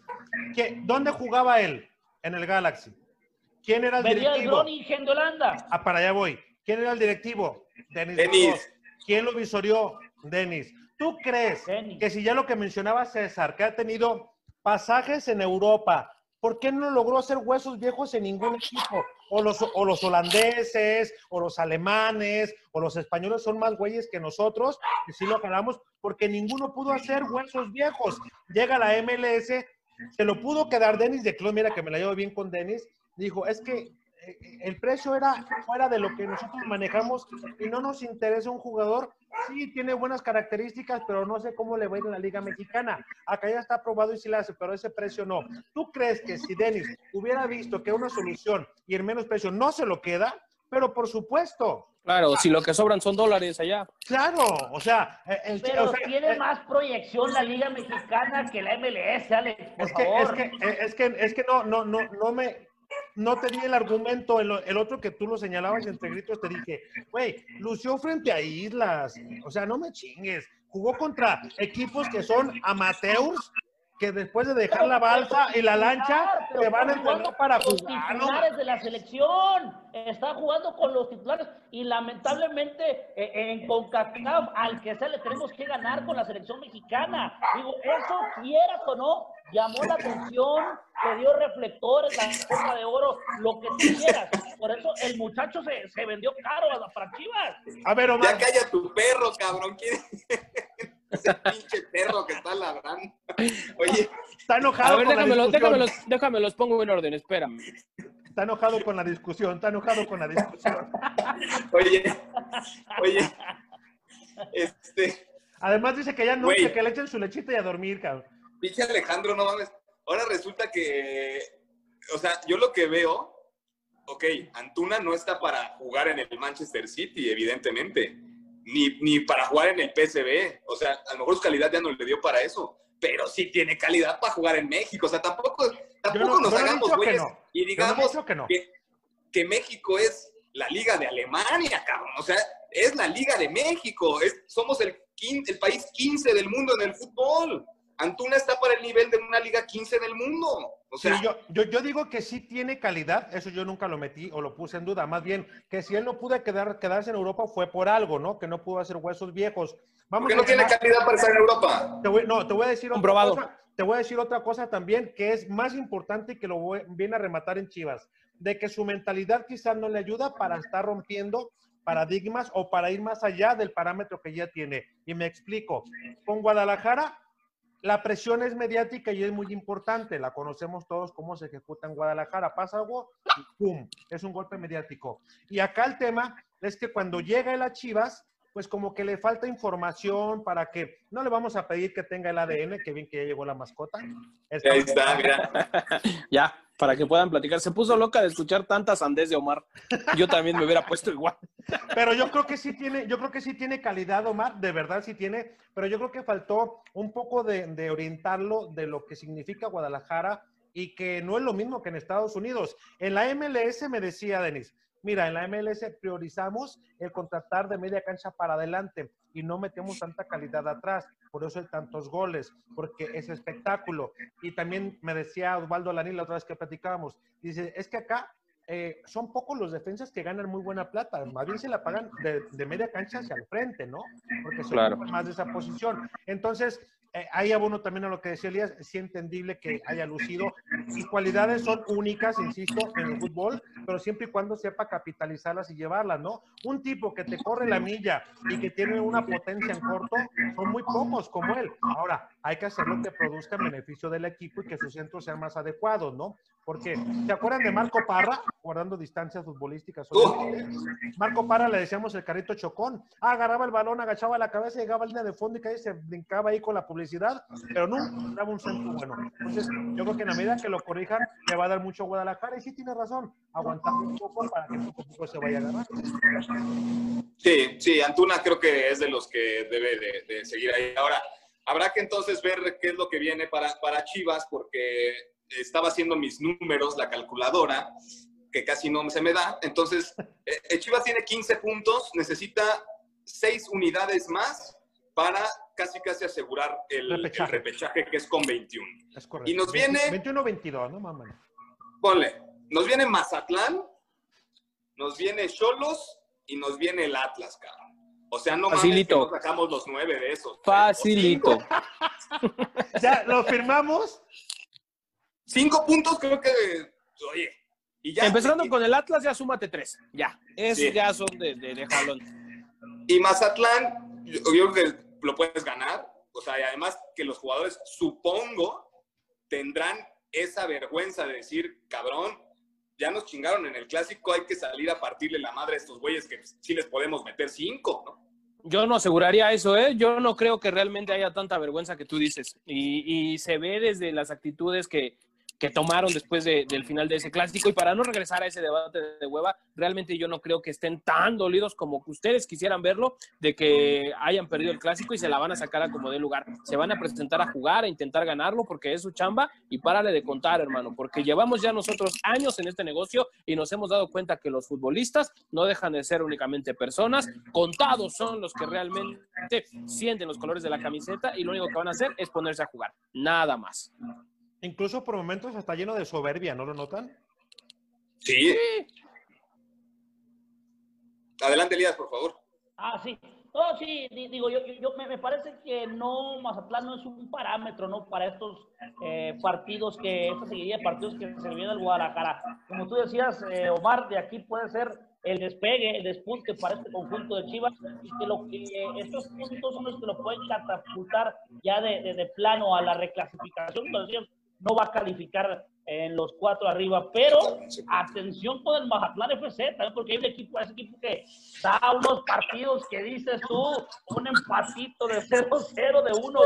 ¿Qué- ¿Dónde jugaba él? En el Galaxy. ¿Quién era el Venía el directivo? Groningen de Holanda. Ah, para allá voy. ¿Quién era el directivo? Denis. Denis. ¿Quién lo visorió? Denis. ¿Tú crees que si ya lo que mencionaba César, que ha tenido pasajes en Europa, ¿por qué no logró hacer huesos viejos en ningún equipo? O los, o los holandeses, o los alemanes, o los españoles son más güeyes que nosotros, que sí lo ganamos, porque ninguno pudo hacer huesos viejos. Llega la MLS, se lo pudo quedar Denis de Clos, mira que me la llevo bien con Denis, dijo, es que el precio era fuera de lo que nosotros manejamos y no nos interesa un jugador. Sí, tiene buenas características, pero no sé cómo le va a ir en la Liga Mexicana. Acá ya está aprobado y sí la hace, pero ese precio no. ¿Tú crees que si Denis hubiera visto que una solución y el menos precio no se lo queda? Pero por supuesto. Claro, si lo que sobran son dólares allá. Claro, o sea, eh, el- Pero o sea, tiene eh, más proyección la Liga Mexicana que la MLS, Alex, por es que, es que, eh, es que, es que no, no, no, no me, no te di el argumento, el, otro que tú lo señalabas entre gritos, te dije, güey, lució frente a Islas, o sea, no me chingues, jugó contra equipos que son amateurs, que después de dejar la balsa y la lancha, Pero te van a entrenar para los jugar, ¿no? titulares de la selección. Está jugando con los titulares y lamentablemente eh, en CONCACAF al que sea le tenemos que ganar con la selección mexicana. Digo, eso quieras o no, llamó la atención, le dio reflectores, la Copa de Oro, lo que tú quieras. Por eso el muchacho se, se vendió caro a las para Chivas. A ver, Omar. Ya calla tu perro, cabrón. ¿Quién- Ese pinche perro que está ladrando. Oye, Está enojado A ver, con la déjame discusión. los, déjame los pongo en orden, espera. Está enojado con la discusión, está enojado con la discusión. oye, oye. Este, Además dice que ya no, que le echen su lechita y a dormir, cabrón. pinche Alejandro, no mames. Ahora resulta que, o sea, yo lo que veo, ok, Antuna no está para jugar en el Manchester City, evidentemente, ni, ni para jugar en el PSV. O sea, a lo mejor su calidad ya no le dio para eso, pero sí tiene calidad para jugar en México. O sea, tampoco, tampoco no- nos no hagamos güeyes no. y no digamos dicho que no. que, que México es la liga de Alemania, cabrón. O sea, es la liga de México. Es, somos el, quin- el país 15 del mundo en el fútbol. Antuna está para el nivel de una liga 15 del mundo. O sea, Sí, yo, yo, yo digo que sí tiene calidad, eso yo nunca lo metí o lo puse en duda, más bien que si él no pudo quedar, quedarse en Europa fue por algo, ¿no? Que no pudo hacer huesos viejos. Vamos ¿por qué a no tiene calidad para estar en Europa? Te voy- no, te voy a decir Comprobado. otra cosa. Te voy a decir otra cosa también que es más importante y que lo voy- viene a rematar en Chivas, de que su mentalidad quizás no le ayuda para estar rompiendo paradigmas o para ir más allá del parámetro que ya tiene. Y me explico. Con Guadalajara, la presión es mediática y es muy importante. La conocemos todos cómo se ejecuta en Guadalajara. Pasa algo y ¡pum! Es un golpe mediático. Y acá el tema es que cuando llega él a Chivas, pues como que le falta información para que no le vamos a pedir que tenga el ADN, que bien que ya llegó la mascota. Ahí está, mira. Ya, para que puedan platicar. Se puso loca de escuchar tantas sandés de Omar. Yo también me hubiera puesto igual. Pero yo creo que sí tiene, yo creo que sí tiene calidad, Omar, de verdad sí tiene, pero yo creo que faltó un poco de, de orientarlo de lo que significa Guadalajara y que no es lo mismo que en Estados Unidos. En la MLS me decía Denis, Mira, en la MLS priorizamos el contratar de media cancha para adelante y no metemos tanta calidad atrás. Por eso hay tantos goles, porque es espectáculo. Y también me decía Osvaldo Lanil la otra vez que platicábamos, dice, es que acá eh, son pocos los defensas que ganan muy buena plata. Más bien se la pagan de, de media cancha hacia el frente, ¿no? Porque se Claro. más de esa posición. Entonces, eh, ahí abono también a lo que decía Elías, sí entendible que haya lucido. Sus cualidades son únicas, insisto, en el fútbol, pero siempre y cuando sepa capitalizarlas y llevarlas, ¿no? Un tipo que te corre la milla y que tiene una potencia en corto, son muy pocos como él. Ahora, hay que hacerlo que produzca en beneficio del equipo y que sus centros sean más adecuados, ¿no? Porque, ¿se acuerdan de Marco Parra, guardando distancias futbolísticas? Marco Parra le decíamos el carrito chocón. Ah, agarraba el balón, agachaba la cabeza, llegaba al línea de fondo y que ahí se brincaba ahí con la publicidad, pero nunca daba un centro bueno. Entonces, yo creo que en la medida que lo corrijan, le va a dar mucho a Guadalajara. Y sí tiene razón, aguantar un poco para que poco a poco se vaya a ganar. Sí, sí, Antuna creo que es de los que debe de, de seguir ahí. Ahora, habrá que entonces ver qué es lo que viene para, para Chivas, porque estaba haciendo mis números, la calculadora, que casi no se me da. Entonces, eh, eh, Chivas tiene 15 puntos, necesita 6 unidades más para casi casi asegurar el el Repechaje. que es con 21. Es correcto. Y nos viene, 21-22, ¿no, mamá? ponle, nos viene Mazatlán, nos viene Cholos y nos viene el Atlas, cabrón. O sea, no mames que Facilito. nos sacamos los nueve de esos. Facilito. Ya, ¿lo firmamos? Cinco puntos creo que, oye, y ya. Empezando con el Atlas, ya súmate tres. Ya. Esos Sí. ya son de, de, de jalón. Y Mazatlán, yo, yo creo que lo puedes ganar. O sea, y además que los jugadores, supongo, tendrán esa vergüenza de decir, cabrón, ya nos chingaron en el clásico, hay que salir a partirle la madre a estos güeyes que sí les podemos meter cinco, ¿no? Yo no aseguraría eso, ¿eh? Yo no creo que realmente haya tanta vergüenza que tú dices. Y, y se ve desde las actitudes que, que tomaron después de- del final de ese clásico. Y para no regresar a ese debate de hueva, realmente yo no creo que estén tan dolidos como ustedes quisieran verlo, de que hayan perdido el clásico y se la van a sacar a como de lugar. Se van a presentar a jugar, a intentar ganarlo, porque es su chamba. Y párale de contar, hermano, porque llevamos ya nosotros años en este negocio y nos hemos dado cuenta que los futbolistas no dejan de ser únicamente personas. Contados son los que realmente sienten los colores de la camiseta y lo único que van a hacer es ponerse a jugar. Nada más. Incluso por momentos está lleno de soberbia, ¿no lo notan? Sí. Adelante, Elías, por favor. Ah, sí. No, sí, di- digo, yo, yo- yo- me, me parece que no, Mazatlán no es un parámetro, ¿no? Para estos eh, partidos que, esta seguidilla de partidos que se le viene al Guadalajara. Como tú decías, eh, Omar, de aquí puede ser el despegue, el despunte para este conjunto de Chivas y que, lo que estos puntos son los que lo pueden catapultar ya de, de- de plano a la reclasificación. Como decías, no va a calificar en los cuatro arriba, pero atención con el Mazatlán FC, también porque hay un equipo, ese equipo que da unos partidos que dices tú, un empatito de 0-0, de 1-1,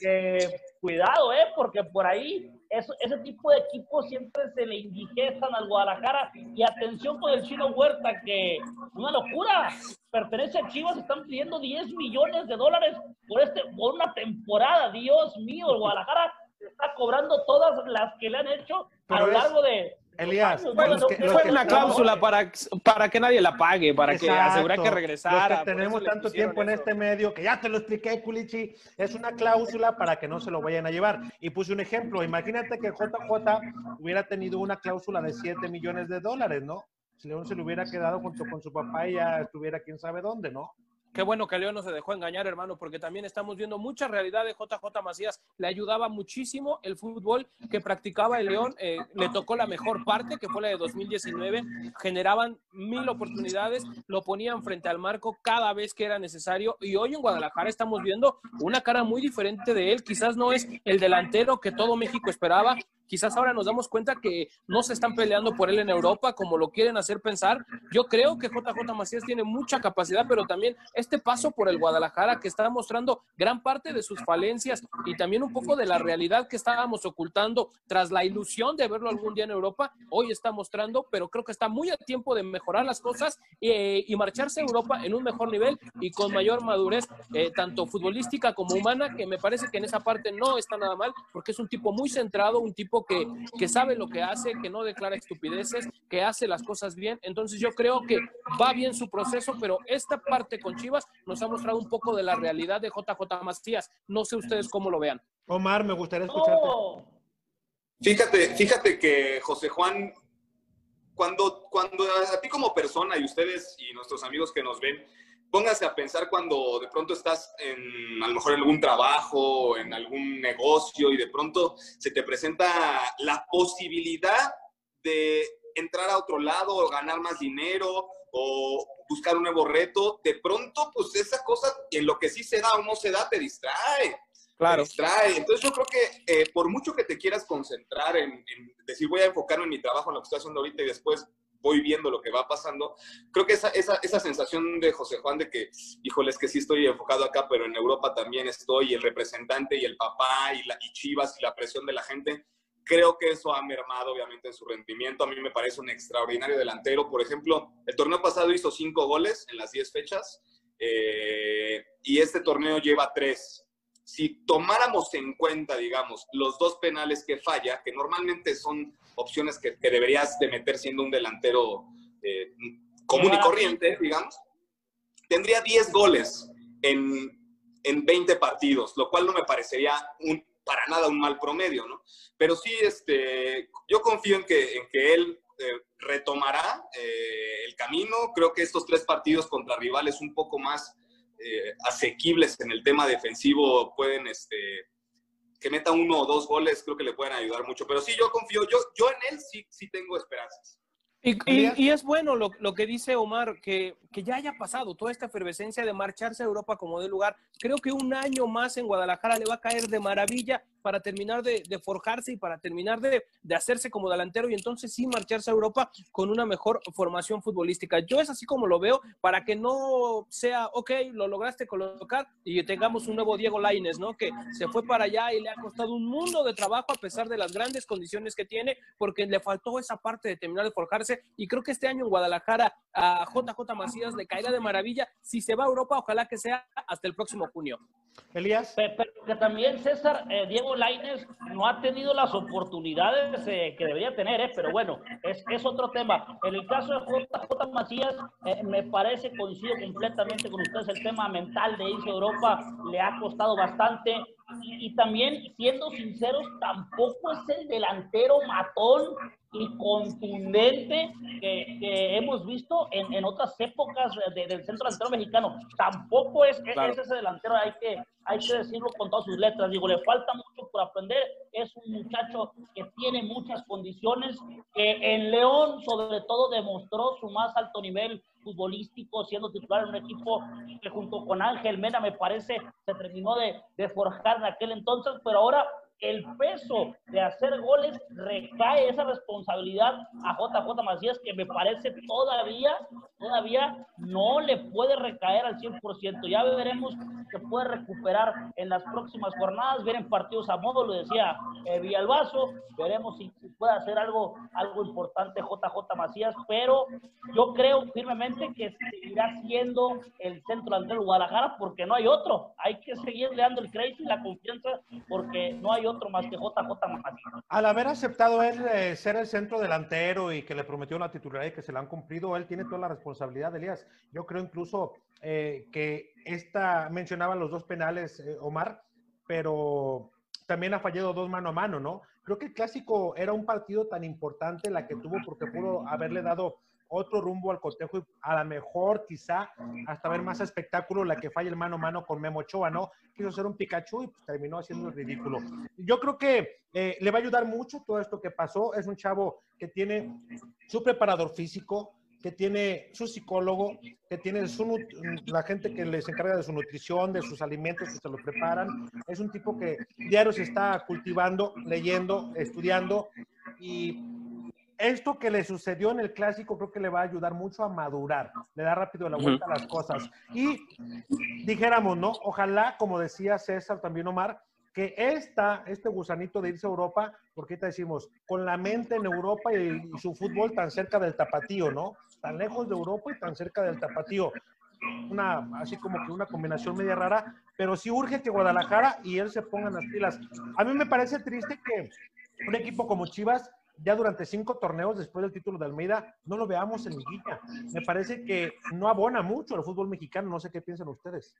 que cuidado, ¿eh? Porque por ahí eso, ese tipo de equipos siempre se le indigestan al Guadalajara. Y atención con el Chino Huerta, que una locura, pertenece a Chivas, están pidiendo 10 millones de dólares por, este, por una temporada. Dios mío, el Guadalajara está cobrando todas las que le han hecho a lo largo de... Elías, años, los ¿no? que- No, los Fue que una cláusula para, para que nadie la pague, para que Exacto. asegurar que Los regresara. que por tenemos tanto tiempo en eso. este medio, que ya te lo expliqué, Culichi, es una cláusula para que no se lo vayan a llevar. Y puse un ejemplo, imagínate que JJ hubiera tenido una cláusula de 7 millones de dólares, ¿no? Si León se le hubiera quedado junto con su papá y ya estuviera quién sabe dónde, ¿no? Qué bueno que León no se dejó engañar, hermano, porque también estamos viendo mucha realidad de JJ Macías. Le ayudaba muchísimo el fútbol que practicaba el León. eh, le tocó la mejor parte, que fue la de 2019. Generaban mil oportunidades, lo ponían frente al marco cada vez que era necesario. Y hoy en Guadalajara estamos viendo una cara muy diferente de él. Quizás no es el delantero que todo México esperaba. Quizás ahora nos damos cuenta que no se están peleando por él en Europa como lo quieren hacer pensar. Yo creo que JJ Macías tiene mucha capacidad, pero también este paso por el Guadalajara que está mostrando gran parte de sus falencias y también un poco de la realidad que estábamos ocultando tras la ilusión de verlo algún día en Europa, hoy está mostrando, pero creo que está muy a tiempo de mejorar las cosas eh, y marcharse a Europa en un mejor nivel y con mayor madurez, eh, tanto futbolística como humana, que me parece que en esa parte no está nada mal, porque es un tipo muy centrado, un tipo que sabe lo que hace, que no declara estupideces, que hace las cosas bien. Entonces yo creo que va bien su proceso, pero esta parte con Chivas nos ha mostrado un poco de la realidad de JJ Macías. No sé ustedes cómo lo vean. Omar, me gustaría escucharte. Fíjate, fíjate que José Juan, cuando, cuando a ti como persona y ustedes y nuestros amigos que nos ven, póngase a pensar cuando de pronto estás en, a lo mejor en algún trabajo, en algún negocio y de pronto se te presenta la posibilidad de entrar a otro lado o ganar más dinero o buscar un nuevo reto, de pronto pues esa cosa en lo que sí se da o no se da te distrae. Claro. Te distrae. Entonces yo creo que eh, por mucho que te quieras concentrar en, en decir voy a enfocarme en mi trabajo, en lo que estoy haciendo ahorita y después voy viendo lo que va pasando. Creo que esa, esa, esa sensación de José Juan de que, híjole, es que sí estoy enfocado acá, pero en Europa también estoy, el representante y el papá y, la, y Chivas y la presión de la gente, creo que eso ha mermado obviamente en su rendimiento. A mí me parece un extraordinario delantero. Por ejemplo, el torneo pasado hizo cinco goles en las diez fechas eh, y este torneo lleva tres si tomáramos en cuenta, digamos, los dos penales que falla, que normalmente son opciones que, que deberías de meter siendo un delantero eh, común y corriente, digamos, tendría 10 goles en, en 20 partidos, lo cual no me parecería un, para nada un mal promedio, ¿no? Pero sí, este, yo confío en que, en que él eh, retomará eh, el camino. Creo que estos tres partidos contra rivales un poco más eh, asequibles en el tema defensivo pueden, este, que meta uno o dos goles, creo que le pueden ayudar mucho. Pero sí, yo confío, yo, yo en él sí, sí tengo esperanzas. Y, y- y es bueno lo, lo que dice Omar, que, que ya haya pasado toda esta efervescencia de marcharse a Europa como de lugar. Creo que un año más en Guadalajara le va a caer de maravilla para terminar de, de forjarse y para terminar de, de hacerse como delantero y entonces sí marcharse a Europa con una mejor formación futbolística. Yo es así como lo veo, para que no sea, ok, lo lograste colocar y tengamos un nuevo Diego Laines, ¿no? Que se fue para allá y le ha costado un mundo de trabajo a pesar de las grandes condiciones que tiene, porque le faltó esa parte de terminar de forjarse y creo que este año en Guadalajara a JJ Macías le caerá de maravilla. Si se va a Europa, ojalá que sea hasta el próximo junio. Elías. Pero que también César, eh, Diego Lainez no ha tenido las oportunidades eh, que debería tener, eh, pero bueno, es, es otro tema. En el caso de JJ Macías, eh, me parece, coincido completamente con ustedes, el tema mental de irse a Europa le ha costado bastante. Y, y también, siendo sinceros, tampoco es el delantero matón y contundente que, que hemos visto en, en otras épocas de- del centro delantero mexicano. Tampoco es, Claro. es ese delantero, hay que, hay que decirlo con todas sus letras. Digo, le falta mucho por aprender. Es un muchacho que tiene muchas condiciones, que en León, sobre todo, demostró su más alto nivel futbolístico, siendo titular en un equipo que junto con Ángel Mena, me parece, se terminó de, de forjar en aquel entonces, pero ahora el peso de hacer goles recae esa responsabilidad a JJ Macías que me parece todavía todavía no le puede recaer al 100%. Ya veremos que puede recuperar en las próximas jornadas, vienen partidos a modo, lo decía eh, Villalbazo, veremos si, si puede hacer algo algo importante JJ Macías, pero yo creo firmemente que seguirá siendo el centro delantero de Guadalajara porque no hay otro. Hay que seguirle dando el crédito y la confianza porque no hay otro más que JJ Macías. Al haber aceptado él eh, ser el centro delantero y que le prometió una titularidad y que se la han cumplido, él tiene toda la responsabilidad, Elías. Yo creo incluso eh, que esta, mencionaban los dos penales, eh, Omar, pero también ha fallado dos mano a mano, ¿no? Creo que el clásico era un partido tan importante la que tuvo porque pudo haberle dado otro rumbo al cotejo y a lo mejor quizá hasta ver más espectáculo la que falla el mano a mano con Memo Ochoa, ¿no? Quiso ser un Pikachu y pues terminó haciendo el ridículo. Yo creo que eh, le va a ayudar mucho todo esto que pasó. Es un chavo que tiene su preparador físico, que tiene su psicólogo, que tiene su la gente que les encarga de su nutrición, de sus alimentos que se lo preparan. Es un tipo que diario se está cultivando, leyendo, estudiando y esto que le sucedió en el clásico creo que le va a ayudar mucho a madurar, le da rápido la vuelta a las cosas. Y dijéramos, ¿no? Ojalá, como decía César, también Omar, que esta, este gusanito de irse a Europa, porque ahorita decimos, con la mente en Europa y, y su fútbol tan cerca del tapatío, ¿no? Tan lejos de Europa y tan cerca del tapatío. Una, así como que una combinación media rara, pero sí urge que Guadalajara y él se pongan las pilas. A mí me parece triste que un equipo como Chivas, ya durante cinco torneos después del título de Almeida, no lo veamos en liguilla. Me parece que no abona mucho al fútbol mexicano, no sé qué piensan ustedes.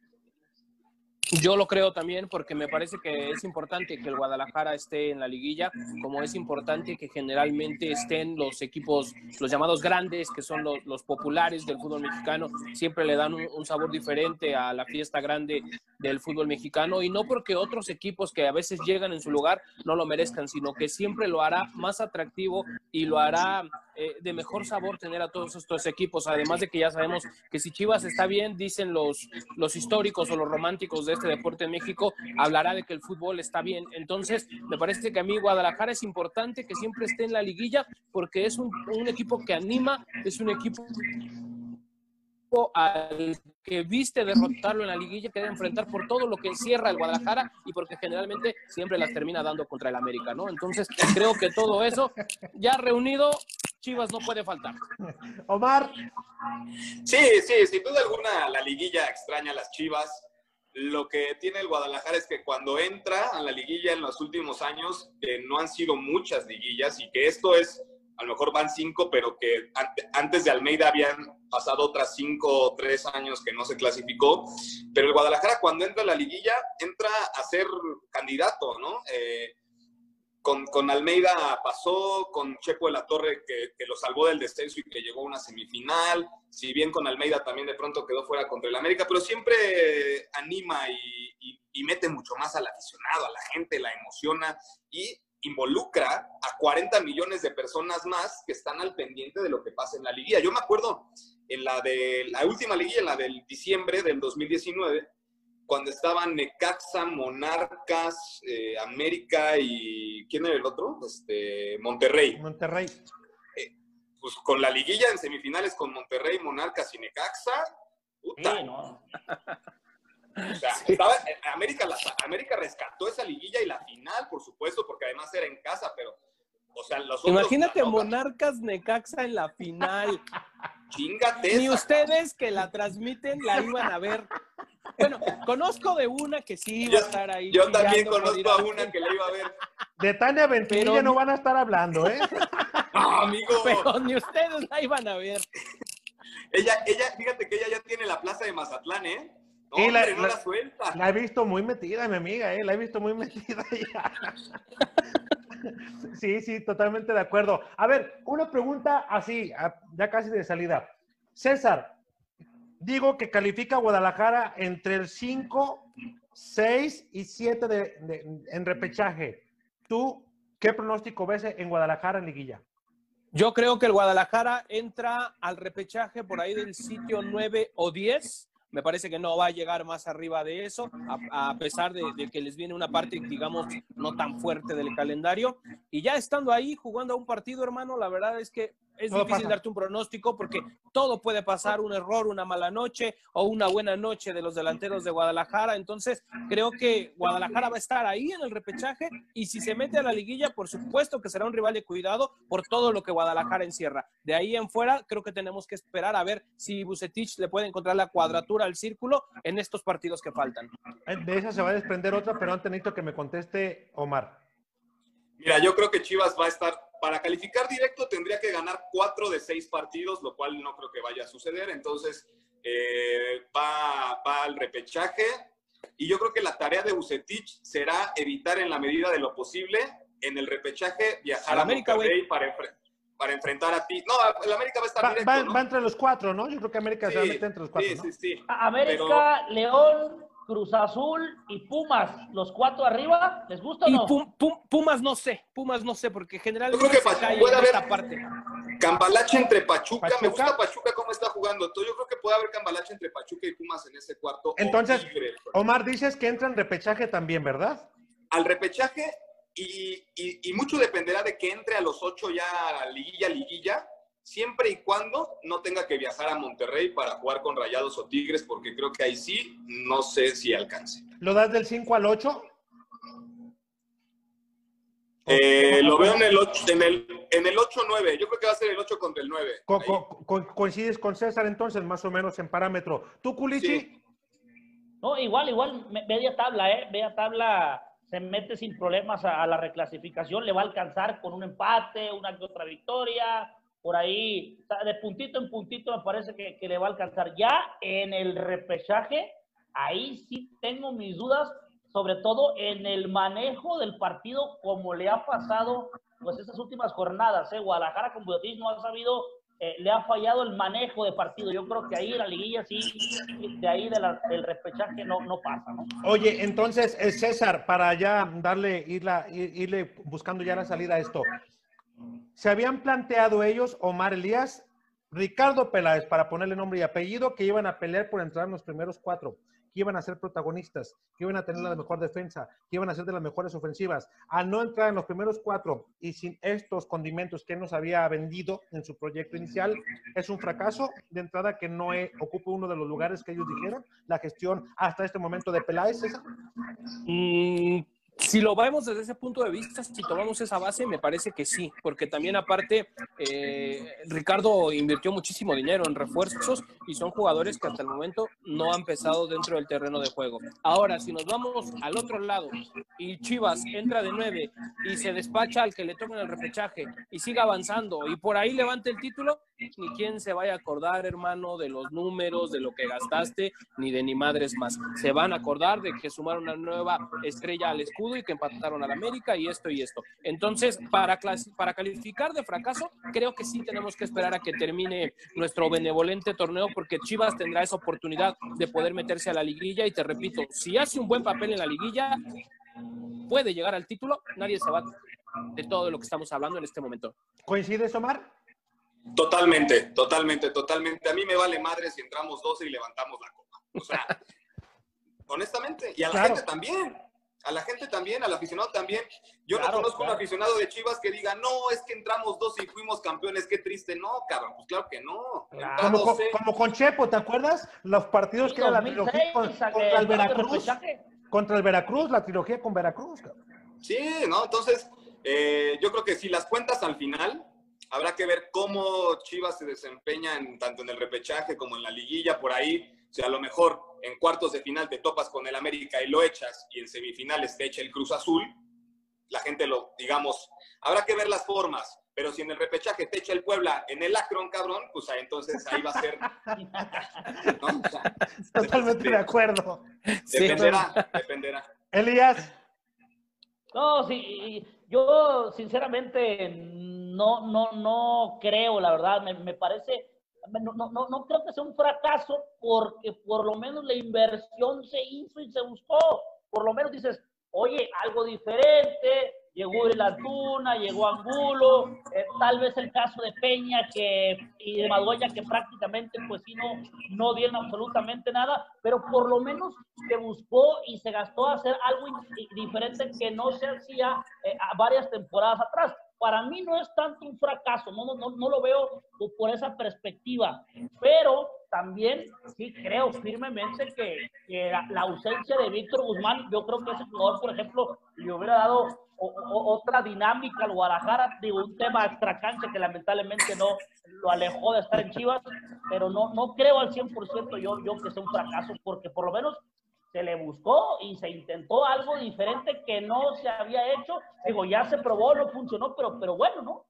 Yo lo creo también porque me parece que es importante que el Guadalajara esté en la liguilla, como es importante que generalmente estén los equipos, los llamados grandes, que son los, populares del fútbol mexicano, siempre le dan un, sabor diferente a la fiesta grande del fútbol mexicano y no porque otros equipos que a veces llegan en su lugar no lo merezcan, sino que siempre lo hará más atractivo y lo hará eh, de mejor sabor tener a todos estos equipos, además de que ya sabemos que si Chivas está bien, dicen los, los históricos o los románticos de este deporte en México, hablará de que el fútbol está bien. Entonces, me parece que a mí Guadalajara es importante que siempre esté en la liguilla porque es un, un equipo que anima, es un equipo al que viste derrotarlo en la liguilla que debe enfrentar por todo lo que encierra el Guadalajara y porque generalmente siempre las termina dando contra el América, ¿no? Entonces creo que todo eso ya reunido, Chivas no puede faltar. Omar. Sí, sí, sin duda alguna la liguilla extraña a las Chivas. Lo que tiene el Guadalajara es que cuando entra a la liguilla en los últimos años, que no han sido muchas liguillas y que esto es a lo mejor van cinco, pero que antes de Almeida habían pasado otras cinco o tres años que no se clasificó. Pero el Guadalajara cuando entra a la liguilla, entra a ser candidato, ¿no? Eh, con, Almeida pasó, con Chepo de la Torre que, lo salvó del descenso y que llegó a una semifinal, si bien con Almeida también de pronto quedó fuera contra el América, pero siempre anima y, y, y mete mucho más al aficionado, a la gente, la emociona y involucra a 40 millones de personas más que están al pendiente de lo que pasa en la liguilla. Yo me acuerdo en la de la última liguilla, en la del diciembre del 2019, cuando estaban Necaxa, Monarcas, eh, América y ¿quién era el otro? Este, Monterrey. Monterrey. Eh, pues con la liguilla en semifinales con Monterrey, Monarcas y Necaxa. Puta. Sí, no. O sea, estaba, América, la, América rescató esa liguilla y la final, por supuesto, porque además era en casa, pero, o sea, los otros, Imagínate Monarcas Necaxa en la final. Chingate. Ni ustedes que la transmiten la iban a ver. Bueno, conozco de una que sí iba a estar ahí. Yo también conozco a una que la iba a ver. De Tania Venturilla Pero- no van a estar hablando, ¿eh? No, amigo. Pero ni ustedes la iban a ver. Ella, ella, fíjate que ella ya tiene la plaza de Mazatlán, ¿eh? No, la- hombre, no la- la suelta. La he visto muy metida, mi amiga, ¿eh? La he visto muy metida ya. Sí, sí, totalmente de acuerdo. A ver, una pregunta así, ya casi de salida. César, digo que califica a Guadalajara entre el 5, 6 y 7 de, de- en repechaje. ¿Tú qué pronóstico ves en Guadalajara en liguilla? Yo creo que el Guadalajara entra al repechaje por ahí del sitio 9 o 10. Me parece que no va a llegar más arriba de eso, a, a pesar de, de que les viene una parte, digamos, no tan fuerte del calendario. Y ya estando ahí jugando a un partido, hermano, la verdad es que es Todo difícil pasa. darte un pronóstico porque todo puede pasar, un error, una mala noche o una buena noche de los delanteros de Guadalajara. Entonces, creo que Guadalajara va a estar ahí en el repechaje y si se mete a la liguilla, por supuesto que será un rival de cuidado por todo lo que Guadalajara encierra. De ahí en fuera, creo que tenemos que esperar a ver si Bucetich le puede encontrar la cuadratura al círculo en estos partidos que faltan. De esa se va a desprender otra, pero antes necesito que me conteste Omar. Mira, yo creo que Chivas va a estar, para calificar directo tendría que ganar cuatro de seis partidos, lo cual no creo que vaya a suceder. Entonces, eh, va, va al repechaje. Y yo creo que la tarea de Bucetich será evitar en la medida de lo posible en el repechaje viajar a América, Monterrey para, enfre- para enfrentar a ti. No, el América va a estar Va, directo, va- ¿no? va entre los cuatro, ¿no? Yo creo que América se va a Sí, meter entre los cuatro, sí, ¿no? sí, sí. América, León, Cruz Azul y Pumas, los cuatro arriba, ¿les gusta o Y no? Pum- Pum- Pumas no sé, Pumas no sé, porque Yo generalmente creo que se Pachuca cae puede haber- esta parte. Cambalache entre Pachuca. Pachuca. Me gusta Pachuca cómo está jugando. Entonces, yo creo que puede haber Cambalache entre Pachuca y Pumas en ese cuarto. Entonces. Omar, dices que entra en repechaje también, ¿verdad? al repechaje y, y- y mucho dependerá de que entre a los ocho ya a liguilla, liguilla, siempre y cuando no tenga que viajar a Monterrey para jugar con Rayados o Tigres, porque creo que ahí sí no sé si alcance. ¿Lo das del 5 al 8? Eh, lo veo en el 8, en el, en el 8-9. Yo creo que va a ser el 8 contra el 9. Co- co- co- coincides con César entonces, más o menos en parámetro. ¿Tú, Culichi? Sí. No, igual, igual, me- media tabla, ¿eh? Media tabla se mete sin problemas a, a la reclasificación, le va a alcanzar con un empate, una que otra victoria, por ahí, de puntito en puntito me parece que, que le va a alcanzar. Ya en el repechaje, ahí sí tengo mis dudas, sobre todo en el manejo del partido, como le ha pasado pues estas últimas jornadas. ¿eh? Guadalajara con Budatis no ha sabido, eh, le ha fallado el manejo de partido. Yo creo que ahí la liguilla sí, de ahí de la- del repechaje no, no pasa, ¿no? Oye, entonces, eh, César, para ya darle, irla, ir- irle buscando ya la salida a esto. Se habían planteado ellos, Omar Elías, Ricardo Peláez, para ponerle nombre y apellido, que iban a pelear por entrar en los primeros cuatro, que iban a ser protagonistas, que iban a tener la mejor defensa, que iban a ser de las mejores ofensivas. Al no entrar en los primeros cuatro y sin estos condimentos que nos había vendido en su proyecto inicial, es un fracaso de entrada que no eh, ocupe uno de los lugares que ellos dijeron, la gestión hasta este momento de Peláez. Mm, si lo vemos desde ese punto de vista, si tomamos esa base, me parece que sí, porque también aparte eh, Ricardo invirtió muchísimo dinero en refuerzos y son jugadores que hasta el momento no han pesado dentro del terreno de juego. Ahora, si nos vamos al otro lado y Chivas entra de nueve y se despacha al que le toca en el repechaje y siga avanzando y por ahí levante el título, ni quién se vaya a acordar, hermano, de los números, de lo que gastaste, ni de ni madres más. Se van a acordar de que sumaron una nueva estrella al escudo y que empataron al América y esto y esto. Entonces, para, para calificar de fracaso, creo que sí tenemos que esperar a que termine nuestro benevolente torneo porque Chivas tendrá esa oportunidad de poder meterse a la liguilla y te repito, si hace un buen papel en la liguilla, puede llegar al título, nadie se va de todo lo que estamos hablando en este momento. ¿Coincides, Omar? Totalmente, totalmente, totalmente. A mí me vale madre si entramos 12 y levantamos la copa. O sea, honestamente. Y a la Claro. gente también. A la gente también, al aficionado también. Yo Claro, no conozco claro. un aficionado de Chivas que diga, no, es que entramos 12 y fuimos campeones, qué triste. No, cabrón, pues claro que no. Como, co- 12, como con Chepo, ¿te acuerdas? Los partidos que era la 2006, trilogía con- a que contra el Veracruz. Contra el Veracruz, la trilogía con Veracruz. cabrón. Sí, ¿no? Entonces, eh, yo creo que si las cuentas al final, habrá que ver cómo Chivas se desempeña en, tanto en el repechaje como en la liguilla, por ahí. O sea, a lo mejor en cuartos de final te topas con el América y lo echas, y en semifinales te echa el Cruz Azul. La gente lo, digamos, habrá que ver las formas. Pero si en el repechaje te echa el Puebla en el Akron, cabrón, pues ahí, entonces ahí va a ser. ¿no? O sea, Totalmente de acuerdo. dependerá, dependerá. Elías, No, sí, y- yo sinceramente no, no, no creo, la verdad, me, me parece, no, creo que sea un fracaso porque por lo menos la inversión se hizo y se buscó. Por lo menos dices, oye, algo diferente, llegó el Antuna, llegó Angulo, eh, tal vez el caso de Peña que, y de Madueña que prácticamente pues no, no dieron absolutamente nada, pero por lo menos se buscó y se gastó a hacer algo diferente que no se hacía eh, varias temporadas atrás. Para mí no es tanto un fracaso, no, no, no, lo veo por- esa perspectiva, pero también sí creo firmemente que, que la, la ausencia de Víctor Guzmán, yo creo que ese jugador, por ejemplo, le hubiera dado otra dinámica al Guadalajara, digo, un tema extracancha que lamentablemente no lo alejó de estar en Chivas, pero no, no creo al 100% yo, yo que sea un fracaso, porque por lo menos se le buscó y se intentó algo diferente que no se había hecho. Digo, ya se probó, no funcionó, pero, pero bueno, ¿no?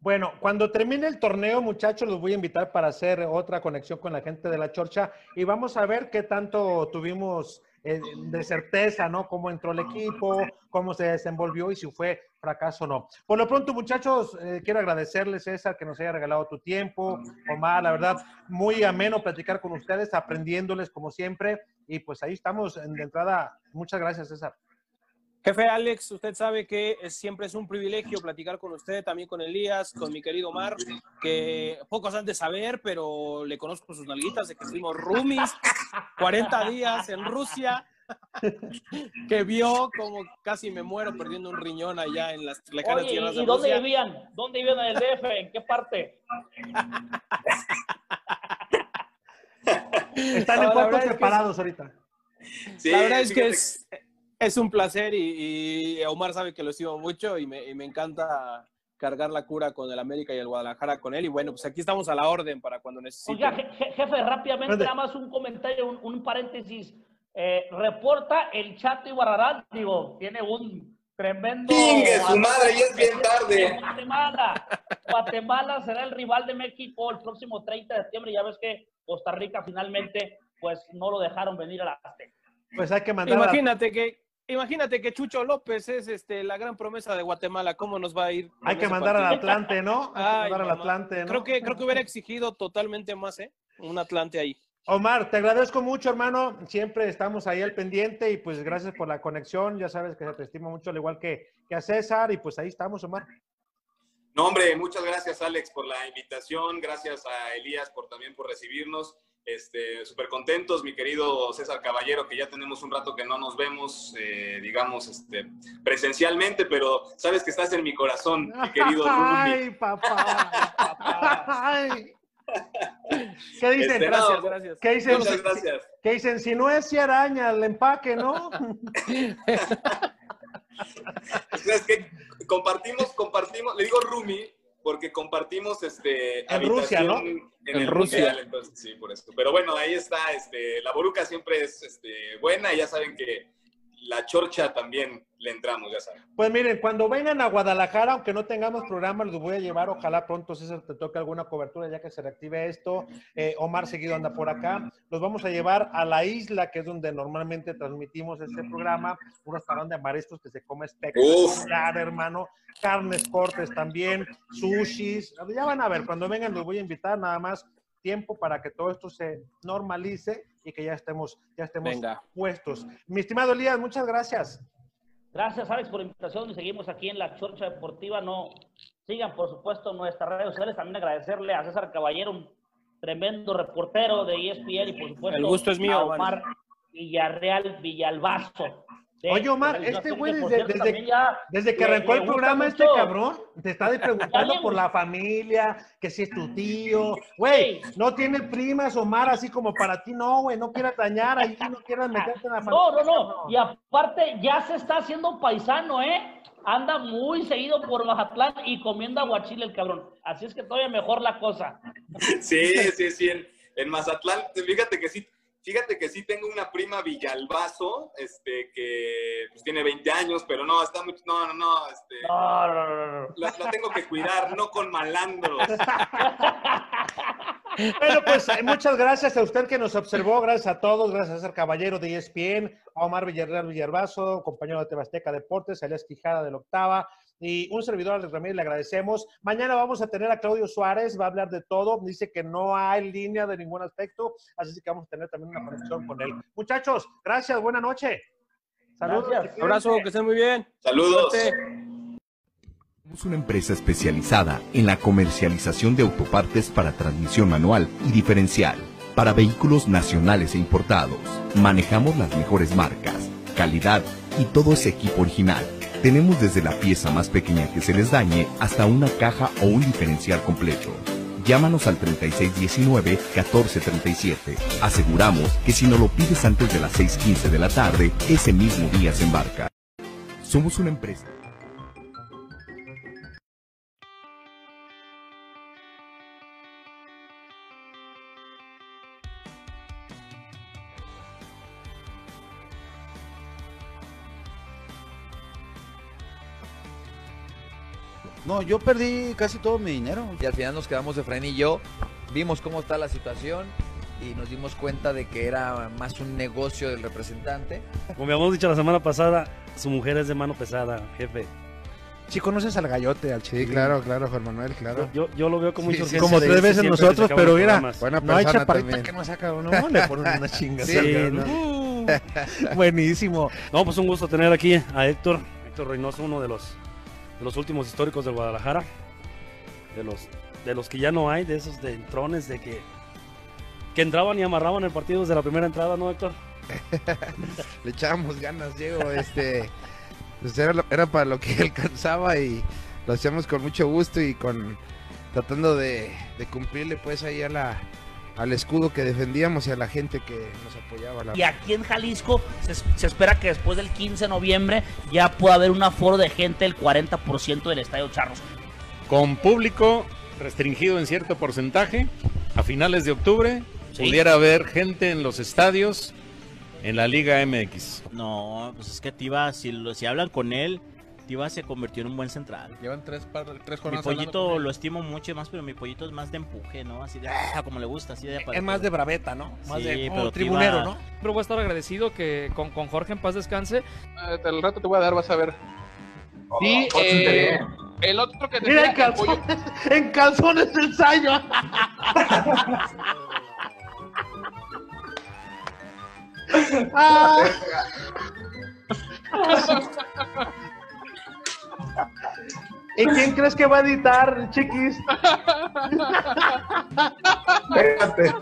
Bueno, cuando termine el torneo, muchachos, los voy a invitar para hacer otra conexión con la gente de la Chorcha y vamos a ver qué tanto tuvimos de certeza, ¿no? Cómo entró el equipo, cómo se desenvolvió y si fue fracaso o no. Por lo pronto, muchachos, eh, quiero agradecerles, César, que nos haya regalado tu tiempo. Omar, la verdad, muy ameno platicar con ustedes, aprendiéndoles como siempre. Y pues ahí estamos en- de entrada. Muchas gracias, César. Jefe Alex, usted sabe que es- siempre es un privilegio platicar con usted, también con Elías, con mi querido Omar, que pocos han de saber, pero le conozco sus nalguitas de que estuvimos roomies 40 días en Rusia, que vio como casi me muero perdiendo un riñón allá en las lejanas Oye, tierras ¿y, de y dónde Rusia. vivían? ¿Dónde vivían en el DF? ¿En qué parte? Están en cuartos verdad es que separados ahorita. Sí, la verdad es que es, es un placer y, y Omar sabe que lo estimo mucho y me, y me encanta cargar la cura con el América y el Guadalajara con él. Y bueno, pues aquí estamos a la orden para cuando necesite. Oiga, je- je- jefe, rápidamente, nada más un comentario, un, un paréntesis. eh, reporta el Chato Ibarrarán, digo, tiene un tremendo... ¡Chingue su madre! Ya es bien tarde. Guatemala. Guatemala será el rival de México el próximo 30 de septiembre. Ya ves que Costa Rica finalmente pues no lo dejaron venir a la Azteca. Pues hay que mandar a- Imagínate que, imagínate que Chucho López es este la gran promesa de Guatemala. ¿Cómo nos va a ir? Hay que mandar al? Atlante, ¿no? Hay que Ay, mandar al. Atlante, ¿no? Creo que, creo que hubiera exigido totalmente más, ¿eh? Un Atlante ahí. Omar, te agradezco mucho, hermano. Siempre estamos ahí al pendiente y pues gracias por la conexión. Ya sabes que se te estima mucho, al igual que, que a César. Y pues ahí estamos, Omar. No, hombre, muchas gracias, Alex, por la invitación. Gracias a Elías por también por recibirnos. Este, súper contentos, mi querido César Caballero, que ya tenemos un rato que no nos vemos, eh, digamos, este, presencialmente, pero sabes que estás en mi corazón, mi querido Rumi. Ay, papá. Ay. ¿Qué dicen? Este, no, ¿Qué dicen? Muchas gracias. ¿Qué dicen? Si no es si araña el empaque, ¿no? Es que compartimos, compartimos, le digo Rumi porque compartimos este En Rusia, ¿no? en, En el Rusia. Mundial, entonces sí, por eso. Pero bueno, ahí está, este, la boruca siempre es este, buena y ya saben que la chorcha también le entramos, ya saben. Pues miren, cuando vengan a Guadalajara, aunque no tengamos programa, los voy a llevar. Ojalá pronto, César, te toque alguna cobertura ya que se reactive esto. Eh, Omar seguido anda por acá. Los vamos a llevar a la isla, que es donde normalmente transmitimos este programa. Un restaurante de mariscos que se come espectacular, hermano. Carnes cortes también, sushis. Ya van a ver, cuando vengan los voy a invitar nada más tiempo para que todo esto se normalice y que ya estemos, ya estemos Venga. puestos. Mi estimado Elías, muchas gracias. Gracias, Alex, por la invitación y seguimos aquí en la Chorcha Deportiva. No sigan, por supuesto, nuestras redes sociales. También agradecerle a César Caballero, un tremendo reportero de ESPN y, por supuesto, El gusto es mío, a Omar. Villarreal Villalbazo. De Oye, Omar, este güey desde, cierto, desde- también ya desde que le- arrancó le el programa este cabrón, te está preguntando por la familia, que si es tu tío. Güey, no tiene primas, Omar, así como para ti, no, güey, no quieras dañar ahí, no quieras meterte en la familia. No, no, no. Y aparte ya se está haciendo paisano, ¿eh? Anda muy seguido por Mazatlán y comiendo aguachile el cabrón. Así es que todavía mejor la cosa. Sí, sí, sí, en, en Mazatlán, fíjate que sí, fíjate que sí tengo una prima Villalbazo, este, que pues, tiene 20 años, pero no, está muy, no, no, no, este, No, no, no, no, no. la, la tengo que cuidar, no con malandros. Bueno, pues eh, muchas gracias a usted que nos observó, gracias a todos, gracias a César Caballero de ESPN, a Omar Villarreal Villarbazo, compañero de Tebasteca Deportes, a Elias Quijada de la Octava, y un servidor, Alex Ramírez, le agradecemos. Mañana vamos a tener a Claudio Suárez, va a hablar de todo, dice que no hay línea de ningún aspecto, así que vamos a tener también una conexión con él. Muchachos, gracias, buena noche. Saludos. Abrazo, que estén muy bien. Saludos. Somos una empresa especializada en la comercialización de autopartes para transmisión manual y diferencial para vehículos nacionales e importados. Manejamos las mejores marcas, calidad y todo ese equipo original. Tenemos desde la pieza más pequeña que se les dañe hasta una caja o un diferencial completo. Llámanos al 3619-1437. Aseguramos que si no lo pides antes de las 6.15 de la tarde, ese mismo día se embarca. Somos una empresa. No, yo perdí casi todo mi dinero. Y al final nos quedamos Efraín y yo, vimos cómo está la situación y nos dimos cuenta de que era más un negocio del representante. Como habíamos dicho la semana pasada, su mujer es de mano pesada, jefe. Si conoces al gallote, al Sí, chiquilín. claro, claro, Juan Manuel, claro. Yo, yo lo veo como Sí, sí, Como de tres veces nosotros, pero mira. Buena no hay chaparrita también. que no saca, no, le ponen una chinga. Sí, Uh, buenísimo. No, pues un gusto tener aquí a Héctor, Héctor Reynoso, uno de los, de los últimos históricos del Guadalajara, de los, de los que ya no hay, de esos de entrones, de que, que entraban y amarraban el partido desde la primera entrada, ¿no, Héctor? Le echábamos ganas, Diego, este, pues era, era para lo que alcanzaba y lo hacíamos con mucho gusto y con tratando de, de cumplirle pues ahí a la, al escudo que defendíamos y a la gente que nos apoyaba. la- Y aquí en Jalisco se, se espera que después del 15 de noviembre ya pueda haber un aforo de gente del 40% del Estadio Charros. Con público restringido en cierto porcentaje, a finales de octubre Sí. pudiera haber gente en los estadios en la Liga MX. No, pues es que Tiva, si, si hablan con él, Tiva se convirtió en un buen central. Llevan tres, par- tres Mi jornadas hablando pollito lo estimo mucho más, pero mi pollito es más de empuje, ¿no? Así de, ah, como le gusta, así de... Es más de braveta, ¿no? Más Sí, de pero tribunero, Tiva- ¿no? Pero voy a estar agradecido que con, con Jorge en paz descanse. Eh, Al rato te voy a dar, vas a ver. Oh, eh, el otro que Mira, en el calzones, en calzones el ensayo. Ah. ¿Y quién crees que va a editar, chiquis? Espérate.